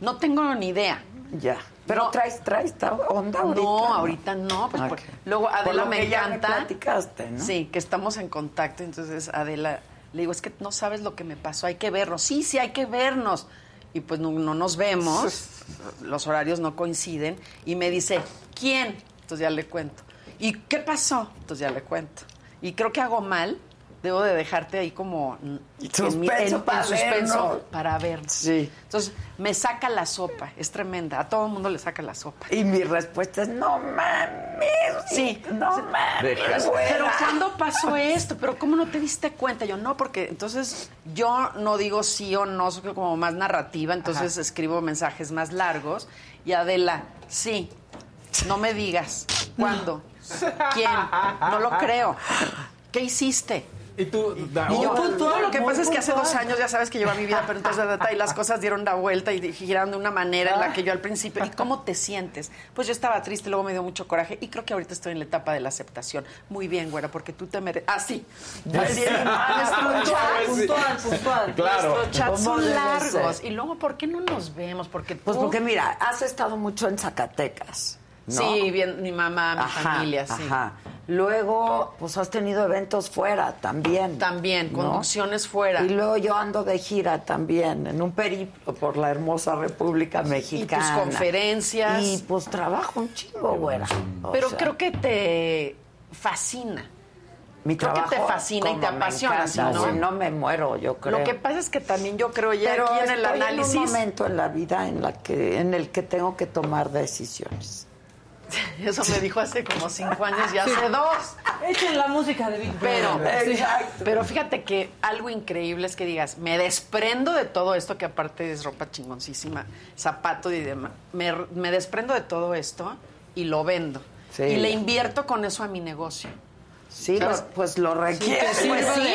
No tengo ni idea. Ya. Pero No. traes, traes esta onda ahorita. no, ahorita no. Pues Ok. por- luego Por Adela lo me que ya encanta. platicaste, ¿no? Sí, que estamos en contacto. Entonces Adela le digo, es que no sabes lo que me pasó, hay que vernos. Sí, sí, hay que vernos. Y pues no, no nos vemos, los horarios no coinciden. Y me dice, ¿quién? Entonces ya le cuento. ¿Y qué pasó? Entonces ya le cuento. Y creo que hago mal. Debo de dejarte ahí como mm, Suspenso para vernos. para ver. Sí. Entonces me saca la sopa, es tremenda. A todo el mundo le saca la sopa. Y mi respuesta es, no mames. Sí. No mames. Pero ¿cuándo pasó esto? Pero ¿cómo no te diste cuenta? Yo no, porque entonces yo no digo sí o no, soy como más narrativa, entonces escribo mensajes más largos. Y Adela, sí, no me digas. ¿Cuándo? ¿Quién? No lo creo. ¿Qué hiciste? Y tú, da- Y yo, oh, no, lo que pasa es que hace puntual. dos años ya sabes que lleva mi vida, pero entonces y las cosas dieron la vuelta y giraron de una manera en la que yo al principio, ¿y cómo te sientes? Pues yo estaba triste, luego me dio mucho coraje y creo que ahorita estoy en la etapa de la aceptación. Muy bien, güera, porque tú te mereces. Ah, sí. Así es, nuestro chat, Puntual, puntual. Claro. nuestros chats ¿Cómo son largos. Y luego, ¿por qué no nos vemos? Porque Pues porque mira, has estado mucho en Zacatecas. ¿No? Sí, bien, mi mamá, mi Ajá, familia, sí. Ajá. Luego, pues has tenido eventos fuera también. También, ¿no? conducciones fuera. Y luego yo ando de gira también, en un periplo por la hermosa República Mexicana. conferencias. Y pues trabajo un chingo, güera. Pero sea, creo que te fascina. mi creo que te trabajo, fascina y te apasiona, encanta, ¿no? si no me muero, yo creo. Lo que pasa es que también yo creo ya Pero aquí en el análisis. en un momento en la vida en la que en el que tengo que tomar decisiones. Eso me dijo hace como cinco años y hace dos. Echen la música de Big Pero, pero fíjate que algo increíble es que digas, me desprendo de todo esto, que aparte es ropa chingoncísima, zapato y demás. Me, me desprendo de todo esto y lo vendo. Y le invierto con eso a mi negocio. Sí, pues, pues, lo requiere. Sí, pues sí,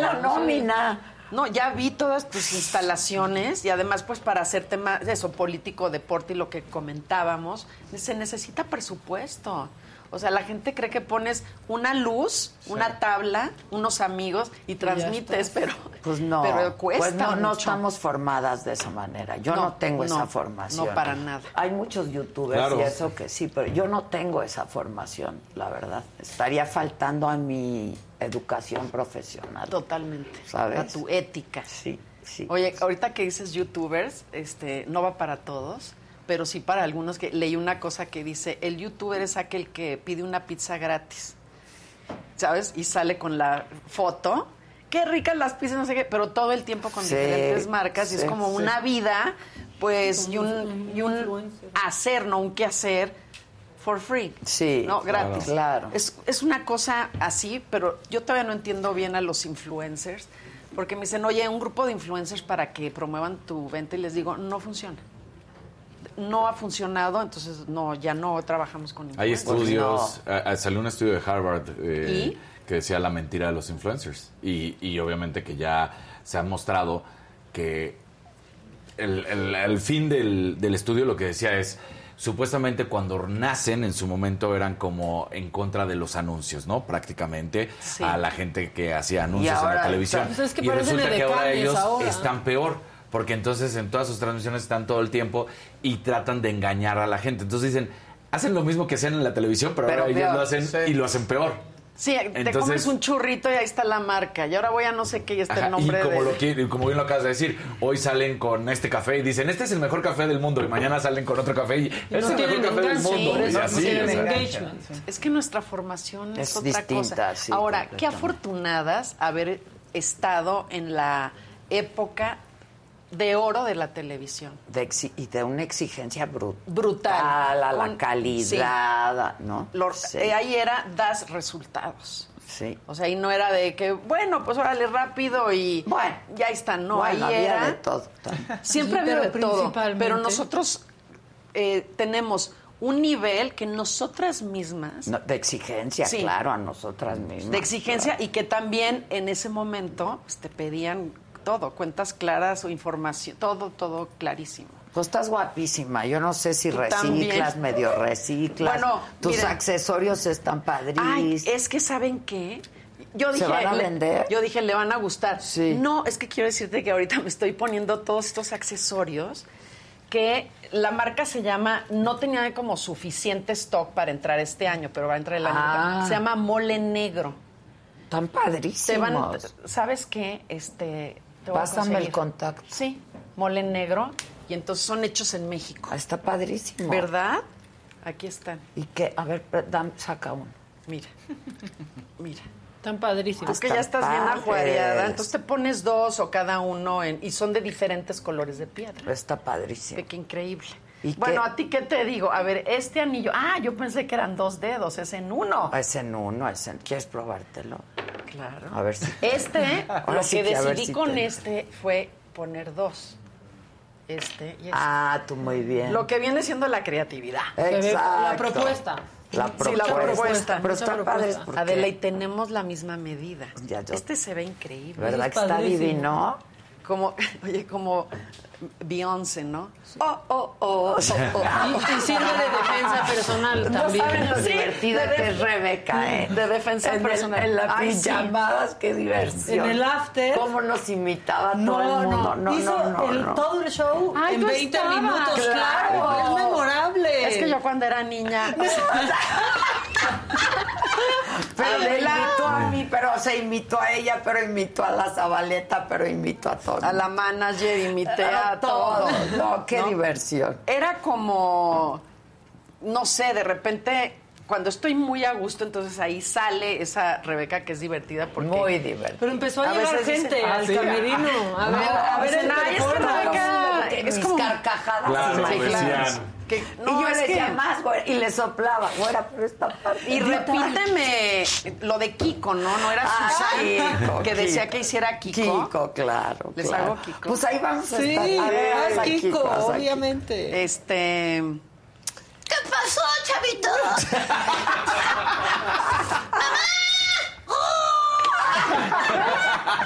la nómina. No, ya vi todas tus instalaciones y además pues para hacer temas, eso, político, deporte y lo que comentábamos, se necesita presupuesto. O sea, la gente cree que pones una luz, una tabla, unos amigos y transmites, pero pues no, pero cuesta pues no, no, estamos formadas de esa manera. Yo no, tengo esa formación. No para nada. Hay muchos youtubers y eso que sí, pero yo no tengo esa formación, la verdad. Estaría faltando a mi educación profesional. Totalmente. ¿Sabes? A tu ética. Sí, sí. Oye, ahorita que dices youtubers, este, no va para todos pero sí para algunos que leí una cosa que dice, el youtuber es aquel que pide una pizza gratis, ¿sabes? Y sale con la foto. Qué ricas las pizzas, no sé qué, pero todo el tiempo con diferentes marcas y es como una vida, pues, y un, y un hacer, no un qué hacer for free. Sí. No, gratis. Claro. Es, es una cosa así, pero yo todavía no entiendo bien a los influencers, porque me dicen, oye, un grupo de influencers para que promuevan tu venta y les digo, no funciona no ha funcionado, entonces no, ya no trabajamos con Hay estudios, salió un estudio de Harvard eh, que decía la mentira de los influencers y, obviamente que ya se ha mostrado que el, fin del, estudio lo que decía es supuestamente cuando nacen en su momento eran como en contra de los anuncios, ¿no? Prácticamente a la gente que hacía anuncios en la televisión. Pues y resulta que ahora ellos ahora. están peor porque entonces en todas sus transmisiones están todo el tiempo y tratan de engañar a la gente. Entonces dicen, hacen lo mismo que hacían en la televisión, pero, ahora ellos lo hacen y lo hacen peor. Sí, te comes un churrito y ahí está la marca. Y ahora voy a no sé qué y está el nombre y como, de... lo como bien lo acabas de decir, hoy salen con este café y dicen, este es el mejor café del mundo. Y mañana salen con otro café y este es el mejor café del mundo. y así, es que nuestra formación es, otra distinta, cosa. ahora, qué afortunadas haber estado en la época de oro de la televisión. De y de una exigencia brutal. Brutal. A la calidad, ¿no? Eh, ahí era, das resultados. Sí. O sea, ahí no era de que, bueno, pues órale rápido y bueno, ya está. No, ahí había era. de todo. Siempre había de todo. Pero nosotros eh, tenemos un nivel que nosotras mismas. de exigencia, claro, a nosotras mismas. De exigencia y que también en ese momento pues, te pedían todo, cuentas claras o información, todo, todo clarísimo. Pues estás guapísima. Yo no sé si reciclas, medio reciclas. Bueno, tus accesorios están padrísimos. es que saben qué. Yo dije, ¿Se van a vender? yo dije, le van a gustar. Sí. No, es que quiero decirte que ahorita me estoy poniendo todos estos accesorios que la marca se llama, no tenía como suficiente stock para entrar este año, pero va a entrar el año. Ah. Se llama Mole Negro. Tan padrísimos. ¿Sabes qué? Este, Pásame el contacto. Sí, mole negro. Y entonces son hechos en México. Ah, está padrísimo. ¿Verdad? Aquí están. ¿Y qué? A ver, saca uno. Mira. Mira. Están padrísimos. Es que ya estás bien ajuareada. Entonces te pones dos o cada uno en, y son de diferentes colores de piedra. Está padrísimo. Qué increíble. Bueno, ¿a ti qué te digo? A ver, este anillo. Ah, yo pensé que eran dos dedos. Es en uno. Es en uno. Es en... ¿Quieres probártelo? Claro. A ver si. Este, lo que decidí con este fue poner dos. Este y este. Ah, tú muy bien. Lo que viene siendo la creatividad. Exacto. La propuesta. La propuesta. Sí, la propuesta. Pero está padre. Adela, y tenemos la misma medida. Ya, yo... Este se ve increíble. ¿Verdad que está divino? Como, oye, como Beyoncé, ¿no? Oh, oh, oh, oh, Y, sirve de defensa personal también. saben lo divertida que es Rebeca, ¿eh? De defensa personal. en las pijamadas, qué diversión. En el after. ¿Cómo nos imitaba todo el mundo? No, Hizo no, el, no, todo el show en 20 minutos. Claro. Es memorable. Es que yo cuando era niña... pero le invitó a mí, pero se invitó a ella, pero invitó a la Zabaleta, pero invitó a todos. A la manager, invité a, todos. No, qué diversión. Era como, no sé, de repente cuando estoy muy a gusto, entonces ahí sale esa Rebeca que es divertida porque muy divertida. Pero empezó a, llegar gente al camerino. A ver, a ver, el Rebeca, que es como carcajadas. Claro, sí, claro. Que, no, y yo le decía más, güey, y le soplaba, güera, por esta parte. Y repíteme lo de Kiko, ¿no? No era Ah, Susana Kiko, que decía Kiko. que hiciera Kiko. Kiko, claro. Les claro. hago Kiko. Pues ahí vamos a Sí, estar. A ver, haz haz a Kiko, a obviamente. Este. ¿Qué pasó, chavito?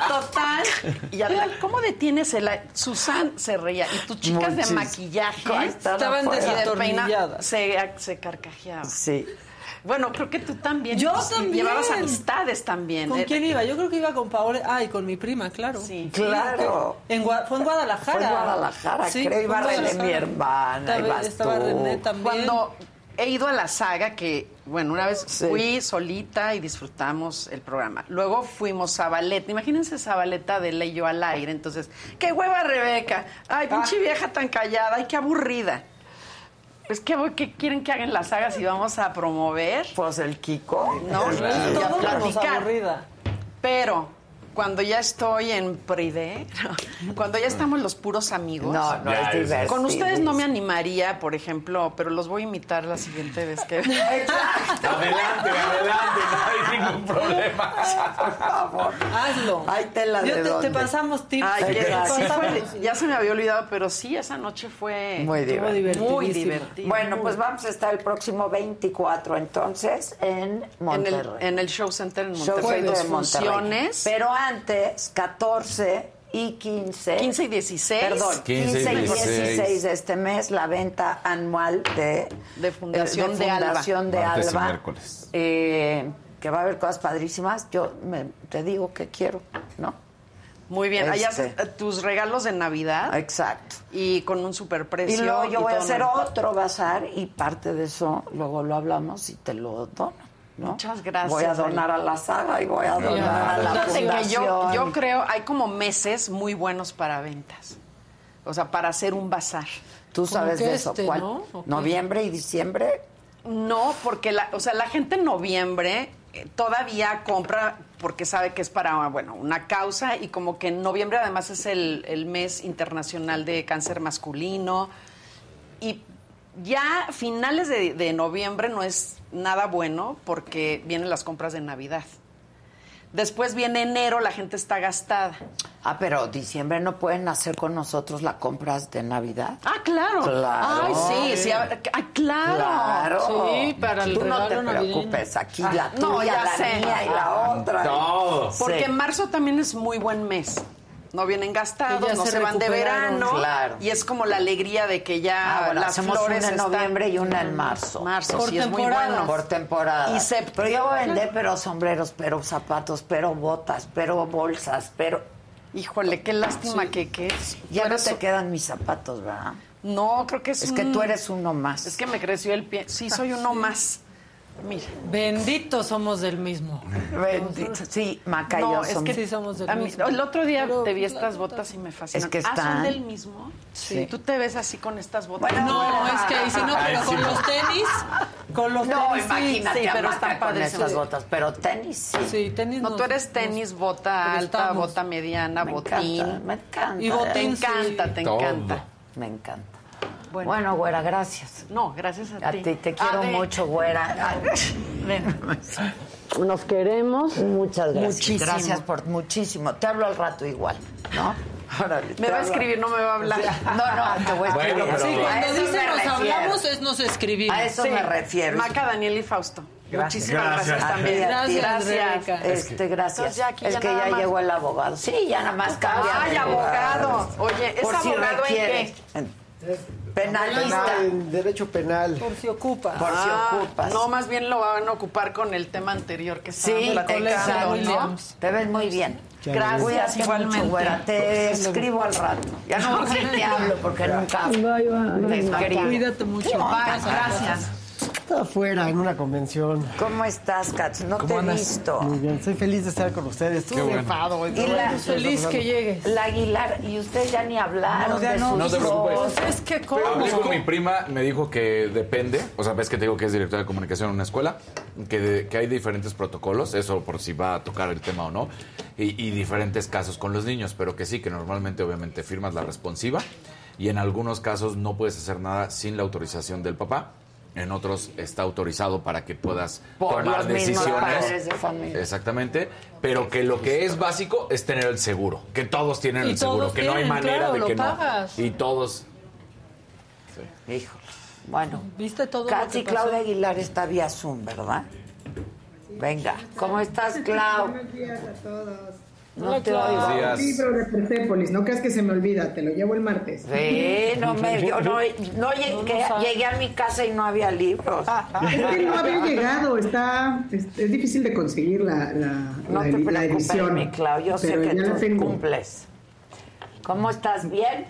Total. Y ¿cómo detienes el Susan se reía y tus chicas de maquillaje estaban desatornilladas. peina se, se carcajeaban. Sí. Bueno, creo que tú también. Yo pues, también. Llevabas amistades también. ¿Con Eh, quién iba? Yo creo que iba con Paola. Ah, y con mi prima, claro. Sí. Claro. En fue en Guadalajara. Fue en Guadalajara, Sí, creo. Iba René, mi hermana. Estaba, ibas estaba tú. René también. Cuando he ido a la saga, que, bueno, una vez Sí. fui solita y disfrutamos el programa. Luego fuimos a Ballet. Imagínense esa baleta de ley yo al aire. Entonces, ¡qué hueva, Rebeca! ¡Ay, pinche vieja tan callada! ¡Ay, qué aburrida! Pues, ¿qué, ¿qué quieren que hagan las sagas si vamos a promover? Pues el Kiko. ¿no? Sí, Y a platicar. aburrida. Pero cuando ya estoy en privé, cuando ya estamos los puros amigos. No, no es divertido. Con ustedes no me animaría, por ejemplo, pero los voy a imitar la siguiente vez que. Exacto. Adelante, adelante, no hay ningún problema. Por favor. Hazlo. Ahí te la Yo de te, dónde. te pasamos tips. Ay, gracias. sí fue- ya se me había olvidado, pero sí, esa noche fue Muy divertido. muy divertida. Bueno, pues vamos a estar el próximo 24 entonces en en Monterrey. el, en el Show Center en Show Monterrey, Center dos de Monterrey. funciones. Pero antes, 14 y 15. 15 y 16. Perdón, 15 y 15 y 16. 16 de este mes, la venta anual de, De Fundación eh, de Alba. Fundación de Martes y Alba. miércoles. Eh, que va a haber cosas padrísimas. Yo me- te digo que quiero, ¿no? Muy bien. Allá Este. haces, tus regalos de Navidad Exacto. y con un superprecio. Y luego yo voy a hacer otro bazar y parte de eso luego lo hablamos y te lo dono. ¿No? Muchas gracias, Voy a donar a la saga y voy a donar a la que fundación. yo, yo creo, hay como meses muy buenos para ventas. O sea, para hacer un bazar. Tú sabes de eso. este, ¿Cuál? ¿no? Noviembre y diciembre. No, porque la, o sea, la gente en noviembre eh, todavía compra porque sabe que es para, bueno, una causa y como que en noviembre además es el, el mes internacional de cáncer masculino y ya finales de, de noviembre no es nada bueno porque vienen las compras de Navidad. Después viene enero, la gente está gastada. Ah, pero diciembre no pueden hacer con nosotros las compras de Navidad. Ah, claro. Claro. Ay, sí, sí. ah, claro. Claro. Sí, para el Tú no te preocupes. Aquí Ah, la no, tuya, ya la sé. mía y la otra. Todo. Porque Sí. marzo también es muy buen mes. No vienen gastados, ya no se, se van de verano. Claro. Y es como la alegría de que ya Ah, bueno, las hacemos flores una en están- noviembre y una en marzo. Marzo, Por sí, es muy bueno. Por temporada. Y se- Pero yo voy a vender, pero sombreros, pero zapatos, pero botas, pero bolsas, pero... Híjole, qué lástima que, que Ya tú no te quedan mis zapatos, ¿verdad? No, creo que es Es que tú eres uno más. Es que me creció el pie. Sí, soy uno más. Mira. Benditos somos del mismo. Bendito. Sí, Maca y yo No, es somos- que Sí, somos del a mí- mismo. el otro día Pero te vi estas botas- botas y me fascinan. Es que Ah, están- ¿son del mismo? Sí. Tú te ves así con estas botas. Bueno, No, es que ahí sí no, pero con los tenis, con los No, tenis imagínate, sí, pero están con padrísimas. esas botas, pero tenis sí. Sí, tenis No, tú eres tenis, bota alta, estamos. bota mediana, Me botín. encanta, me encanta. Y botín, Te sí. encanta, te Todo. encanta. Me encanta. Bueno. Bueno, güera, gracias. No, gracias a, A ti. ti te quiero mucho, güera. Ven. Nos queremos. Muchas gracias. Muchísimo. Gracias por muchísimo. Te hablo al rato igual, ¿no? Órale, Me va a escribir, no me va a hablar. No, no, te voy a Bueno, escribir. pero- Sí, cuando dice nos refiero. hablamos es nos escribimos. A eso Sí. me refiero. Maca, Daniel y Fausto. Gracias. Muchísimas gracias, Gracias. también. Gracias, gracias. Rebeca. Este, gracias. Ya aquí es ya que ya más. llegó el abogado. Sí, ya nada más cambia. Ay, abogado. Oye, ¿es Por si abogado en requiere. Penalista. Penal, en derecho penal. Por si ocupa. Por si Ah, ocupas. No, más bien lo van a ocupar con el tema anterior que Sí, platicando. ¿no? Te ves muy bien. Gracias, Cuídate igualmente. mucho, güera. Te escribo al rato. Ya no sé te hablo porque nunca te escribo. Cuídate mucho. Bye, gracias. Estaba afuera en una convención. ¿Cómo estás, Katz? No te he visto. Muy bien, estoy feliz de estar con ustedes. Estuve bueno. enfado. Y la- Feliz que llegues. La Aguilar, y ustedes ya ni hablaron No, ya de no. No te preocupes. Pues es que cómo. Hablé con mi prima, me dijo que depende, o sea, ves que te digo que es directora de comunicación en una escuela, que, de- que hay diferentes protocolos, eso por si va a tocar el tema o no, y, y diferentes casos con los niños, pero que sí, que normalmente obviamente firmas la responsiva, y en algunos casos no puedes hacer nada sin la autorización del papá. En otros está autorizado para que puedas tomar decisiones. Exactamente. Pero que lo que es básico es tener el seguro. Que todos tienen el seguro. Que no hay manera de que no. Y todos. Sí. Bueno. ¿Viste todo Casi Claudia Aguilar está vía Zoom, ¿verdad? Venga. ¿Cómo estás, Clau? Buenos días a todos. No te oigo. libro de Persepolis, no creas que se me olvida, te lo llevo el martes. Sí, no me yo no, no llegué, llegué, a mi casa y no había libros. Es que no había llegado, está es, difícil de conseguir la, la, no la, te la edición. Mi Clau, yo sé que tú cumples. ¿Cómo estás? ¿Bien?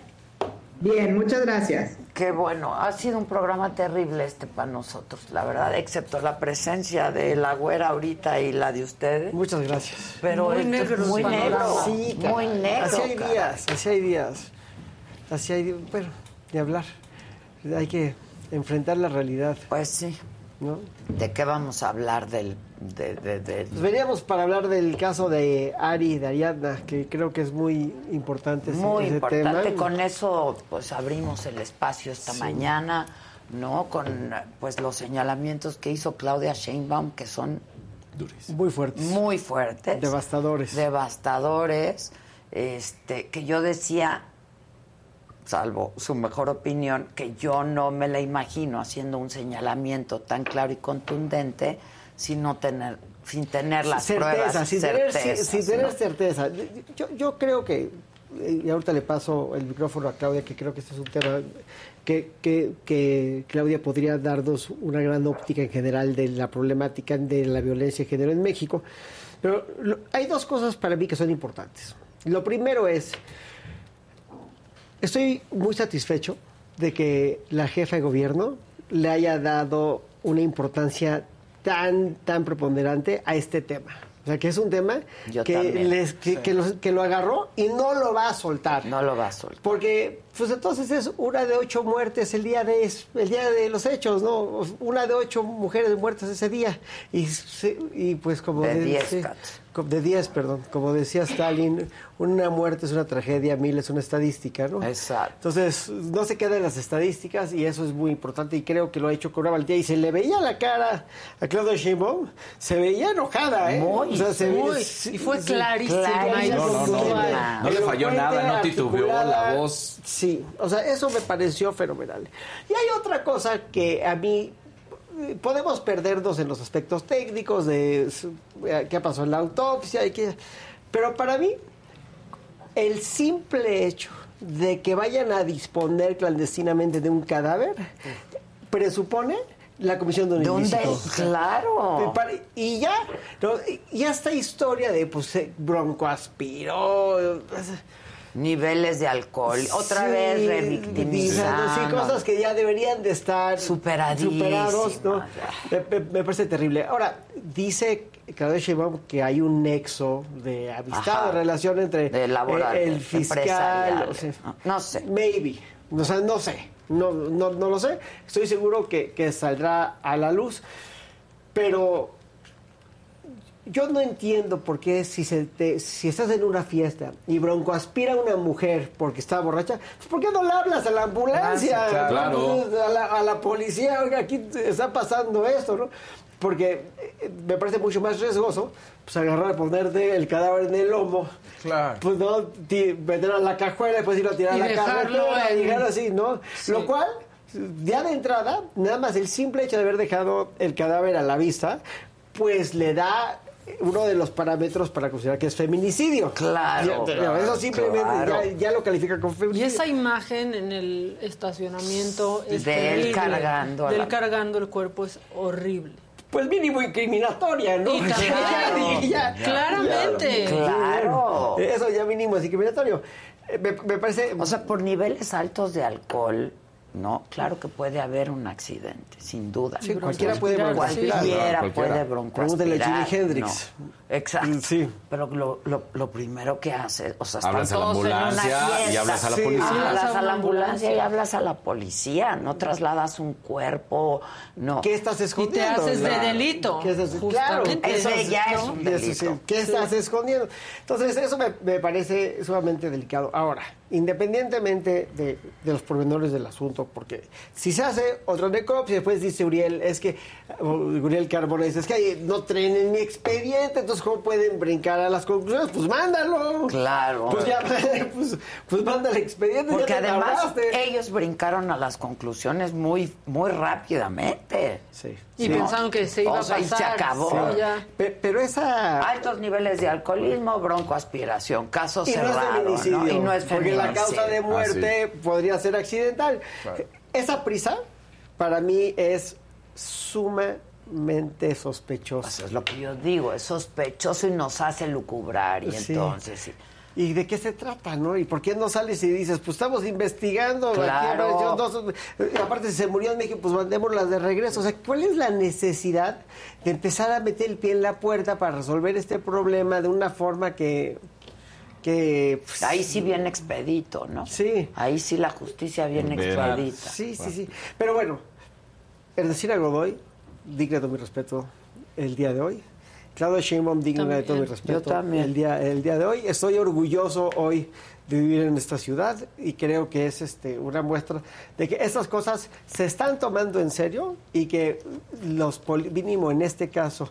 Bien, muchas gracias. Qué bueno, ha sido un programa terrible este para nosotros, la verdad, excepto la presencia de la güera ahorita y la de ustedes. Muchas gracias. Pero muy negro, muy negro, sí, muy negro. Así hay días, así hay días, así hay, bueno, de hablar. Hay que enfrentar la realidad. Pues sí. ¿No? ¿De qué vamos a hablar del de, de, de... Pues veníamos para hablar del caso de Ari, de Ariadna, que creo que es muy importante muy ese, importante. tema. Con eso, pues abrimos el espacio esta sí. mañana, ¿no? Con pues los señalamientos que hizo Claudia Sheinbaum, que son muy fuertes, muy fuertes, devastadores, devastadores. Este, que yo decía, salvo su mejor opinión, que yo no me la imagino haciendo un señalamiento tan claro y contundente sin no tener sin tener las certeza, pruebas sin certezas, tener, sin, sin tener ¿no? certeza. Yo, yo creo que y ahorita le paso el micrófono a Claudia, que creo que este es un tema que, que, que, Claudia podría darnos una gran óptica en general de la problemática de la violencia en género en México. Pero lo, hay dos cosas para mí que son importantes. Lo primero es, estoy muy satisfecho de que la jefa de gobierno le haya dado una importancia tan, tan preponderante a este tema. O sea, que es un tema que, les, que, sí. que, lo, que, lo, agarró y no lo va a soltar. No lo va a soltar. Porque, pues entonces es una de ocho muertes el día de, el día de los hechos, ¿no? Una de ocho mujeres muertas ese día. Y, y pues como... De, de diez, sí, de 10, perdón. Como decía Stalin, una muerte es una tragedia, mil es una estadística, ¿no? Exacto. Entonces, no se queda en las estadísticas y eso es muy importante y creo que lo ha hecho con una valentía. Y se le veía la cara a Claudia Sheinbaum, se veía enojada, ¿eh? Muy, o sea, se muy. Veía, y fue clarísima. No, no, no, no, le falló nada, no titubeó la voz. Sí, o sea, eso me pareció fenomenal. Y hay otra cosa que a mí podemos perdernos en los aspectos técnicos de qué pasó en la autopsia y qué, pero para mí el simple hecho de que vayan a disponer clandestinamente de un cadáver presupone la comisión de un ilícito. Claro. Y ya, ya esta historia de pues broncoaspiró niveles de alcohol, otra sí, vez revictimizando. Sí, cosas que ya deberían de estar superados, ¿no? Me, me, parece terrible. Ahora, dice Claudia Sheinbaum que hay un nexo de amistad, Ajá, de relación entre de laboral, eh, el fiscal, o sea, no sé. Maybe, o sea, no sé, no, no, no lo sé. Estoy seguro que, que saldrá a la luz, pero yo no entiendo por qué si, se te, si estás en una fiesta y Bronco aspira a una mujer porque está borracha, pues ¿por qué no le hablas a la ambulancia? Ah, claro. A, la, a, la, policía, oiga, aquí está pasando esto, ¿no? Porque me parece mucho más riesgoso pues agarrar, ponerte el cadáver en el lomo, claro. pues no, meter a la cajuela y después ir a tirar a la carretera y llegar así, ¿no? Sí. Lo cual ya de entrada, nada más el simple hecho de haber dejado el cadáver a la vista, pues le da uno de los parámetros para considerar que es feminicidio. Claro. Ya, claro eso simplemente claro. ya, ya, lo califica como feminicidio. Y esa imagen en el estacionamiento es de él cargando. De él cargando el cuerpo es horrible. Pues mínimo incriminatoria, ¿no? Y claro, ya, claramente. Claro. Eso ya mínimo es incriminatorio. Me, me parece... O sea, por niveles altos de alcohol no, claro que puede haber un accidente, sin duda. Sí, cualquiera puede broncoaspirar. Cualquiera, sí. puede broncoaspirar. A Jimi Hendrix. No. Exacto. Sí. Pero lo, lo, lo, primero que hace, o sea, hablas a la ambulancia y hablas a la sí. policía. Hablas a la ambulancia y hablas a la policía, no trasladas un cuerpo, no. ¿Qué estás escondiendo? Y te haces de delito. ¿Qué estás, claro, ese ya es un delito. ¿Qué estás escondiendo? Entonces, eso me, me parece sumamente delicado. Ahora, independientemente de, los pormenores del asunto, porque si se hace otra necropsia, después dice Uriel, es que, Uriel Carbona dice, es que no traen mi expediente, entonces ¿cómo pueden brincar a las conclusiones? Pues mándalo. Claro. Pues ya, pues, pues manda el expediente. Porque además ellos brincaron a las conclusiones muy, muy rápidamente. Sí. Y pensaron que se iba a pasar. y se acabó. Pero esa... Altos niveles de alcoholismo, broncoaspiración, caso cerrado, Y no es Porque la causa de muerte ah, podría ser accidental. Esa prisa, para mí, es sumamente sospechosa. Pues es lo que yo digo, es sospechoso y nos hace lucubrar. Y entonces... ¿Y de qué se trata, no? ¿Y por qué no sales y dices, pues estamos investigando? Claro. aparte, si se murió en México, pues mandémoslas de regreso. O sea, ¿cuál es la necesidad de empezar a meter el pie en la puerta para resolver este problema de una forma que... que pues, Ahí sí viene expedito, ¿no? Sí. Ahí sí la justicia viene expedita. Sí, sí, sí. Pero bueno, Ernestina Godoy, digna de mi respeto el día de hoy. Claudia Sheinbaum, digna de todo mi respeto. Yo también. El día, el día de hoy. Estoy orgulloso hoy de vivir en esta ciudad y creo que es este, una muestra de que estas cosas se están tomando en serio y que los mínimo en este caso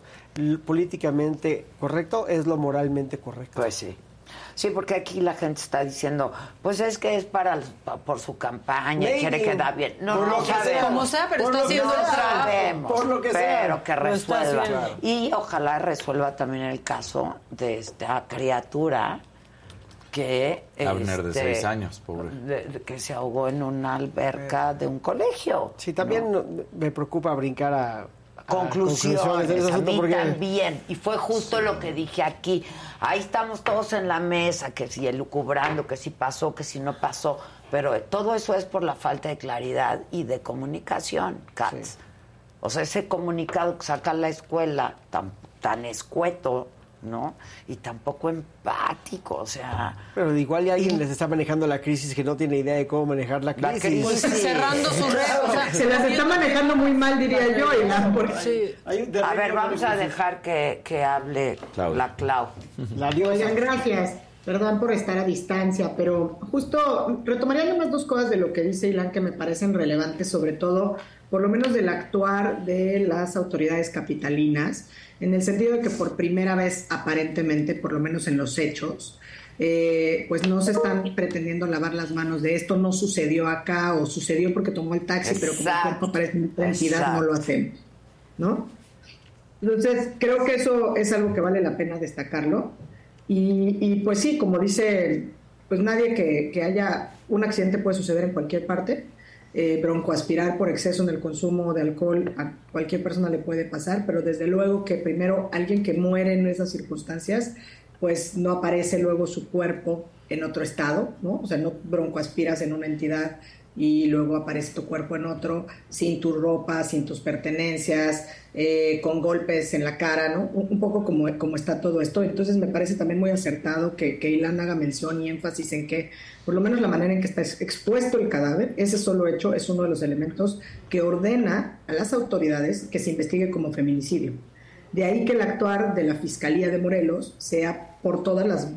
políticamente correcto es lo moralmente correcto. Pues sí. Sí, porque aquí la gente está diciendo, pues es que es para por su campaña, quiere quedar bien. No, no sabemos. Como sea, pero está haciendo no sabemos, por lo que pero que resuelva. Y ojalá resuelva también el caso de esta criatura que Abner de seis este, años, pobre. que se ahogó en una alberca de un colegio. Sí, también me preocupa brincar a conclusiones. a mí también. Y fue justo lo que dije aquí. Ahí estamos todos en la mesa, que si elucubrando, que si pasó, que si no pasó. Pero todo eso es por la falta de claridad y de comunicación, Katz. O sea, ese comunicado que saca la escuela tan, tan escueto ¿no? Y tampoco empático, o sea... Pero igual y alguien les está manejando la crisis que no tiene idea de cómo manejar la crisis. Pues cerrando su red, se las está manejando muy mal, diría yo. A ver, vamos a dejar que, que hable la Clau. La Oigan, gracias. Perdón por estar a distancia, pero justo retomaría más dos cosas de lo que dice Ilan que me parecen relevantes, sobre todo, por lo menos del actuar de las autoridades capitalinas en el sentido de que por primera vez, aparentemente, por lo menos en los hechos, eh, pues no se están pretendiendo lavar las manos de esto, no sucedió acá o sucedió porque tomó el taxi, pero como el cuerpo aparece en entidad, no lo hacemos, ¿no? Entonces, creo que eso es algo que vale la pena destacarlo. Y, y pues sí, como dice, pues nadie que, que haya un accidente puede suceder en cualquier parte eh, broncoaspirar por exceso en el consumo de alcohol a cualquier persona le puede pasar, pero desde luego que primero alguien que muere en esas circunstancias, pues no aparece luego su cuerpo en otro estado, ¿no? O sea, no broncoaspiras en una entidad y luego aparece tu cuerpo en otro, sin tu ropa, sin tus pertenencias, eh, con golpes en la cara, ¿no? Un, poco como, como está todo esto. Entonces me parece también muy acertado que, que Ilan haga mención y énfasis en que, por lo menos la manera en que está expuesto el cadáver, ese solo hecho es uno de los elementos que ordena a las autoridades que se investigue como feminicidio. De ahí que el actuar de la Fiscalía de Morelos sea por todas las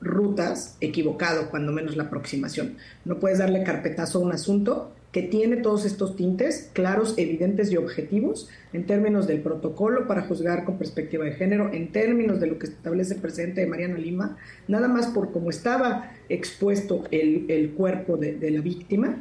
rutas equivocado, cuando menos la aproximación. No puedes darle carpetazo a un asunto que tiene todos estos tintes claros, evidentes y objetivos en términos del protocolo para juzgar con perspectiva de género, en términos de lo que establece el presidente de Mariana Lima, nada más por cómo estaba expuesto el, cuerpo de, la víctima,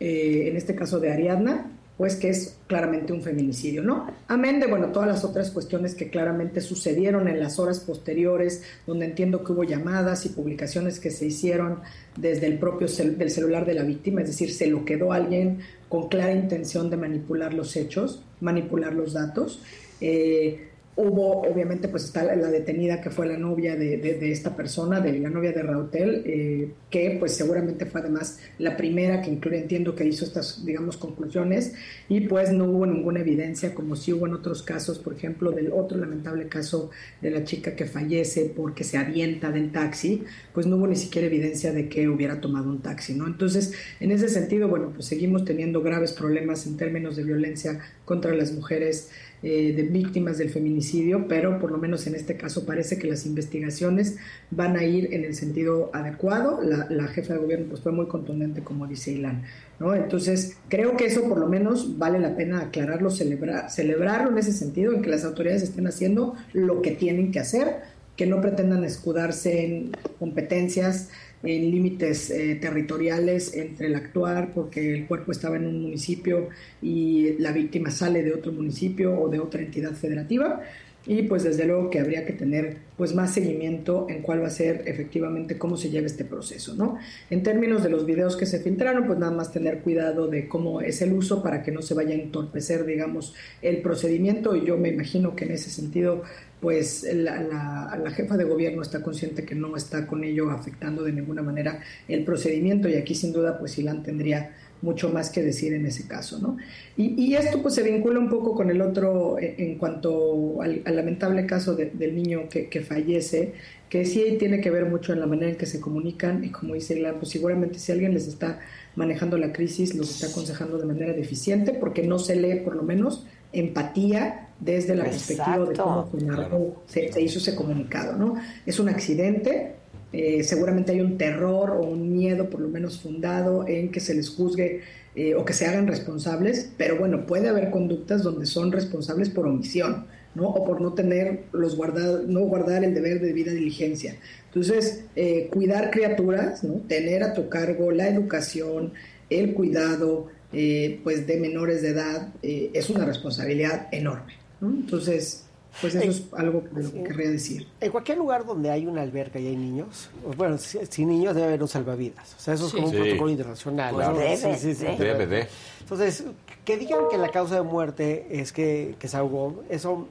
eh, en este caso de Ariadna, pues que es claramente un feminicidio, ¿no? Amén de, bueno, todas las otras cuestiones que claramente sucedieron en las horas posteriores, donde entiendo que hubo llamadas y publicaciones que se hicieron desde el propio del celular de la víctima, es decir, se lo quedó alguien con clara intención de manipular los hechos, manipular los datos. Eh, Hubo, obviamente, pues está la, detenida que fue la novia de, esta persona, de la novia de Rautel, eh, que pues seguramente fue además la primera que incluye, entiendo que hizo estas, digamos, conclusiones, y pues no hubo ninguna evidencia, como si hubo en otros casos, por ejemplo, del otro lamentable caso de la chica que fallece porque se avienta del taxi, pues no hubo ni siquiera evidencia de que hubiera tomado un taxi, ¿no? Entonces, en ese sentido, bueno, pues seguimos teniendo graves problemas en términos de violencia contra las mujeres eh, de víctimas del feminicidio, pero por lo menos en este caso parece que las investigaciones van a ir en el sentido adecuado. La, jefa de gobierno pues fue muy contundente, como dice Ilan. ¿no? Entonces, creo que eso por lo menos vale la pena aclararlo, celebrar, celebrarlo en ese sentido, en que las autoridades estén haciendo lo que tienen que hacer, que no pretendan escudarse en competencias en límites eh, territoriales entre el actuar porque el cuerpo estaba en un municipio y la víctima sale de otro municipio o de otra entidad federativa y pues desde luego que habría que tener pues más seguimiento en cuál va a ser efectivamente cómo se lleva este proceso, ¿no? En términos de los videos que se filtraron, pues nada más tener cuidado de cómo es el uso para que no se vaya a entorpecer, digamos, el procedimiento y yo me imagino que en ese sentido pues la, jefa de gobierno está consciente que no está con ello afectando de ninguna manera el procedimiento y aquí sin duda pues Silán tendría mucho más que decir en ese caso, ¿no? Y, esto pues se vincula un poco con el otro en, cuanto al, lamentable caso del niño que, fallece, que sí tiene que ver mucho en la manera en que se comunican y como dice Ilan, pues seguramente si alguien les está manejando la crisis, los está aconsejando de manera deficiente porque no se lee por lo menos empatía desde la perspectiva de cómo se, hizo ese comunicado, ¿no? Es un accidente, eh, seguramente hay un terror o un miedo, por lo menos fundado, en que se les juzgue eh, o que se hagan responsables, pero bueno, puede haber conductas donde son responsables por omisión, ¿no? O por no tener los guardar, no guardar el deber de debida diligencia. Entonces, eh, cuidar criaturas, ¿no? Tener a tu cargo la educación, el cuidado, eh, pues de menores de edad eh, es una responsabilidad enorme. Entonces, pues eso es algo que querría decir. En cualquier lugar donde hay una alberca y hay niños, bueno, sin niños debe haber un salvavidas. O sea, eso es como un protocolo internacional. debe, Entonces, que digan que la causa de muerte es que, que se ahogó, eso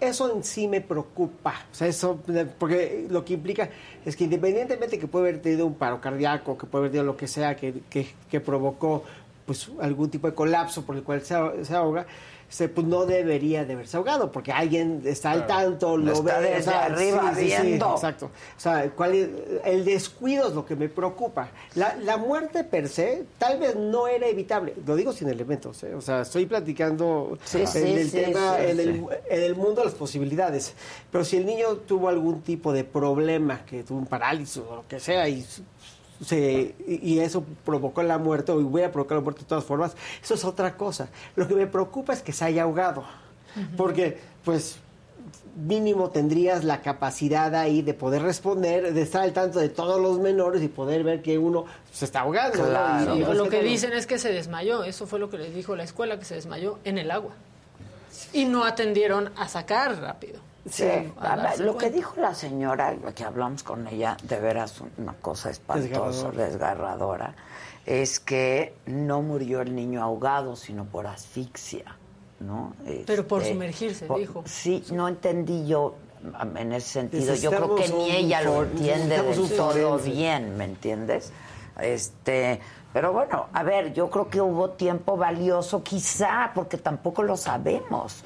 eso en sí me preocupa. O sea, eso, porque lo que implica es que independientemente que puede haber tenido un paro cardíaco, que puede haber tenido lo que sea que, que, que provocó pues algún tipo de colapso por el cual se, se ahoga, se, pues no debería de haberse ahogado, porque alguien está al tanto, lo, ve. Desde arriba viendo. exacto. O sea, ¿cuál el descuido es lo que me preocupa. La, la, muerte per se tal vez no era evitable. Lo digo sin elementos, ¿eh? O sea, estoy platicando en el tema, en el, en, el, mundo de las posibilidades. Pero si el niño tuvo algún tipo de problema, que tuvo un parálisis o lo que sea, y se, y eso provocó la muerte, o hubiera provocado la muerte de todas formas, eso es otra cosa. Lo que me preocupa es que se haya ahogado, porque pues mínimo tendrías la capacidad ahí de poder responder, de estar al tanto de todos los menores y poder ver que uno se está ahogando. lo que dicen es que se desmayó, eso fue lo que les dijo la escuela, que se desmayó en el agua. Y no atendieron a sacar rápido. Sí, lo que dijo la señora, que hablamos con ella, de veras una cosa espantosa, desgarradora, es que no murió el niño ahogado, sino por asfixia, ¿no? Pero por este, sumergirse, dijo. Sí, no entendí yo en ese sentido. Yo creo que ni ella lo entiende del todo bien, ¿me entiendes? Este, pero bueno, a ver, yo creo que hubo tiempo valioso, quizá, porque tampoco lo sabemos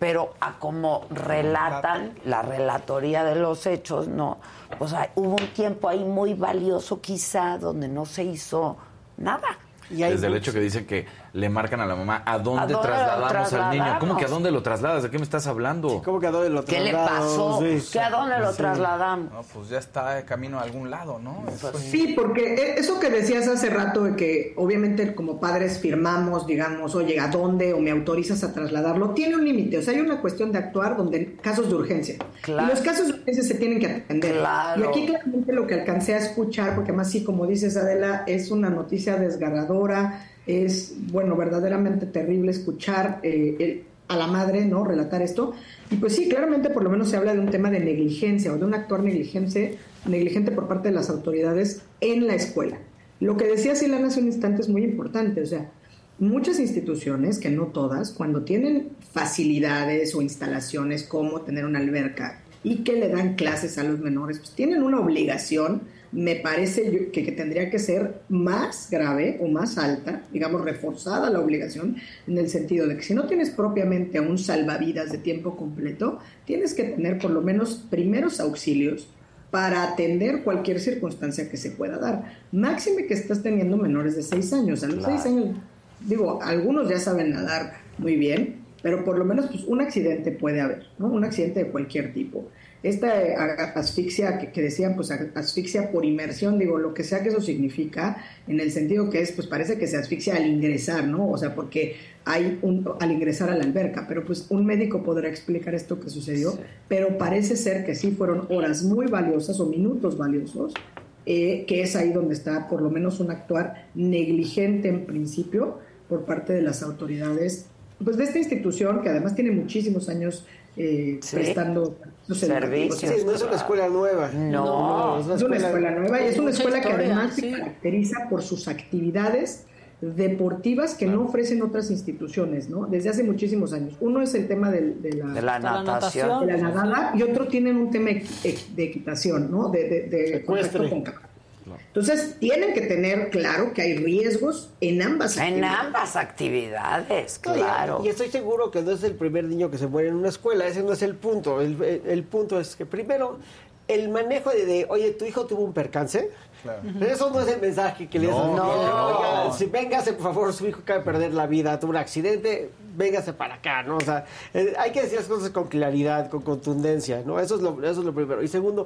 pero a como relatan la relatoría de los hechos, no, pues hubo un tiempo ahí muy valioso quizá donde no se hizo nada. Desde el hecho que dicen que le marcan a la mamá a dónde, trasladamos al niño. ¿Cómo que a dónde lo trasladas? ¿De qué me estás hablando? ¿Cómo que a dónde lo trasladamos? ¿Qué le pasó? ¿Que a dónde lo trasladamos? No, pues ya está de camino a algún lado, ¿no? Pues sí, porque e, eso que decías hace rato de que obviamente como padres firmamos, digamos, oye, ¿a dónde? o me autorizas a trasladarlo, tiene un límite. O sea, hay una cuestión de actuar donde casos de urgencia. Claro. Y los casos de urgencia se tienen que atender. Claro. Y aquí claramente lo que alcancé a escuchar, porque más sí, como dices Adela, es una noticia desgarradora es, bueno, verdaderamente terrible escuchar eh, a la madre, ¿no? Relatar esto. Y pues sí, claramente por lo menos se habla de un tema de negligencia o de un actuar negligente, negligente por parte de las autoridades en la escuela. Lo que decía Silana hace un instante es muy importante, o sea, muchas instituciones, que no todas, cuando tienen facilidades o instalaciones como tener una alberca y que le dan clases a los menores, pues tienen una obligación me parece que, tendría que ser más grave o más alta, digamos, reforzada la obligación, en el sentido de que si no tienes propiamente un salvavidas de tiempo completo, tienes que tener por lo menos primeros auxilios para atender cualquier circunstancia que se pueda dar. Máxime que estás teniendo menores de 6 años. A los 6 años, digo, algunos ya saben nadar muy bien, pero por lo menos pues, un accidente puede haber, ¿no? Un accidente de cualquier tipo. Esta asfixia que, decían, pues asfixia por inmersión, digo, lo que sea que eso significa, en el sentido que es, pues parece que se asfixia al ingresar, ¿no? O sea, porque hay un, al ingresar a la alberca, pero pues un médico podrá explicar esto que sucedió, pero parece ser que sí fueron horas muy valiosas o minutos valiosos, eh, que es ahí donde está por lo menos un actuar negligente en principio por parte de las autoridades pues de esta institución que además tiene muchísimos años eh, prestando servicios. no es una escuela nueva. No, no, es una escuela nueva y es una escuela que además se caracteriza por sus actividades deportivas que no ofrecen otras instituciones, ¿no? Desde hace muchísimos años. Uno es el tema de, la, natación, de la nadada, y otro tienen un tema de equitación, ¿no? De, de, de entonces, tienen que tener claro que hay riesgos en ambas actividades. En ambas actividades, claro. y, estoy seguro que no es el primer niño que se muere en una escuela, ese no es el punto. El, punto es que primero, el manejo de, oye, tu hijo tuvo un percance. Pero eso no es el mensaje que le no, no, no. Si véngase, por favor, su hijo acaba de perder la vida, tuvo un accidente, véngase para acá, ¿no? O sea, eh, hay que decir las cosas con claridad, con contundencia, ¿no? Eso es lo, eso es lo primero. Y segundo,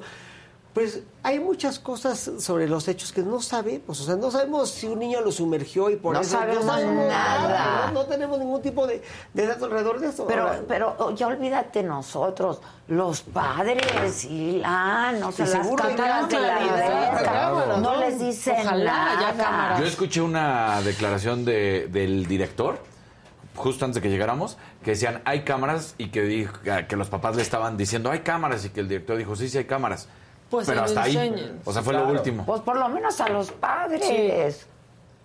pues hay muchas cosas sobre los hechos que no sabemos. O sea, no sabemos si un niño lo sumergió y por eso sabemos no sabemos nada. No, tenemos ningún tipo de, de datos alrededor de eso. Pero, pero oh, ya olvídate nosotros, los padres y la, no se las cámaras de la no les dicen nada. Yo escuché una declaración de, del director justo antes de que llegáramos, que decían hay cámaras y que, dijo, que los papás le estaban diciendo hay cámaras y que el director dijo sí, sí hay cámaras. Pues Pero hasta ahí. O sea, fue lo último. Pues por lo menos a los padres.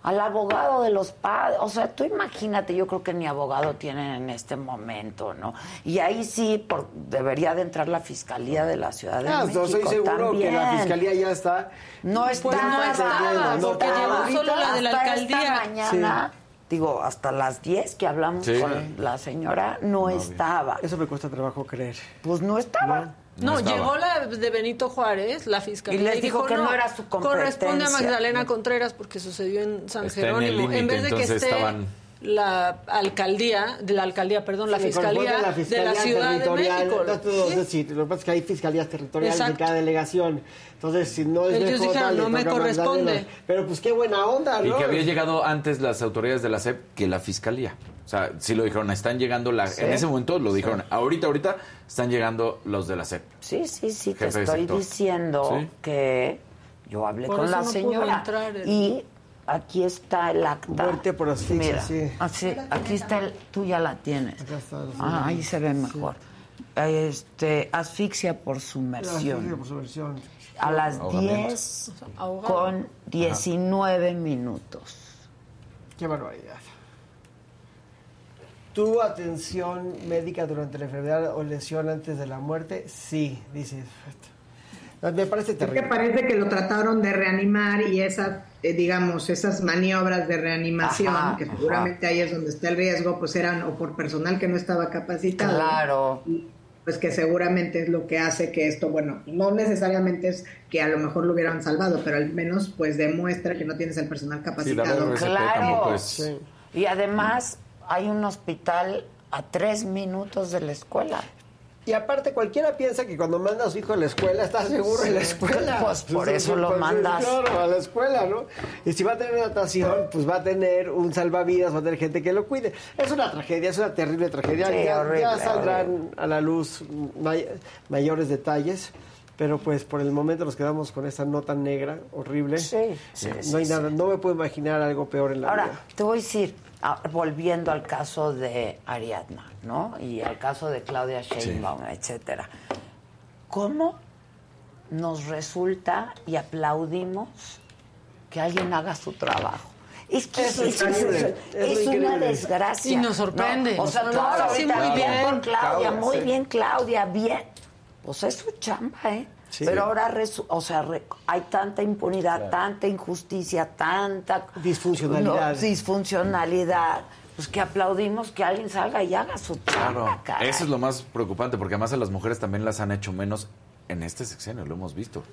Al abogado de los padres. O sea, tú imagínate, yo creo que ni abogado tienen en este momento, ¿no? Y ahí sí por, debería de entrar la Fiscalía de la Ciudad de ah, México. estoy seguro que la Fiscalía ya está. No está. Pues no está, porque llegó solo la de la alcaldía. mañana. Digo, hasta las 10 que hablamos con la señora, no, estaba. Eso me cuesta trabajo creer. Pues no estaba. No, llegó la de Benito Juárez, la fiscalía. Y les dijo, que no, era su competencia. Corresponde a Magdalena Contreras porque sucedió en San Jerónimo. En, vez de que esté la alcaldía, de la alcaldía, perdón, la, fiscalía de la Ciudad de México. ¿Sí? lo que pasa es que hay fiscalías territoriales en cada delegación. Entonces, si no es Ellos dijeron, no me corresponde. Pero pues qué buena onda, ¿no? Y que había llegado antes las autoridades de la SEP que la fiscalía. O sea, sí lo dijeron, están llegando, la, en ese momento lo dijeron, ahorita, ahorita están llegando los de la SEP. Sí, sí, sí, te estoy diciendo que yo hablé con la señora y aquí está el acta. Muerte por asfixia, Mira, sí. Así, aquí está el, tú ya la tienes. ah, ahí se ve mejor. Este, asfixia por sumersión. Asfixia por sumersión. A las 10 con 19 minutos. Qué barbaridad. ¿Tuvo atención médica durante la enfermedad o lesión antes de la muerte? Sí, dice. Me parece terrible. Es que parece que lo trataron de reanimar y esas, eh, digamos, esas maniobras de reanimación, que seguramente ahí es donde está el riesgo, pues eran o por personal que no estaba capacitado. Claro. pues que seguramente es lo que hace que esto, bueno, no necesariamente es que a lo mejor lo hubieran salvado, pero al menos pues demuestra que no tienes el personal capacitado. claro. Y además hay un hospital a tres minutos de la escuela. Y aparte, cualquiera piensa que cuando manda a su hijo a la escuela está seguro en la escuela. Pues por eso lo mandas. Claro, a la escuela, ¿no? Y si va a tener natación, pues va a tener un salvavidas, va a tener gente que lo cuide. Es una tragedia, es una terrible tragedia. ya, saldrán a la luz mayores detalles. Pero pues por el momento nos quedamos con esa nota negra, horrible. Sí, no hay nada, no me puedo imaginar algo peor en la vida. Ahora, te voy a decir, volviendo al caso de Ariadna, ¿no? Y al caso de Claudia Sheinbaum, etcétera. ¿Cómo nos resulta y aplaudimos que alguien haga su trabajo? Es que es, una desgracia. Y nos sorprende. O sea, todo muy bien por Claudia, muy bien Claudia, bien. Pues es su chamba, ¿eh? Pero ahora, o sea, hay tanta impunidad, tanta injusticia, tanta disfuncionalidad. disfuncionalidad. Pues que aplaudimos que alguien salga y haga su chamba. Claro, eso es lo más preocupante, porque además a las mujeres también las han hecho menos en este sexenio, lo hemos visto.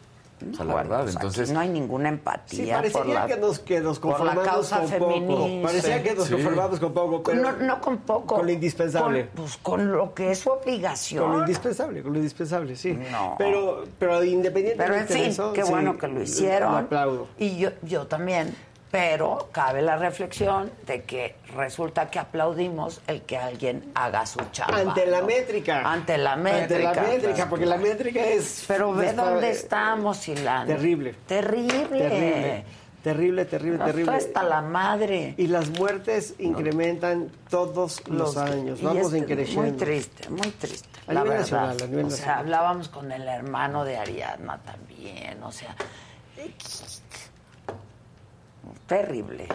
O la verdad, pues entonces... no hay ninguna empatía sí, por la, que nos, que nos conformamos causa con feminista. poco. Parecía que nos conformamos con poco, pero... No, no con poco. Con lo indispensable. Con, pues con lo que es su obligación. Con lo indispensable, con lo indispensable, sí. No. Pero, pero independientemente pero en fin, de eso... qué bueno que lo hicieron. Lo aplaudo. Y yo, yo también pero cabe la reflexión de que resulta que aplaudimos el que alguien haga su chamba. Ante la métrica. Ante la métrica. Ante la métrica, porque la métrica es... Pero ve dónde estamos, Silán. Terrible. Terrible. Terrible. Terrible, terrible, terrible. Hasta la madre. Y las muertes incrementan todos los, años. Vamos es increciendo. Muy triste, muy triste. A la nivel verdad. nacional, a nivel o sea, hablábamos con el hermano de Ariadna también. O sea, terrible.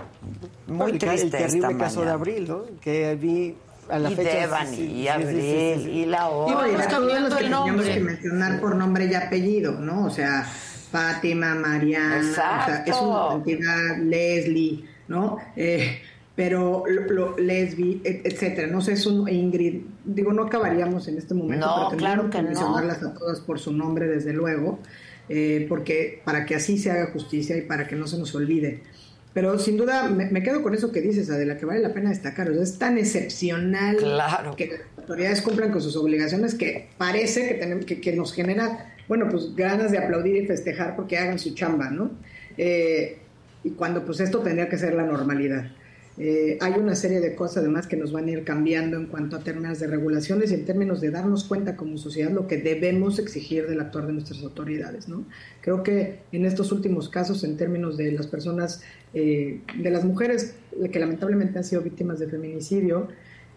Muy triste. El terrible esta caso de mañana. Abril, ¿no? Que vi a la y fecha. Devani, sí, y Abril, sí, sí, sí. y la Y otra. todos cambiando los que el teníamos que mencionar por nombre y apellido, ¿no? O sea, Fátima, Mariana, o sea, es una entidad, Leslie, ¿no? Eh, pero lo, lo- Lesbi, et- etcétera. No sé, es un Ingrid. Digo, no acabaríamos en este momento, No, pero claro tendríamos que no. mencionarlas a todas por su nombre, desde luego, eh, porque para que así se haga justicia y para que no se nos olvide. Pero sin duda me, me quedo con eso que dices, Adela, que vale la pena destacar. O sea, es tan excepcional Claro. que las autoridades cumplan con sus obligaciones que parece que, tenemos, que, que nos genera, bueno, pues ganas de aplaudir y festejar porque hagan su chamba, ¿no? Eh, y cuando pues esto tendría que ser la normalidad. Eh, hay una serie de cosas además que nos van a ir cambiando en cuanto a términos de regulaciones y en términos de darnos cuenta como sociedad lo que debemos exigir del actuar de nuestras autoridades. ¿no? Creo que en estos últimos casos, en términos de las personas, eh, de las mujeres que lamentablemente han sido víctimas de feminicidio,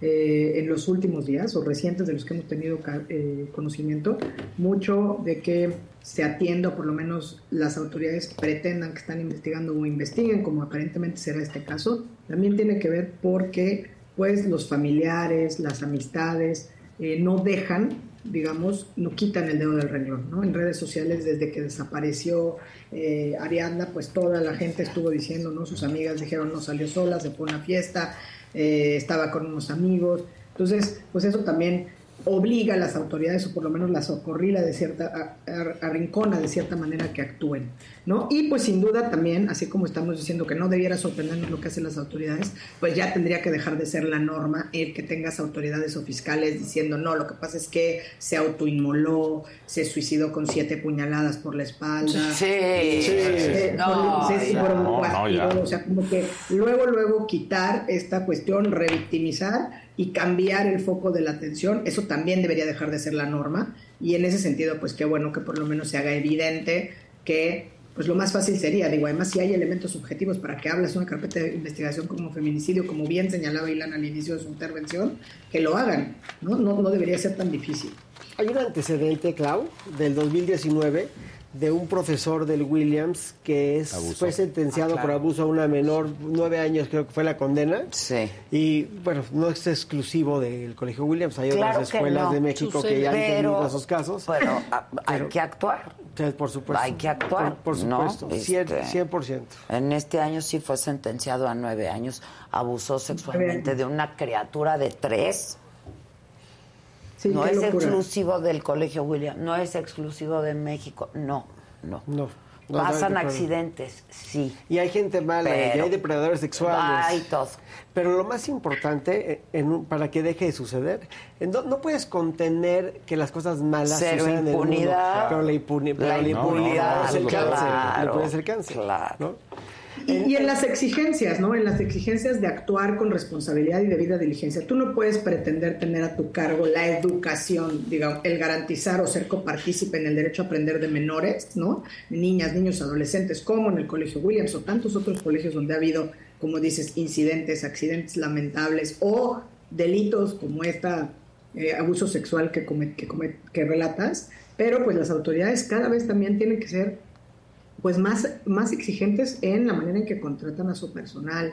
eh, en los últimos días o recientes de los que hemos tenido eh, conocimiento, mucho de que se atienda, o por lo menos las autoridades pretendan que están investigando o investiguen, como aparentemente será este caso, también tiene que ver porque pues los familiares, las amistades, eh, no dejan, digamos, no quitan el dedo del renglón, ¿no? En redes sociales, desde que desapareció eh, Ariadna, pues toda la gente estuvo diciendo, ¿no? Sus amigas dijeron, no salió sola, se fue a una fiesta, eh, estaba con unos amigos. Entonces, pues eso también obliga a las autoridades, o por lo menos las socorrila de cierta, arrincona de cierta manera que actúen, ¿no? Y pues sin duda también, así como estamos diciendo que no debiera sorprendernos lo que hacen las autoridades, pues ya tendría que dejar de ser la norma el que tengas autoridades o fiscales diciendo, no, lo que pasa es que se autoinmoló, se suicidó con siete puñaladas por la espalda. Sí, o sea, como que luego, luego quitar esta cuestión, revictimizar y cambiar el foco de la atención, eso también debería dejar de ser la norma. Y en ese sentido, pues qué bueno que por lo menos se haga evidente que pues lo más fácil sería, digo, además si hay elementos objetivos para que hables una carpeta de investigación como feminicidio, como bien señalaba Ilan al inicio de su intervención, que lo hagan, ¿no? No, no debería ser tan difícil. Hay un antecedente, Clau, del 2019 de un profesor del Williams que es, Abuso. fue sentenciado Ah, claro. por abuso a una menor, nueve años creo que fue la condena. Sí. Y bueno, no es exclusivo del Colegio Williams, hay Claro otras escuelas no. de México Sucede. que ya han Pero- tenido esos casos. Pero a- hay Pero- que actuar. Por supuesto. Hay que actuar, Por, por ¿no? supuesto, cien- Este- 100%. En este año sí fue sentenciado a nueve años. Abusó sexualmente de una criatura de tres. Sí, no es locura. exclusivo del Colegio William, no es exclusivo de México. No, no. No. no, Pasan no, accidentes, sí. Y hay gente mala, Pero- y hay depredadores sexuales. Hay todo. Pero lo más importante eh, en para que deje de suceder, no, puedes contener que las cosas malas Cero sucedan en el mundo, impunidad. pero la, impuni- La la impunidad impunidad, es el cáncer, claro, puede ser cáncer. claro. Y, y en las exigencias, ¿no? En las exigencias de actuar con responsabilidad y debida diligencia. Tú no puedes pretender tener a tu cargo la educación, digamos, el garantizar o ser copartícipe en el derecho a aprender de menores, ¿no? Niñas, niños, adolescentes, como en el Colegio Williams o tantos otros colegios donde ha habido, como dices, incidentes, accidentes lamentables o delitos como esta eh, abuso sexual que, come- que, come- que relatas. Pero pues las autoridades cada vez también tienen que ser pues más, más exigentes en la manera en que contratan a su personal,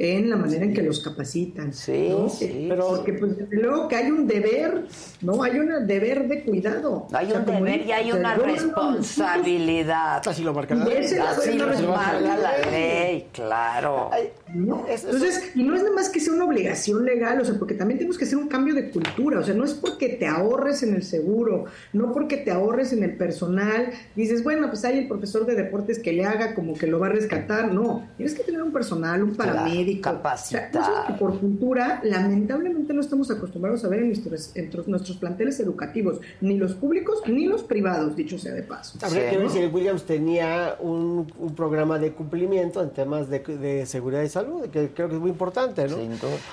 en la manera en que los capacitan. Sí, ¿no? sí, Pero porque pues desde luego que hay un deber, ¿no? Hay un deber de cuidado. Hay O sea, un deber y hay una responsabilidad. Así lo marca la Y ese es Así la lo marca la ley, claro. Hay, Entonces, y no es nada más que sea una obligación legal, o sea, porque también tenemos que hacer un cambio de cultura, o sea, no es porque te ahorres en el seguro, no porque te ahorres en el personal, dices, bueno, pues hay el profesor de deportes que le haga como que lo va a rescatar, no, tienes que tener un personal, un paramédico, capacitado. que por cultura, lamentablemente no estamos acostumbrados a ver en nuestros, nuestros planteles educativos, ni los públicos ni los privados, dicho sea de paso. Habría que ver si Williams tenía un, programa de cumplimiento en temas de, de seguridad y salud que creo que es muy importante, ¿no?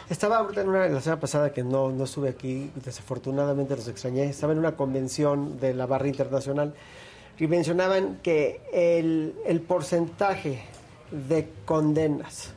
Estaba ahorita en una, la semana pasada que no, no estuve aquí, desafortunadamente los extrañé, estaba en una convención de la barra internacional y mencionaban que el, el porcentaje de condenas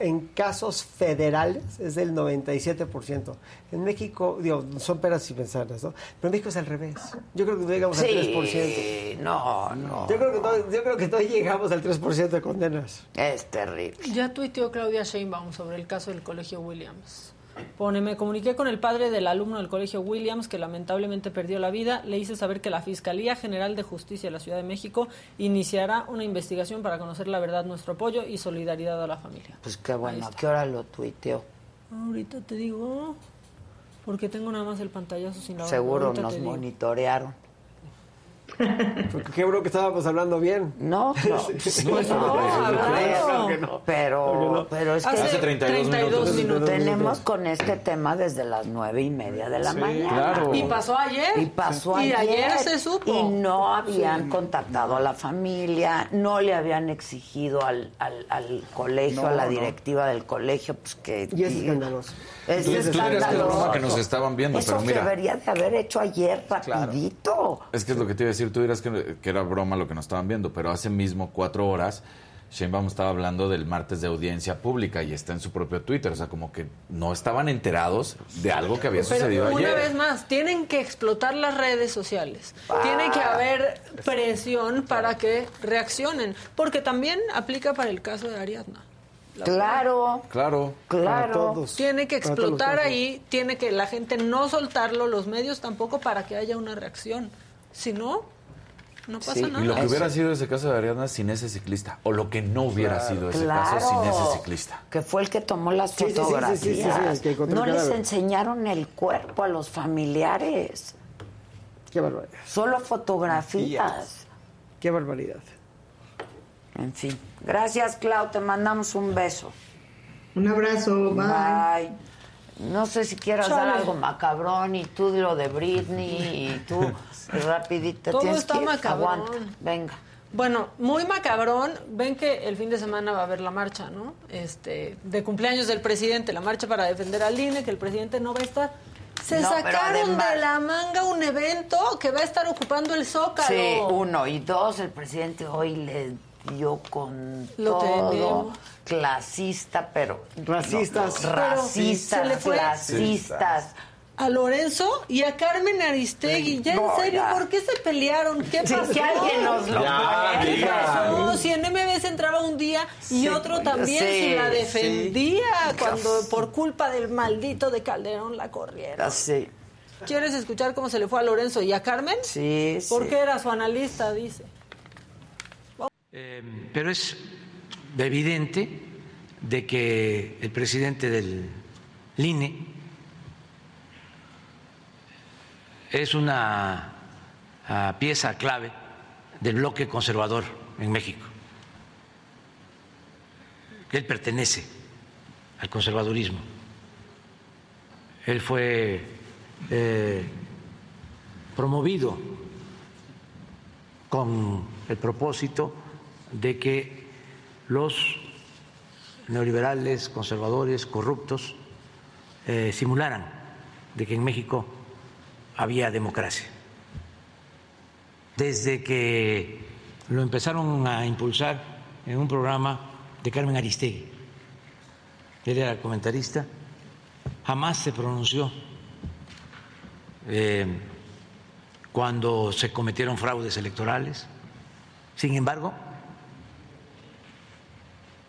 en casos federales es del 97%. En México, digo, son peras y pensadas, ¿no? Pero en México es al revés. Yo creo que no llegamos al 3%. No, no. Yo creo, que no, yo creo que no llegamos al 3% de condenas. Es terrible. Ya tuiteó Claudia Sheinbaum sobre el caso del Colegio Williams. Pone, me comuniqué con el padre del alumno del colegio Williams que lamentablemente perdió la vida. Le hice saber que la Fiscalía General de Justicia de la Ciudad de México iniciará una investigación para conocer la verdad, nuestro apoyo y solidaridad a la familia. Pues qué bueno, ¿a qué hora lo tuiteó? Ahorita te digo, porque tengo nada más el pantallazo sin la Seguro nos monitorearon. Porque qué bueno que estábamos hablando bien. No, no, pues no, no, Pero, pero es que hace 32, minutos. tenemos con este tema desde las nueve y media de la mañana. Y pasó ayer. Y pasó ayer. Y ayer se supo. Y no habían contactado a la familia, no le habían exigido al, al, al colegio, a la directiva del colegio, pues que... Y es escandaloso. Es tú, dirías que es broma que nos estaban viendo, Eso pero mira. se debería de haber hecho ayer rapidito. Es que es lo que te iba a decir, tú dirás que, que, era broma lo que nos estaban viendo, pero hace mismo cuatro horas Sheinbaum estaba hablando del martes de audiencia pública y está en su propio Twitter, o sea, como que no estaban enterados de algo que había sucedido una ayer. Una vez más, tienen que explotar las redes sociales, tiene que haber presión para que reaccionen, porque también aplica para el caso de Ariadna. Claro. Claro. Claro. Tiene que explotar ahí, tiene que la gente no soltarlo, los medios tampoco para que haya una reacción. Si no, no pasa nada. Y lo que hubiera sido ese caso de Ariadna sin ese ciclista, o lo que no hubiera sido ese caso sin ese ciclista. Que fue el que tomó las fotografías. no les enseñaron el cuerpo a los familiares. Qué barbaridad. Solo fotografías. Qué barbaridad. En fin. Gracias, Clau. Te mandamos un beso. Un abrazo. Bye. No sé si quieras dar algo macabrón y tú lo de Britney y tú rapidito. Todo está macabrón. Venga. Bueno, muy macabrón. Ven que el fin de semana va a haber la marcha, ¿no? Este, de cumpleaños del presidente, la marcha para defender al INE, que el presidente no va a estar. Se sacaron de la manga un evento que va a estar ocupando el Zócalo. Sí, uno. Y dos, el presidente hoy le dio con todo clasista, pero racistas, racistas, clasistas. A Lorenzo y a Carmen Aristegui. Ya, en serio, ¿por qué se pelearon? ¿Qué pasó? que alguien nos lo ¿Qué pasó? Si en MBS entraba un día y otro también, si la defendía cuando por culpa del maldito de Calderón la corrieron. Sí. ¿Quieres escuchar cómo se le fue a Lorenzo y a Carmen? Sí, Porque era su analista, dice. Eh, pero es evidente de que el presidente del INE es una uh, pieza clave del bloque conservador en México. Él pertenece al conservadurismo. Él fue eh, promovido con el propósito de que los neoliberales, conservadores, corruptos, eh, simularan de que en México había democracia. Desde que lo empezaron a impulsar en un programa de Carmen Aristegui, él era comentarista, jamás se pronunció eh, cuando se cometieron fraudes electorales. Sin embargo,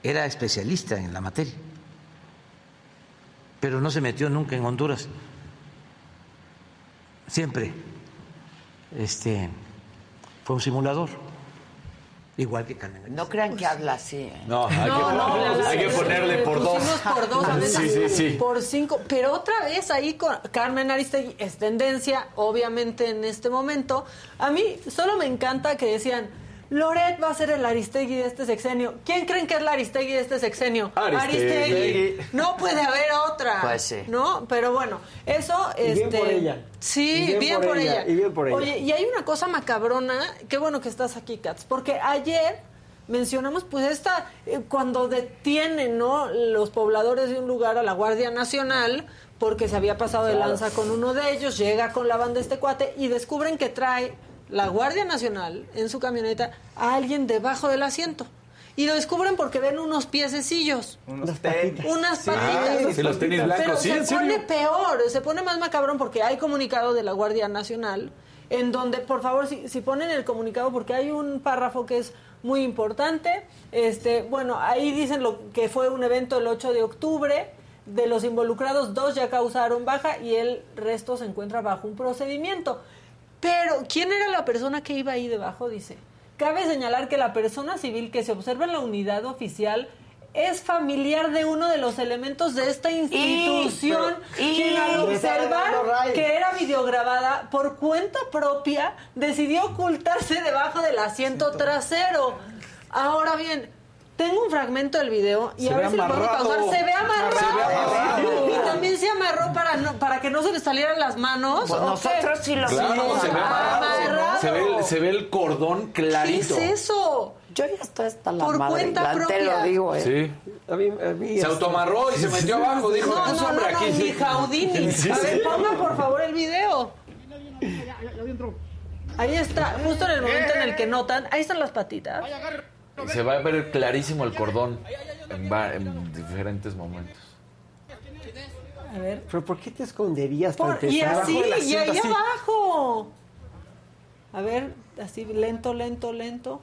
era especialista en la materia, pero no se metió nunca en Honduras. Siempre este, fue un simulador. Igual que Carmen No crean que habla así. ¿eh? No, hay, que, hay que ponerle por dos. por dos, a sí, sí, sí. por cinco. Pero otra vez ahí con Carmen Aristegui es tendencia, obviamente en este momento. A mí solo me encanta que decían, Loret va a ser el Aristegui de este sexenio. ¿Quién creen que es la Aristegui de este sexenio? Aristegui. No puede haber otra. Pues sí. ¿No? Pero bueno, eso... Y bien este, por ella. Sí, Y bien, por, ella. y bien por ella. Oye, y hay una cosa macabrona. Qué bueno que estás aquí, Katz. Porque ayer mencionamos pues esta... eh, cuando detienen, ¿no? Los pobladores de un lugar a la Guardia Nacional porque se había pasado de lanza con uno de ellos, llega con la banda este cuate y descubren que trae la Guardia Nacional en su camioneta a alguien debajo del asiento. Y lo descubren porque ven unos piececillos. Unos tenis. Unas patitas. Ah, sí, los tenis blancos, Pero sí, se ¿en serio? pone peor, se pone más macabrón porque hay comunicado de la Guardia Nacional en donde, por favor, si, si ponen el comunicado, porque hay un párrafo que es muy importante. Este, bueno, ahí dicen lo que fue un evento el 8 de octubre. De los involucrados, dos ya causaron baja y el resto se encuentra bajo un procedimiento. Pero, ¿quién era la persona que iba ahí debajo? Dice. Cabe señalar que la persona civil que se observa en la unidad oficial es familiar de uno de los elementos de esta institución, y- quien al observar que era videograbada por cuenta propia, decidió ocultarse debajo del asiento trasero. Ahora bien, tengo un fragmento del video y Se a ve ver si lo podemos amarrado. pausar. Se ve amarrado. Se ve amarrado. Y también se amarró para, no- para que no se le salieran las manos. Pues ¿o nosotros qué? sí lo Claro, vimos. se ve amarrado. Se ve, el, se ve el cordón ¿Qué clarito. es eso? Yo ya estoy hasta la Por madre. cuenta te propia. lo digo, ¿eh? Sí. A mí, a mí Se este- autoamarró y se metió abajo. Dijo, No, "Pues, no, no, no, aquí ni sí". Jaudini. Sí, a ver, ponga por favor el video. Ahí está, justo en el momento en el que notan, ahí están las patitas. Y se va a ver clarísimo el cordón en, va- en diferentes momentos. A ver. ¿Pero por qué te esconderías para Por- y así, y ahí así. abajo. A ver, así lento, lento, lento.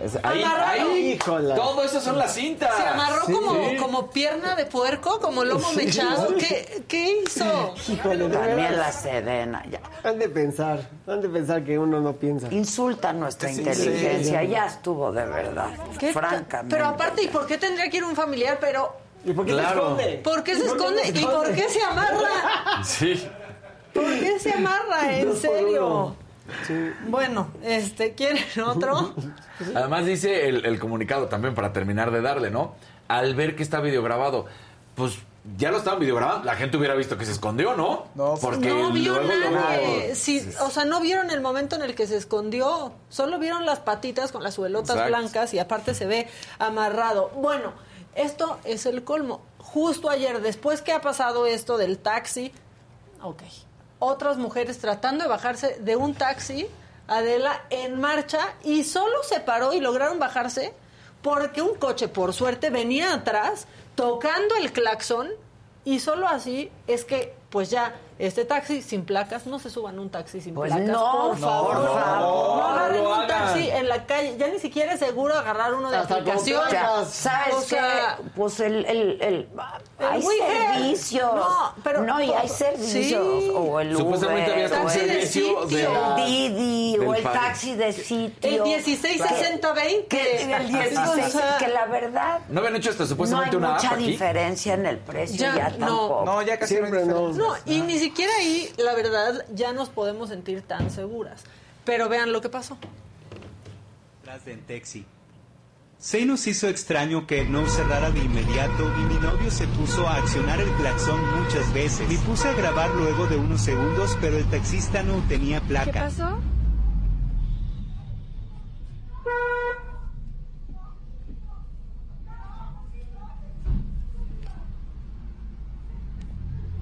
Es- ahí, ahí, Híjola. todo eso son las cintas. Se amarró Sí. como, como pierna de puerco, como lomo mechado. ¿Qué, qué hizo? Híjole, de También veras. la Sedena. Ya. Han de pensar, han de pensar que uno no piensa. Insulta nuestra Sí, inteligencia. sí. Ya estuvo de verdad. ¿Qué Francamente. Pero aparte, ¿y por qué tendría que ir un familiar? Pero, ¿Y por qué Claro. se esconde? ¿por qué se ¿Por qué esconde? ¿Y por qué se amarra? Sí. ¿Por qué se amarra? ¿En serio? Bueno, este, ¿quieren otro? Además dice el, el comunicado también para terminar de darle, ¿no? Al ver que está videograbado, pues ya lo estaban videograbando, la gente hubiera visto que se escondió, ¿no? No, porque no vio luego, luego- nadie. Sí, o sea, no vieron el momento en el que se escondió. Solo vieron las patitas con las suelotas Exacto. blancas y aparte se ve amarrado. Bueno, esto es el colmo. Justo ayer, después que ha pasado esto del taxi, ok, otras mujeres tratando de bajarse de un taxi, Adela, en marcha, y solo se paró y lograron bajarse porque un coche, por suerte, venía atrás tocando el claxon y solo así es que, pues ya, este taxi sin placas, no se suban a un taxi sin Pues placas, no, por no, favor. por favor, no agarren no un taxi en la calle, ya ni siquiera es seguro agarrar uno de Hasta aplicación. placas. ¿Sabes O qué? sea, Pues el, el, el, hay servicios. No, pero- No, y hay sí. servicios. O el Supuestamente Uber, había o el- servicio de sitio. la- Didi o el padre. taxi de sitio. El 1660-20. Que, el 16, O sea, que la verdad ¿No habían hecho hasta no hay supuestamente una mucha app aquí? diferencia en el precio, Ya, ya, no. tampoco. No, ya casi Siempre no. no. No, y ni siquiera ahí, la verdad, ya nos podemos sentir tan seguras. Pero vean lo que pasó. Tras de Entexi. Se nos hizo extraño que no cerrara de inmediato y mi novio se puso a accionar el claxon muchas veces. Me puse a grabar luego de unos segundos, pero el taxista no tenía placa. ¿Qué pasó?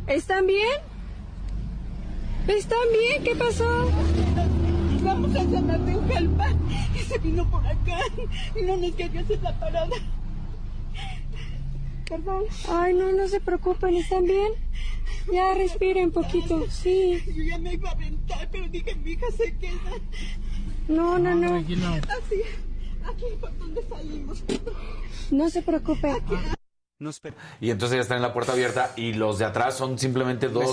¿Están bien? ¿Están bien? ¿Qué pasó? Vamos a llamar de un jalpa que se vino por acá y no nos quería hacer la parada. Perdón. Ay, no, no se preocupen. ¿Están bien? Ya respiren poquito. Sí. Yo ya me iba a aventar, pero dije, mi hija se queda. No, no, no. Así, aquí por donde salimos. No se Y entonces ya están en la puerta abierta y los de atrás son simplemente dos,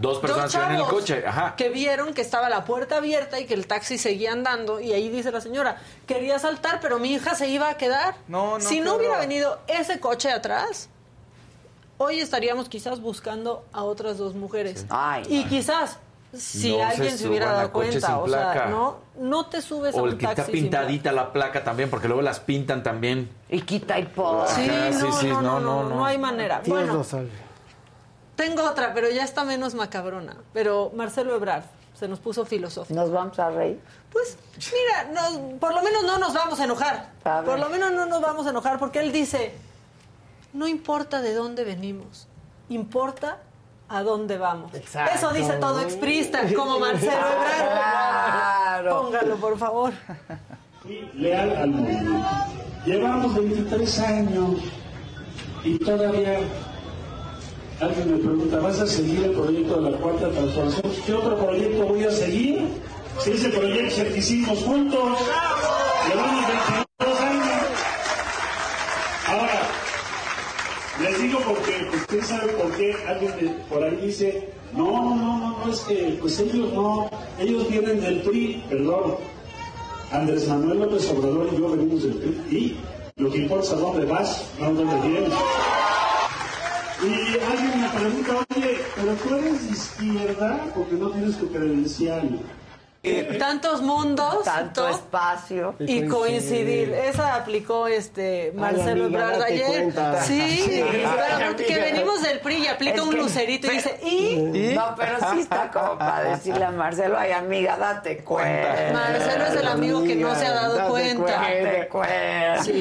dos personas que van en el coche. Ajá. Que vieron que estaba la puerta abierta y que el taxi seguía andando. Y ahí dice la señora, quería saltar, pero mi hija se iba a quedar. No, no. Si no hubiera venido ese coche atrás, hoy estaríamos quizás buscando a otras dos mujeres. y quizás si alguien se, hubiera dado cuenta, o sea, no, no te subes o a un el que taxi está pintadita la placa también, porque luego las pintan también. Y quita y pon. Sí, no, no, no, no, hay manera. bueno, tengo otra, pero ya está menos macabrona. Pero Marcelo Ebrard se nos puso filosófico. ¿Nos vamos a reír? Pues, mira, por lo menos no nos vamos a enojar. por lo menos no nos vamos a enojar, porque él dice, no importa de dónde venimos, importa a dónde vamos. Eso dice todo exprista, como Marcelo Ebrard. Póngalo, por favor. Leal al movimiento. Llevamos 23 años y todavía alguien me pregunta, ¿vas a seguir el proyecto de la cuarta transformación? ¿Qué otro proyecto voy a seguir? Si ese proyecto que hicimos juntos, llevamos 22 años. Ahora, les digo porque usted sabe por qué alguien por ahí dice, no, no, no, no, es que pues ellos no, ellos vienen del PRI, perdón. Andrés Manuel López Obrador y yo venimos del PRI y lo que importa es a dónde vas, no a dónde vienes. Y alguien me pregunta, oye, pero tú eres de izquierda porque no tienes tu credencial. Tantos mundos tanto espacio. Y coincidir. esa aplicó este Marcelo Ebrard ayer. sí, pero que venimos del PRI y aplica un lucerito y dice ¿y? no pero sí está como para decirle a Marcelo ay amiga date cuenta Marcelo es el amigo que no se ha dado cuenta. Date cuenta. Sí.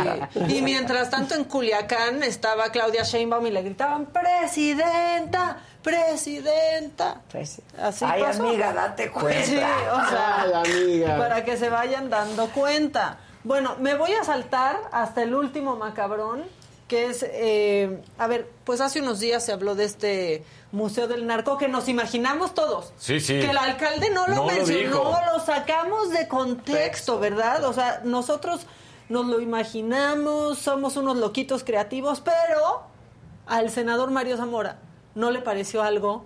y mientras tanto en Culiacán estaba Claudia Sheinbaum y le gritaban presidenta presidenta. Así Ay, amiga, date cuenta. Sí, o sea, para que se vayan dando cuenta. Bueno, me voy a saltar hasta el último macabrón, que es, eh, a ver, pues hace unos días se habló de este Museo del Narco que nos imaginamos todos. Sí, sí. Que el alcalde no lo mencionó, lo, sacamos de contexto, ¿verdad? O sea, nosotros nos lo imaginamos, somos unos loquitos creativos, pero al senador Mario Zamora no le pareció algo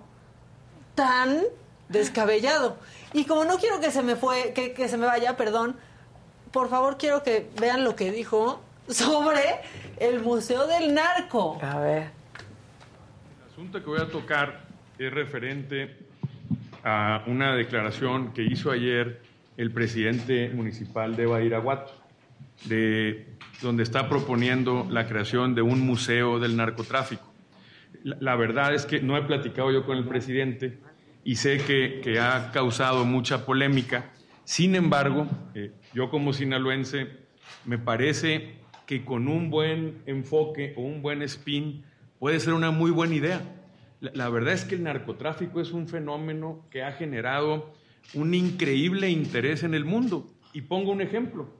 tan descabellado. Y como no quiero que se me fue, que, que se me vaya, perdón, por favor quiero que vean lo que dijo sobre el Museo del Narco. A ver. El asunto que voy a tocar es referente a una declaración que hizo ayer el presidente municipal de Badiraguato, de donde está proponiendo la creación de un museo del narcotráfico. La, verdad es que no he platicado yo con el presidente y sé que, ha causado mucha polémica. Sin embargo, eh, yo como sinaloense, me parece que con un buen enfoque o un buen spin puede ser una muy buena idea. La, verdad es que el narcotráfico es un fenómeno que ha generado un increíble interés en el mundo. Y pongo un ejemplo,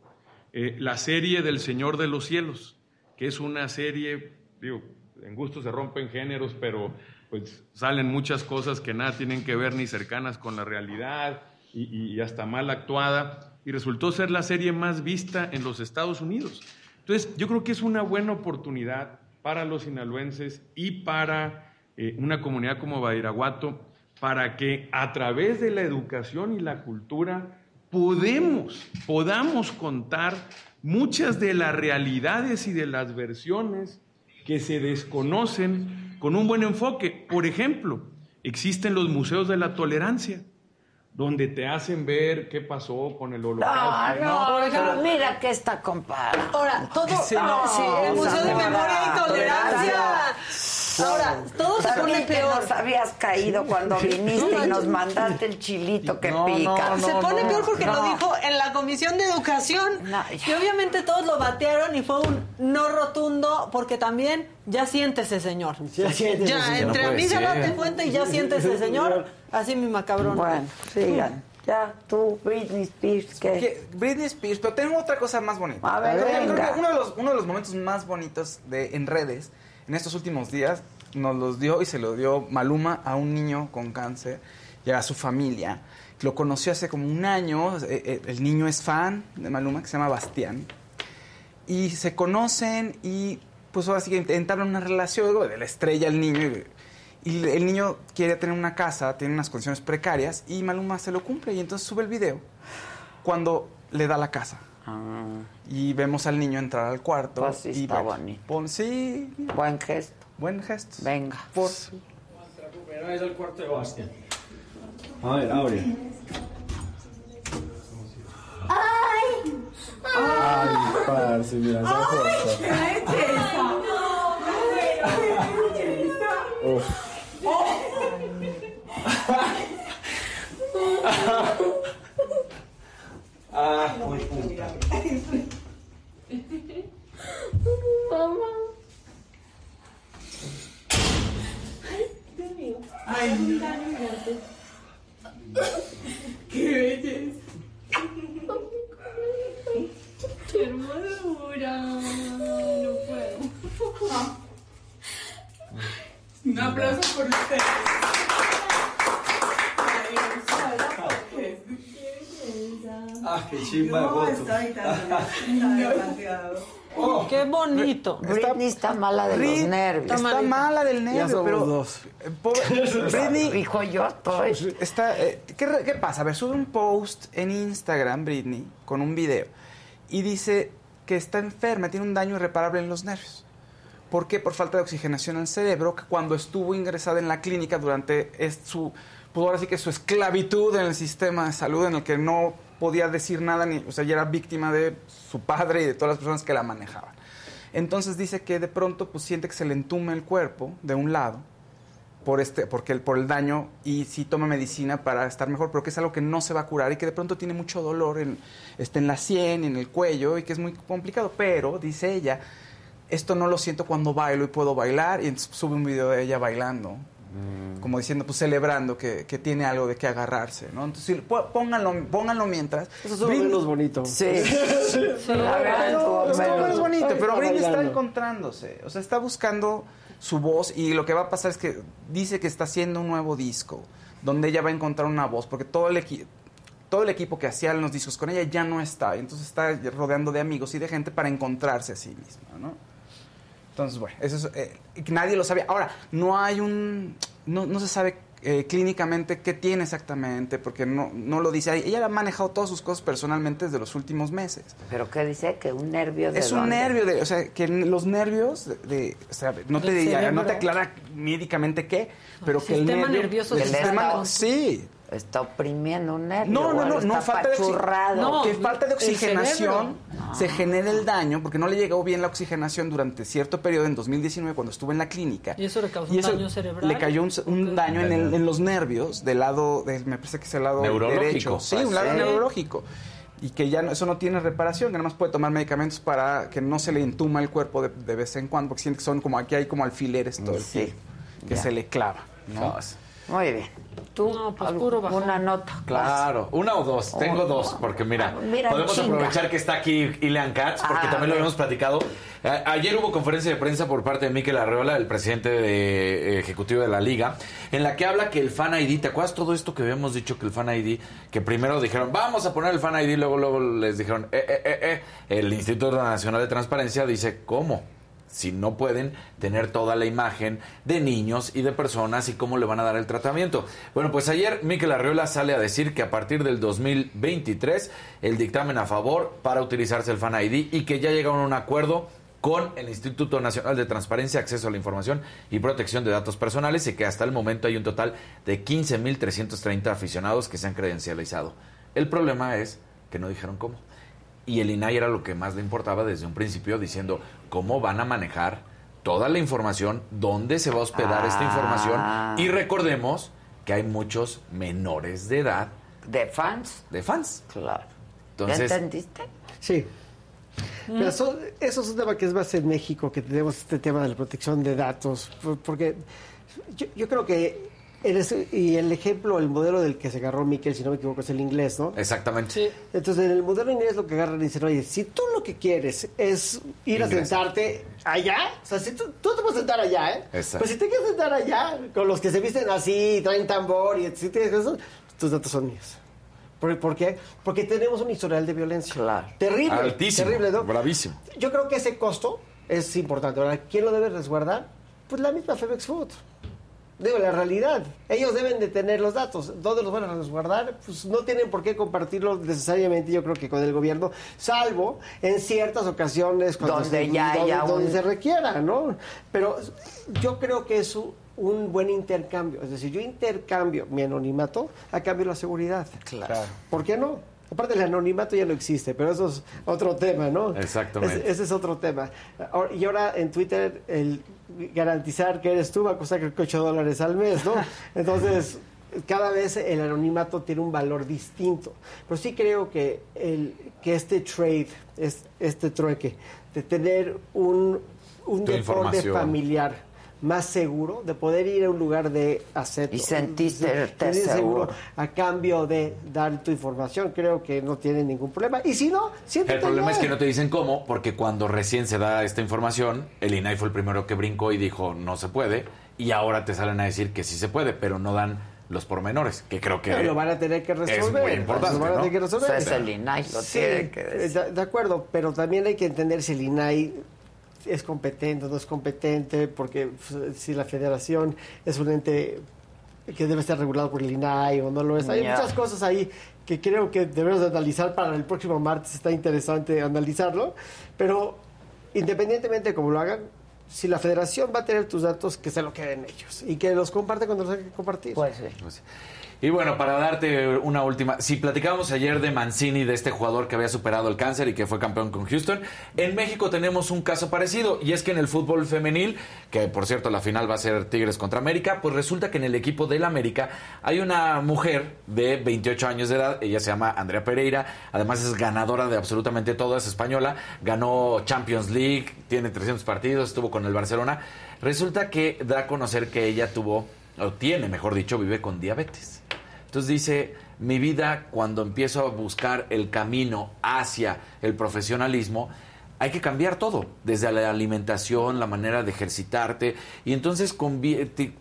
eh, la serie del Señor de los Cielos, que es una serie, digo, en gusto se rompen géneros, pero pues salen muchas cosas que nada tienen que ver ni cercanas con la realidad y, hasta mal actuada, y resultó ser la serie más vista en los Estados Unidos. Entonces, yo creo que es una buena oportunidad para los sinaloenses y para eh, una comunidad como Badiraguato, para que a través de la educación y la cultura podemos, podamos contar muchas de las realidades y de las versiones que se desconocen con un buen enfoque. Por ejemplo, existen los museos de la tolerancia, donde te hacen ver qué pasó con el holocausto. No, no, mira que está compadre. Ahora, todo... sí, el Museo de Memoria y Tolerancia. Ahora, todo se pone peor. nos habías caído cuando viniste y nos mandaste el chilito que pica. se pone peor porque lo dijo en la Comisión de Educación. y obviamente todos lo batearon y fue un no rotundo porque también ya siéntese, señor. Ya, ya entre no mí ya date cuenta y ya siéntese, señor. Así mi macabrón. Bueno, sigan. Ya, tú, Britney Spears, ¿qué? Britney Spears, pero tengo otra cosa más bonita. A ver, uno de, los, uno de los momentos más bonitos de, en redes en estos últimos días nos los dio y se lo dio Maluma a un niño con cáncer y a su familia. Lo conoció hace como un año, eh, eh, el niño es fan de Maluma, que se llama Bastián. Y se conocen y pues ahora sí que entablan una relación, de la estrella al niño. Y, el niño quiere tener una casa, tiene unas condiciones precarias y Maluma se lo cumple y entonces sube el video cuando le da la casa. Ah. Y vemos al niño entrar al cuarto. Pues y está bonito. sí. Buen gesto. Buen gesto. Venga. Por... es el cuarto de Bastian. A ver, abre. ¡Ay! ¡Ay, parce! Mira esa foto. ¡Qué belleza! Uf. Ah, muy puta. Mamá. Ay, Dios mío. Ay, Qué belleza. Qué hermosura. No puedo. Un aplauso por ustedes. Ah, qué chimba de foto. Oh, qué bonito. Britney está mala de los nervios. Está, mala del nervio, pero dos. Eh, Britney dijo yo estoy. Está, eh, ¿qué, ¿Qué pasa? A ver, sube un post en Instagram, Britney, con un video y dice que está enferma, tiene un daño irreparable en los nervios. ¿Por qué? Por falta de oxigenación al cerebro, que cuando estuvo ingresada en la clínica durante su, pues ahora sí que su esclavitud en el sistema de salud, en el que no podía decir nada, ni, o sea, ya era víctima de su padre y de todas las personas que la manejaban. Entonces dice que de pronto pues siente que se le entume el cuerpo de un lado por este porque el, por el daño y sí toma medicina para estar mejor, pero que es algo que no se va a curar y que de pronto tiene mucho dolor en, este, en la sien, en el cuello y que es muy complicado, pero dice ella, esto no lo siento cuando bailo y puedo bailar. Y sube un video de ella bailando Mm. Como diciendo, pues celebrando que, tiene algo de qué agarrarse, ¿no? Entonces, pónganlo, pónganlo mientras. Eso es menos bonito. Sí. sí. es menos bonito, pero Britney está encontrándose. O sea, está buscando su voz y lo que va a pasar es que dice que está haciendo un nuevo disco donde ella va a encontrar una voz, porque todo el equipo todo el equipo que hacía los discos con ella ya no está, entonces está rodeando de amigos y de gente para encontrarse a sí misma, ¿no? Entonces, bueno, eso es, eh, nadie lo sabía. Ahora, no hay un, no, no se sabe eh, clínicamente qué tiene exactamente, porque no, no lo dice. Ella ha manejado todas sus cosas personalmente desde los últimos meses. ¿Pero qué dice? ¿Que un nervio de Es un nervio, de, o sea, que los nervios, de, o sea, no te, no te aclara médicamente qué, pero que el nervio... nervioso el sistema, Sí, está oprimiendo un nervio. No, no, no, no falta de, no, que falta de oxigenación se genera el daño porque no le llegó bien la oxigenación durante cierto periodo en 2019 cuando estuvo en la clínica. Y eso le causó un daño cerebral. Le cayó un, daño en, el, en, los nervios del lado, de, me parece que es el lado derecho. Sí, un lado neurológico. Y que ya eso no tiene reparación, que nada más puede tomar medicamentos para que no se le entuma el cuerpo de, vez en cuando, porque siente que son como aquí hay como alfileres todo el tiempo, que se le clava. ¿no? Muy bien. Tú, no, pues una nota. Claro, una o dos. Tengo dos, porque mira, ah, podemos aprovechar que está aquí Ilean Katz, porque ah, también lo habíamos platicado. ayer hubo conferencia de prensa por parte de Miquel Arreola, el presidente de, eh, ejecutivo de la liga, en la que habla que el Fan ID, ¿te acuerdas todo esto que habíamos dicho que el Fan ID, que primero dijeron, vamos a poner el Fan ID, luego, luego les dijeron, eh, eh, eh, eh. el Instituto Nacional de Transparencia dice, ¿cómo? Si no pueden tener toda la imagen de niños y de personas y cómo le van a dar el tratamiento. Bueno, pues ayer Miquel Arriola sale a decir que a partir del 2023 el dictamen a favor para utilizarse el Fan ID y que ya llegaron a un acuerdo con el Instituto Nacional de Transparencia, Acceso a la Información y Protección de Datos Personales y que hasta el momento hay un total de 15.330 aficionados que se han credencializado. El problema es que no dijeron cómo. Y el INAI era lo que más le importaba desde un principio, diciendo cómo van a manejar toda la información, dónde se va a hospedar esta información. Ah. Y recordemos que hay muchos menores de edad. ¿De fans? De fans. Claro. Entonces, ¿Entendiste? Sí. Pero eso, eso, es un tema que es más en México, que tenemos este tema de la protección de datos, porque yo, yo creo que y el ejemplo, el modelo del que se agarró Miquel, si no me equivoco, es el inglés, ¿no? Exactamente. Entonces, en el modelo inglés lo que agarran y dicen, oye, si tú lo que quieres es ir a sentarte allá, o sea, si tú, tú te puedes sentar allá, ¿eh? Exacto. Pues si te quieres sentar allá, con los que se visten así, traen tambor y si tienes eso, tus datos son míos. ¿Por, ¿Por, qué? Porque tenemos un historial de violencia. Claro. Terrible. Altísimo. Terrible, ¿no? Bravísimo. Yo creo que ese costo es importante. Ahora, ¿quién lo debe resguardar? Pues la misma FedEx Food. Digo, la realidad. Ellos deben de tener los datos. ¿Dónde los van a resguardar? Pues no tienen por qué compartirlo necesariamente, yo creo que con el gobierno, salvo en ciertas ocasiones cuando donde se, ya donde, haya donde un- se requiera, ¿no? Pero yo creo que es un, buen intercambio. Es decir, yo intercambio mi anonimato a cambio de la seguridad. Claro. ¿Por qué no? Aparte, el anonimato ya no existe, pero eso es otro tema, ¿no? Exactamente. Ese, ese es otro tema. Y ahora en Twitter, el garantizar que eres tú va a costar creo que 8 dólares al mes, ¿no? Entonces, cada vez el anonimato tiene un valor distinto. Pero sí creo que, el, que este trade, es, este trueque, de tener un, un deporte familiar más seguro, de poder ir a un lugar de acepto. Y sentirte sentirse seguro. a cambio de dar tu información, creo que no tiene ningún problema. Y si no, siéntete El problema es que no te dicen cómo, porque cuando recién se da esta información, el INAI fue el primero que brincó y dijo no se puede, y ahora te salen a decir que sí se puede, pero no dan los pormenores, que creo que Pero lo van a tener que resolver. es muy importante, Lo van a ¿no? tener que resolver. Pues es el INAI, lo Sí, tiene que decir. De, de acuerdo, pero también hay que entender si el INAI es competente o no es competente, porque pues, si la federación es un ente que debe estar regulado por el INAI o no lo es. Hay muchas cosas ahí que creo que debemos de analizar para el próximo martes. Está interesante analizarlo, pero independientemente de cómo lo hagan, si la federación va a tener tus datos, que se lo queden ellos y que los comparte cuando los hay que compartir. Pues sí. Y bueno, para darte una última, si platicábamos ayer de Mancini, de este jugador que había superado el cáncer y que fue campeón con Houston, en México tenemos un caso parecido y es que en el fútbol femenil, que por cierto la final va a ser Tigres contra América, pues resulta que en el equipo del América hay una mujer de 28 años de edad, ella se llama Andrea Pereira, además es ganadora de absolutamente todo, es española, ganó Champions League, tiene 300 partidos, estuvo con el Barcelona. Resulta que da a conocer que ella tuvo, o tiene, mejor dicho, vive con diabetes. Entonces dice, mi vida cuando empiezo a buscar el camino hacia el profesionalismo, hay que cambiar todo, desde la alimentación, la manera de ejercitarte, y entonces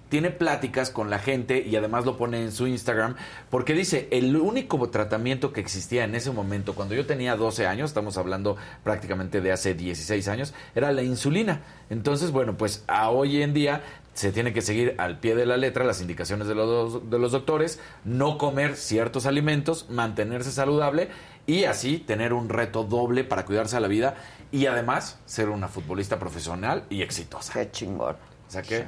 tiene pláticas con la gente y además lo pone en su Instagram, porque dice, el único tratamiento que existía en ese momento, cuando yo tenía 12 años, estamos hablando prácticamente de hace 16 años, era la insulina. Entonces, bueno, pues a hoy en día se tiene que seguir al pie de la letra las indicaciones de los, de los doctores, no comer ciertos alimentos, mantenerse saludable y así tener un reto doble para cuidarse a la vida y además ser una futbolista profesional y exitosa. Qué chingón. O sea que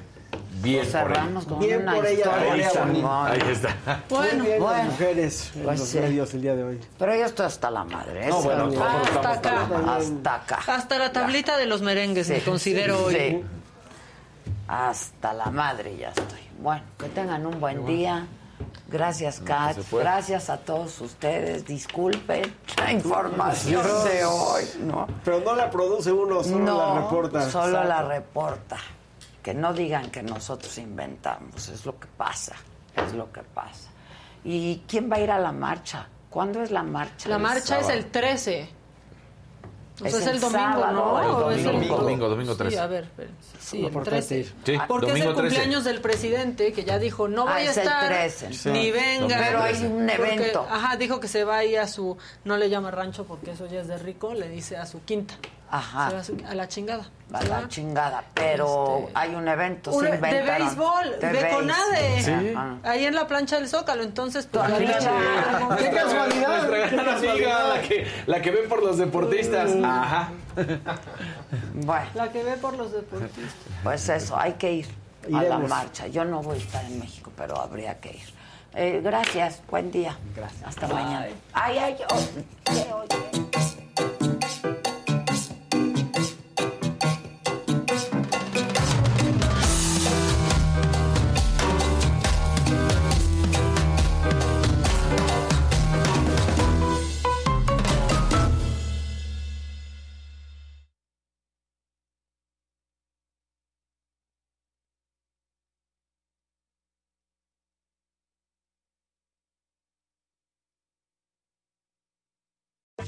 bien por ella. con Bien una por ella, historia Ahí está. Ahí está. Muy bien las bueno. mujeres en Pues los sí. medios el día de hoy. Pero yo estoy hasta la madre. No, bueno, todos Hasta acá. hasta la madre. Hasta acá. Hasta la tablita de los merengues me considero sí. hoy. Hasta la madre ya estoy. Bueno, que tengan un buen día. Gracias, Kat. Gracias a todos ustedes. Disculpen la información de hoy, ¿no? Pero no la produce uno, solo no, la reporta. Solo la reporta. Que no digan que nosotros inventamos. Es lo que pasa. Es lo que pasa. ¿Y quién va a ir a la marcha? ¿Cuándo es la marcha? La marcha es el 13. O sea, Es es, el el domingo, sábado, ¿no? el ¿O es domingo, domingo, domingo Sí, 13. a ver, espérense. Sí, el por 13. tanto. Sí, Porque es domingo el 13. cumpleaños del presidente que ya dijo, no Ah, voy a es el estar, 13. Sí. ni venga. Pero hay un Porque, evento. ajá, dijo que se va ahí a su, no le llama rancho porque eso ya es de rico, le dice a su quinta. Ajá. Se va a, su- a la chingada. A la va. chingada. Pero Este, hay un evento. Un- se de inventaron. béisbol, De de CONADE. Ajá. Ahí en la plancha del Zócalo, entonces pues, claro. ¡Qué casualidad! Nuestra ¡Qué gran amiga, casualidad! la que, la que ven por los deportistas. Ajá. Bueno, La que ve por los deportistas. pues eso, hay que ir a la marcha. Yo no voy a estar en México, pero habría que ir. Eh, gracias, buen día. Gracias. Hasta mañana. Ay, ay, oh, ¿qué oye?